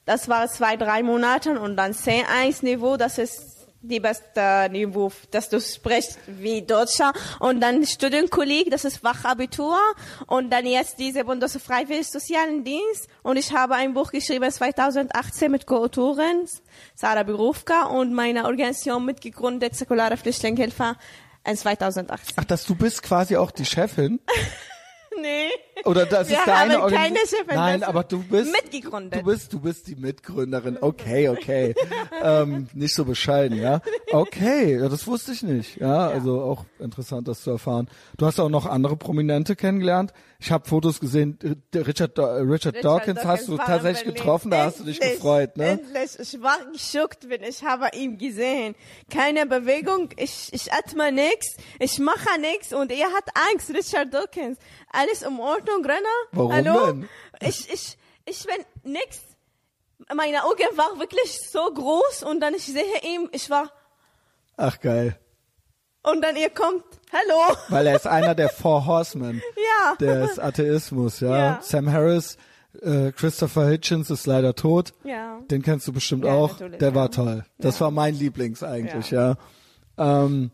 Das war zwei, drei Monate und dann C1-Niveau, das ist die beste Niveau, dass du sprichst wie Deutscher. Und dann Studienkolleg, das ist Fachabitur. Und dann jetzt diese Bundesfreiwillig Sozialen Dienst. Und ich habe ein Buch geschrieben 2018 mit Co-Autorin Sarah Berufka und meine Organisation mitgegründet, Säkulare Flüchtlingshilfe in 2018. Ach, dass du bist quasi auch die Chefin? Nee. oder das Wir ist deine Organisation. keine Chefin, Nein, aber du bist mitgegründet. Du bist, du bist die Mitgründerin. Okay, okay. ähm, nicht so bescheiden, ja. Okay, ja, das wusste ich nicht. Ja, also auch interessant, das zu erfahren. Du hast auch noch andere Prominente kennengelernt. Ich habe Fotos gesehen. äh, Richard, äh, Richard, Dawkins hast du tatsächlich getroffen. Da hast du dich gefreut, ne? Endlich. Ich war geschockt, wenn ich habe ihn gesehen. Keine Bewegung, ich, ich atme nix, ich mache nix und er hat Angst, Richard Dawkins. Alles in Ordnung, Renner? Warum Hallo? denn? Ich, ich, ich bin nix. Meine Augen waren wirklich so groß und dann ich sehe ihn, ich war, Ach geil. Und dann ihr kommt, hallo. Weil er ist einer der Four Horsemen Ja. des Atheismus, ja. Ja. Sam Harris, äh, Christopher Hitchens ist leider tot. Ja. Den kennst du bestimmt Ja, auch. Der war toll. Das war mein Lieblings eigentlich, ja. Ähm,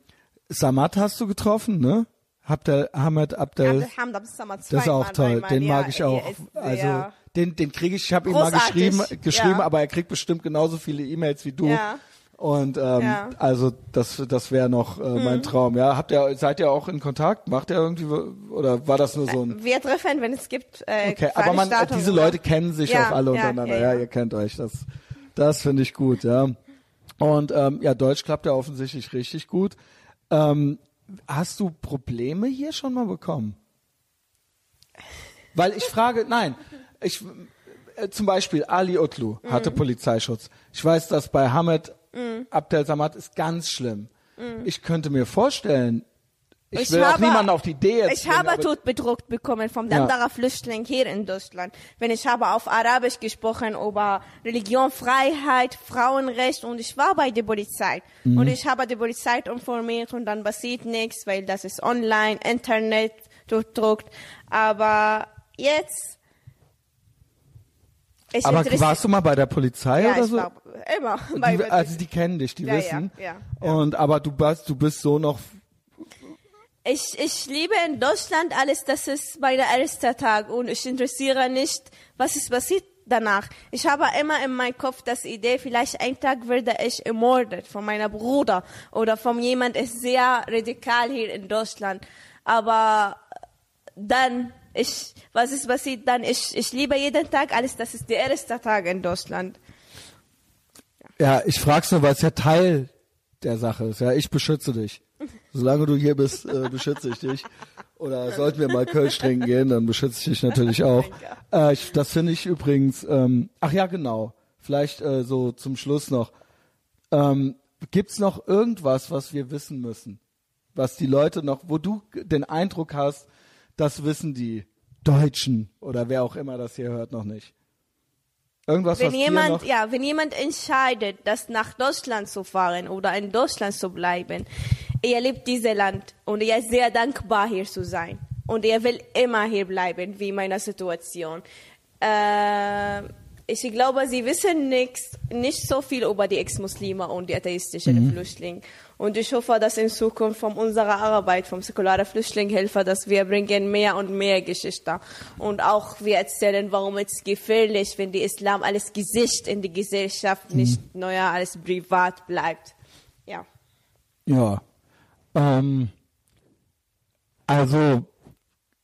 Samat hast du getroffen, ne? Abdel, Ahmed Abdel. Abdel Samad Das ist auch toll. Den mag ich auch. ist Also den, den kriege ich. Ich habe ihm mal geschrieben, geschrieben, aber er kriegt bestimmt genauso viele E-Mails wie du. Ja. Und ähm, Ja. Mhm. also das, das wäre noch äh, mein Traum. Ja, habt ihr, seid ihr auch in Kontakt? Macht ihr irgendwie oder war das nur so ein? Wir treffen, wenn es gibt. Äh, Okay, aber man, diese? Leute kennen sich Ja, auch alle untereinander. ja, Ja, ja. ihr kennt euch. Das, das finde ich gut. Ja. Und ähm, ja, Deutsch klappt ja offensichtlich richtig gut. Ähm, hast du Probleme hier schon mal bekommen? Weil ich frage, nein, ich äh, zum Beispiel Ali Utlu hatte Mhm. Polizeischutz. Ich weiß, dass bei Hamed Abdel Samad ist ganz schlimm. Ich könnte mir vorstellen, ich. Ich will auch habe- niemanden auf die Idee jetzt Ich bringen, habe Tod bedruckt bekommen vom Ja. anderen Flüchtling hier in Deutschland. Wenn ich habe auf Arabisch gesprochen über Religion, Freiheit, Frauenrecht und ich war bei der Polizei. Mhm. Und ich habe die Polizei informiert und dann passiert nichts, weil das ist online, Internet durchdruckt. Aber jetzt... Ich Aber warst du mal bei der Polizei ja, oder so? war immer Die, also die kennen dich, die Ja, wissen. ja, ja, Und aber du bist, du bist so noch. Ich, ich liebe in Deutschland alles, das ist mein erster Tag und ich interessiere nicht, was ist passiert danach. Ich habe immer in meinem Kopf das Idee, vielleicht ein Tag werde ich ermordet von meinem Bruder oder von jemand, ist sehr radikal hier in Deutschland. Aber dann, ich, was ist passiert dann? Ich, ich liebe jeden Tag alles, das ist der erste Tag in Deutschland. Ja, ich frag's nur, weil es ja Teil der Sache ist. Ja, ich beschütze dich. Solange du hier bist, äh, beschütze ich dich. Oder sollten wir mal Kölsch trinken gehen, dann beschütze ich dich natürlich auch. Äh, ich, das finde ich übrigens. Ähm, ach ja, genau. Vielleicht äh, so zum Schluss noch. Ähm, gibt's noch irgendwas, was wir wissen müssen? Was die Leute noch, wo du den Eindruck hast, das wissen die Deutschen oder wer auch immer das hier hört noch nicht. Irgendwas, Wenn jemand, noch, ja, wenn jemand entscheidet, das nach Deutschland zu fahren oder in Deutschland zu bleiben, er liebt dieses Land und er ist sehr dankbar hier zu sein und er will immer hier bleiben, wie meine Situation. Äh, ich glaube, sie wissen nichts, nicht so viel über die Ex-Muslime und die atheistischen Flüchtlinge. Und ich hoffe, dass in Zukunft von unserer Arbeit, vom säkularen Flüchtlingshilfe, dass wir bringen mehr und mehr Geschichte. Und auch wir erzählen, warum es gefährlich, wenn die Islam als Gesicht in die Gesellschaft nicht neuer als privat bleibt. Ja. Ja. Ähm, also,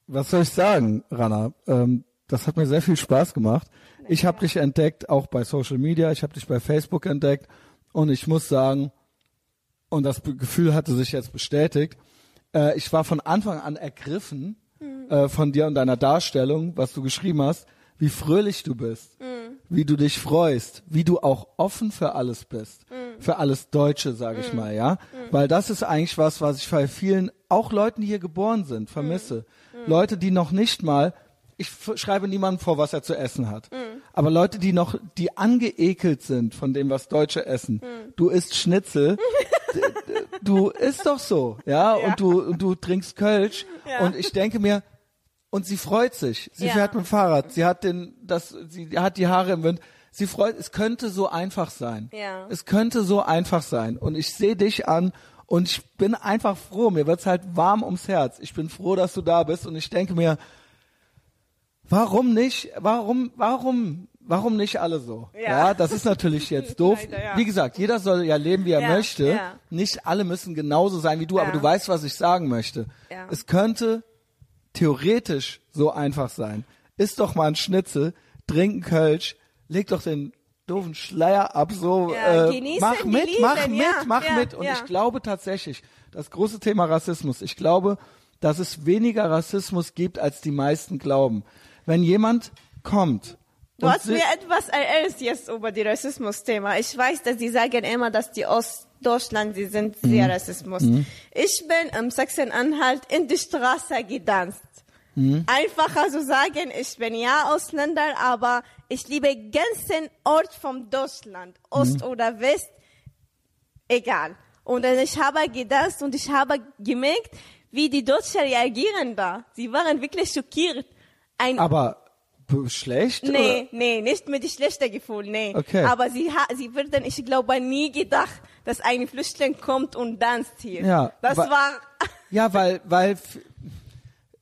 was soll ich sagen, Rana? Ähm, das hat mir sehr viel Spaß gemacht. Ich habe dich entdeckt, auch bei Social Media. Ich habe dich bei Facebook entdeckt. Und ich muss sagen, und das Gefühl hatte sich jetzt bestätigt, äh, ich war von Anfang an ergriffen äh, von dir und deiner Darstellung, was du geschrieben hast, wie fröhlich du bist, wie du dich freust, wie du auch offen für alles bist, für alles Deutsche, sage ich mal, ja, weil das ist eigentlich was, was ich bei vielen, auch Leuten, die hier geboren sind, vermisse, Leute, die noch nicht mal ich schreibe niemandem vor, was er zu essen hat. Aber Leute, die noch, die angeekelt sind von dem, was Deutsche essen. Du isst Schnitzel, du isst doch so, ja, und du, und du trinkst Kölsch. Ja. Und ich denke mir, und sie freut sich. Sie Ja. fährt mit dem Fahrrad. Sie hat den, das, sie hat die Haare im Wind. Sie freut, es könnte so einfach sein. Ja. Es könnte so einfach sein. Und ich sehe dich an und ich bin einfach froh. Mir wird's halt warm ums Herz. Ich bin froh, dass du da bist. Und ich denke mir, warum nicht? Warum, warum, warum nicht alle so? Ja. das ist natürlich jetzt doof. Leider, ja. Wie gesagt, jeder soll ja leben, wie er Ja, möchte. ja. Nicht alle müssen genauso sein wie du, aber Ja. du weißt, was ich sagen möchte. Ja. Es könnte theoretisch so einfach sein. Ist doch mal ein Schnitzel, trink einen Kölsch, leg doch den doofen Schleier ab, so Ja, äh, genießen, mach mit, genießen, mach mit, ja, mach ja, mit. Und ja. ich glaube tatsächlich, das große Thema Rassismus, ich glaube, dass es weniger Rassismus gibt, als die meisten glauben. Wenn jemand kommt Du und hast mir etwas erzählt jetzt über die Rassismus-Thema. Ich weiß, dass sie sagen immer, dass die Ostdeutschland, sie sind sehr Mhm. Rassismus. Ich bin am Sachsen-Anhalt in die Straße gedanzt. Mhm. Einfacher zu sagen, ich bin ja Ausländer, aber ich liebe ganzen Ort von Deutschland, Ost Mhm. oder West, egal. Und ich habe gedanzt und ich habe gemerkt, wie die Deutschen reagieren da. Sie waren wirklich schockiert. Ein aber schlecht? Nee, Oder? nee, nicht mit dem schlechten Gefühl, nee. Okay. Aber sie, ha sie würden, ich glaube, nie gedacht, dass ein Flüchtling kommt und tanzt hier. Ja, Das wa- war, Ja, weil, weil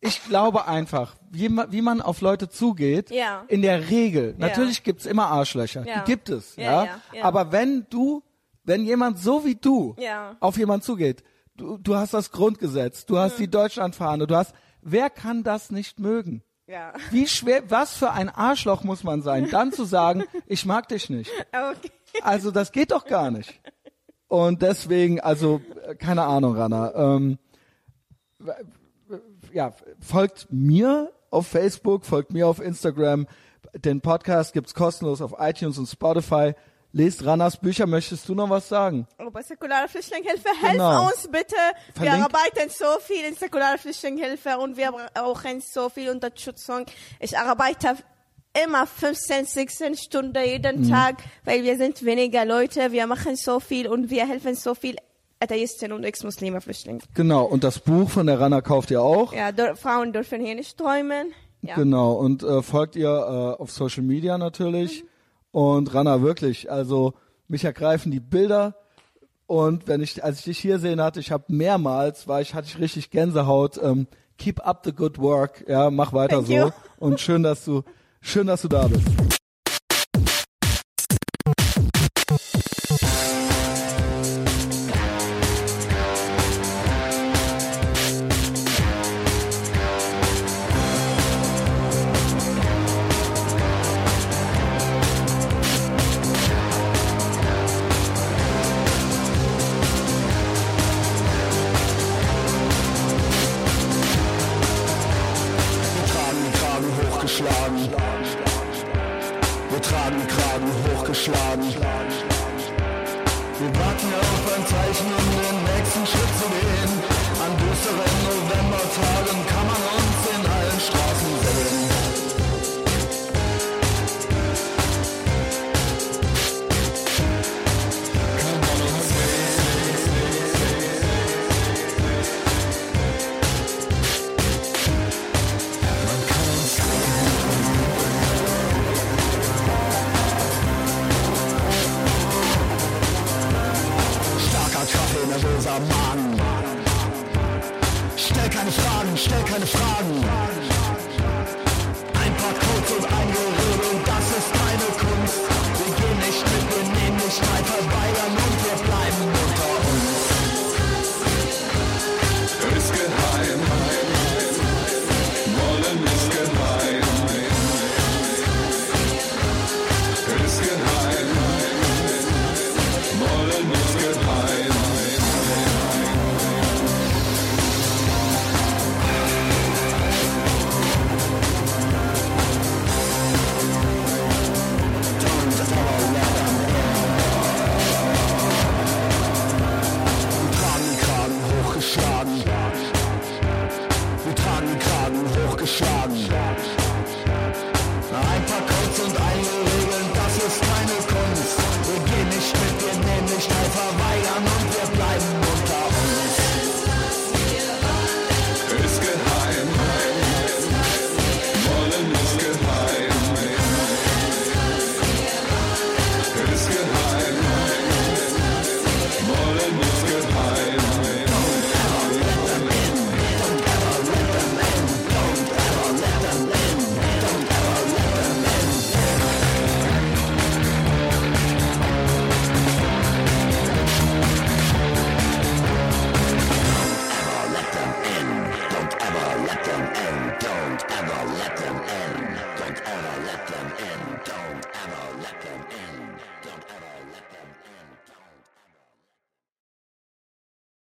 ich glaube einfach, wie man, wie man auf Leute zugeht, Ja. in der Regel, Ja. natürlich gibt's immer Arschlöcher, Ja. die gibt es, ja, Ja, ja, ja. aber wenn du, wenn jemand so wie du Ja. auf jemand zugeht, du, du hast das Grundgesetz, du Mhm. hast die Deutschlandfahne, du hast, wer kann das nicht mögen? Ja. Wie schwer, was für ein Arschloch muss man sein, dann zu sagen, ich mag dich nicht. Okay. Also das geht doch gar nicht. Und deswegen, also äh, keine Ahnung, Rana. Ähm, ja, folgt mir auf Facebook, folgt mir auf Instagram. Den Podcast gibt's kostenlos auf iTunes und Spotify. Lest Ranas Bücher. Möchtest du noch was sagen? Aber säkulare Flüchtlingshilfe, helft Genau. uns bitte. Wir Verlinkt- arbeiten so viel in säkulare Flüchtlingshilfe und wir brauchen so viel Unterstützung. Ich arbeite immer 15, 16 Stunden jeden Mhm. Tag, weil wir sind weniger Leute, wir machen so viel und wir helfen so viel Atheisten und Ex-Muslime Flüchtlingen. Genau. Und das Buch von der Rana kauft ihr auch. Ja, Frauen dürfen hier nicht träumen. Ja. Genau. Und äh, folgt ihr äh, auf Social Media natürlich. Und Rana, wirklich, also mich ergreifen die Bilder. Und wenn ich, als ich dich hier sehen hatte, ich habe mehrmals, war ich, hatte ich richtig Gänsehaut. Ähm, keep up the good work. Ja, mach weiter Thank so. you. Und schön, dass du, schön, dass du da bist.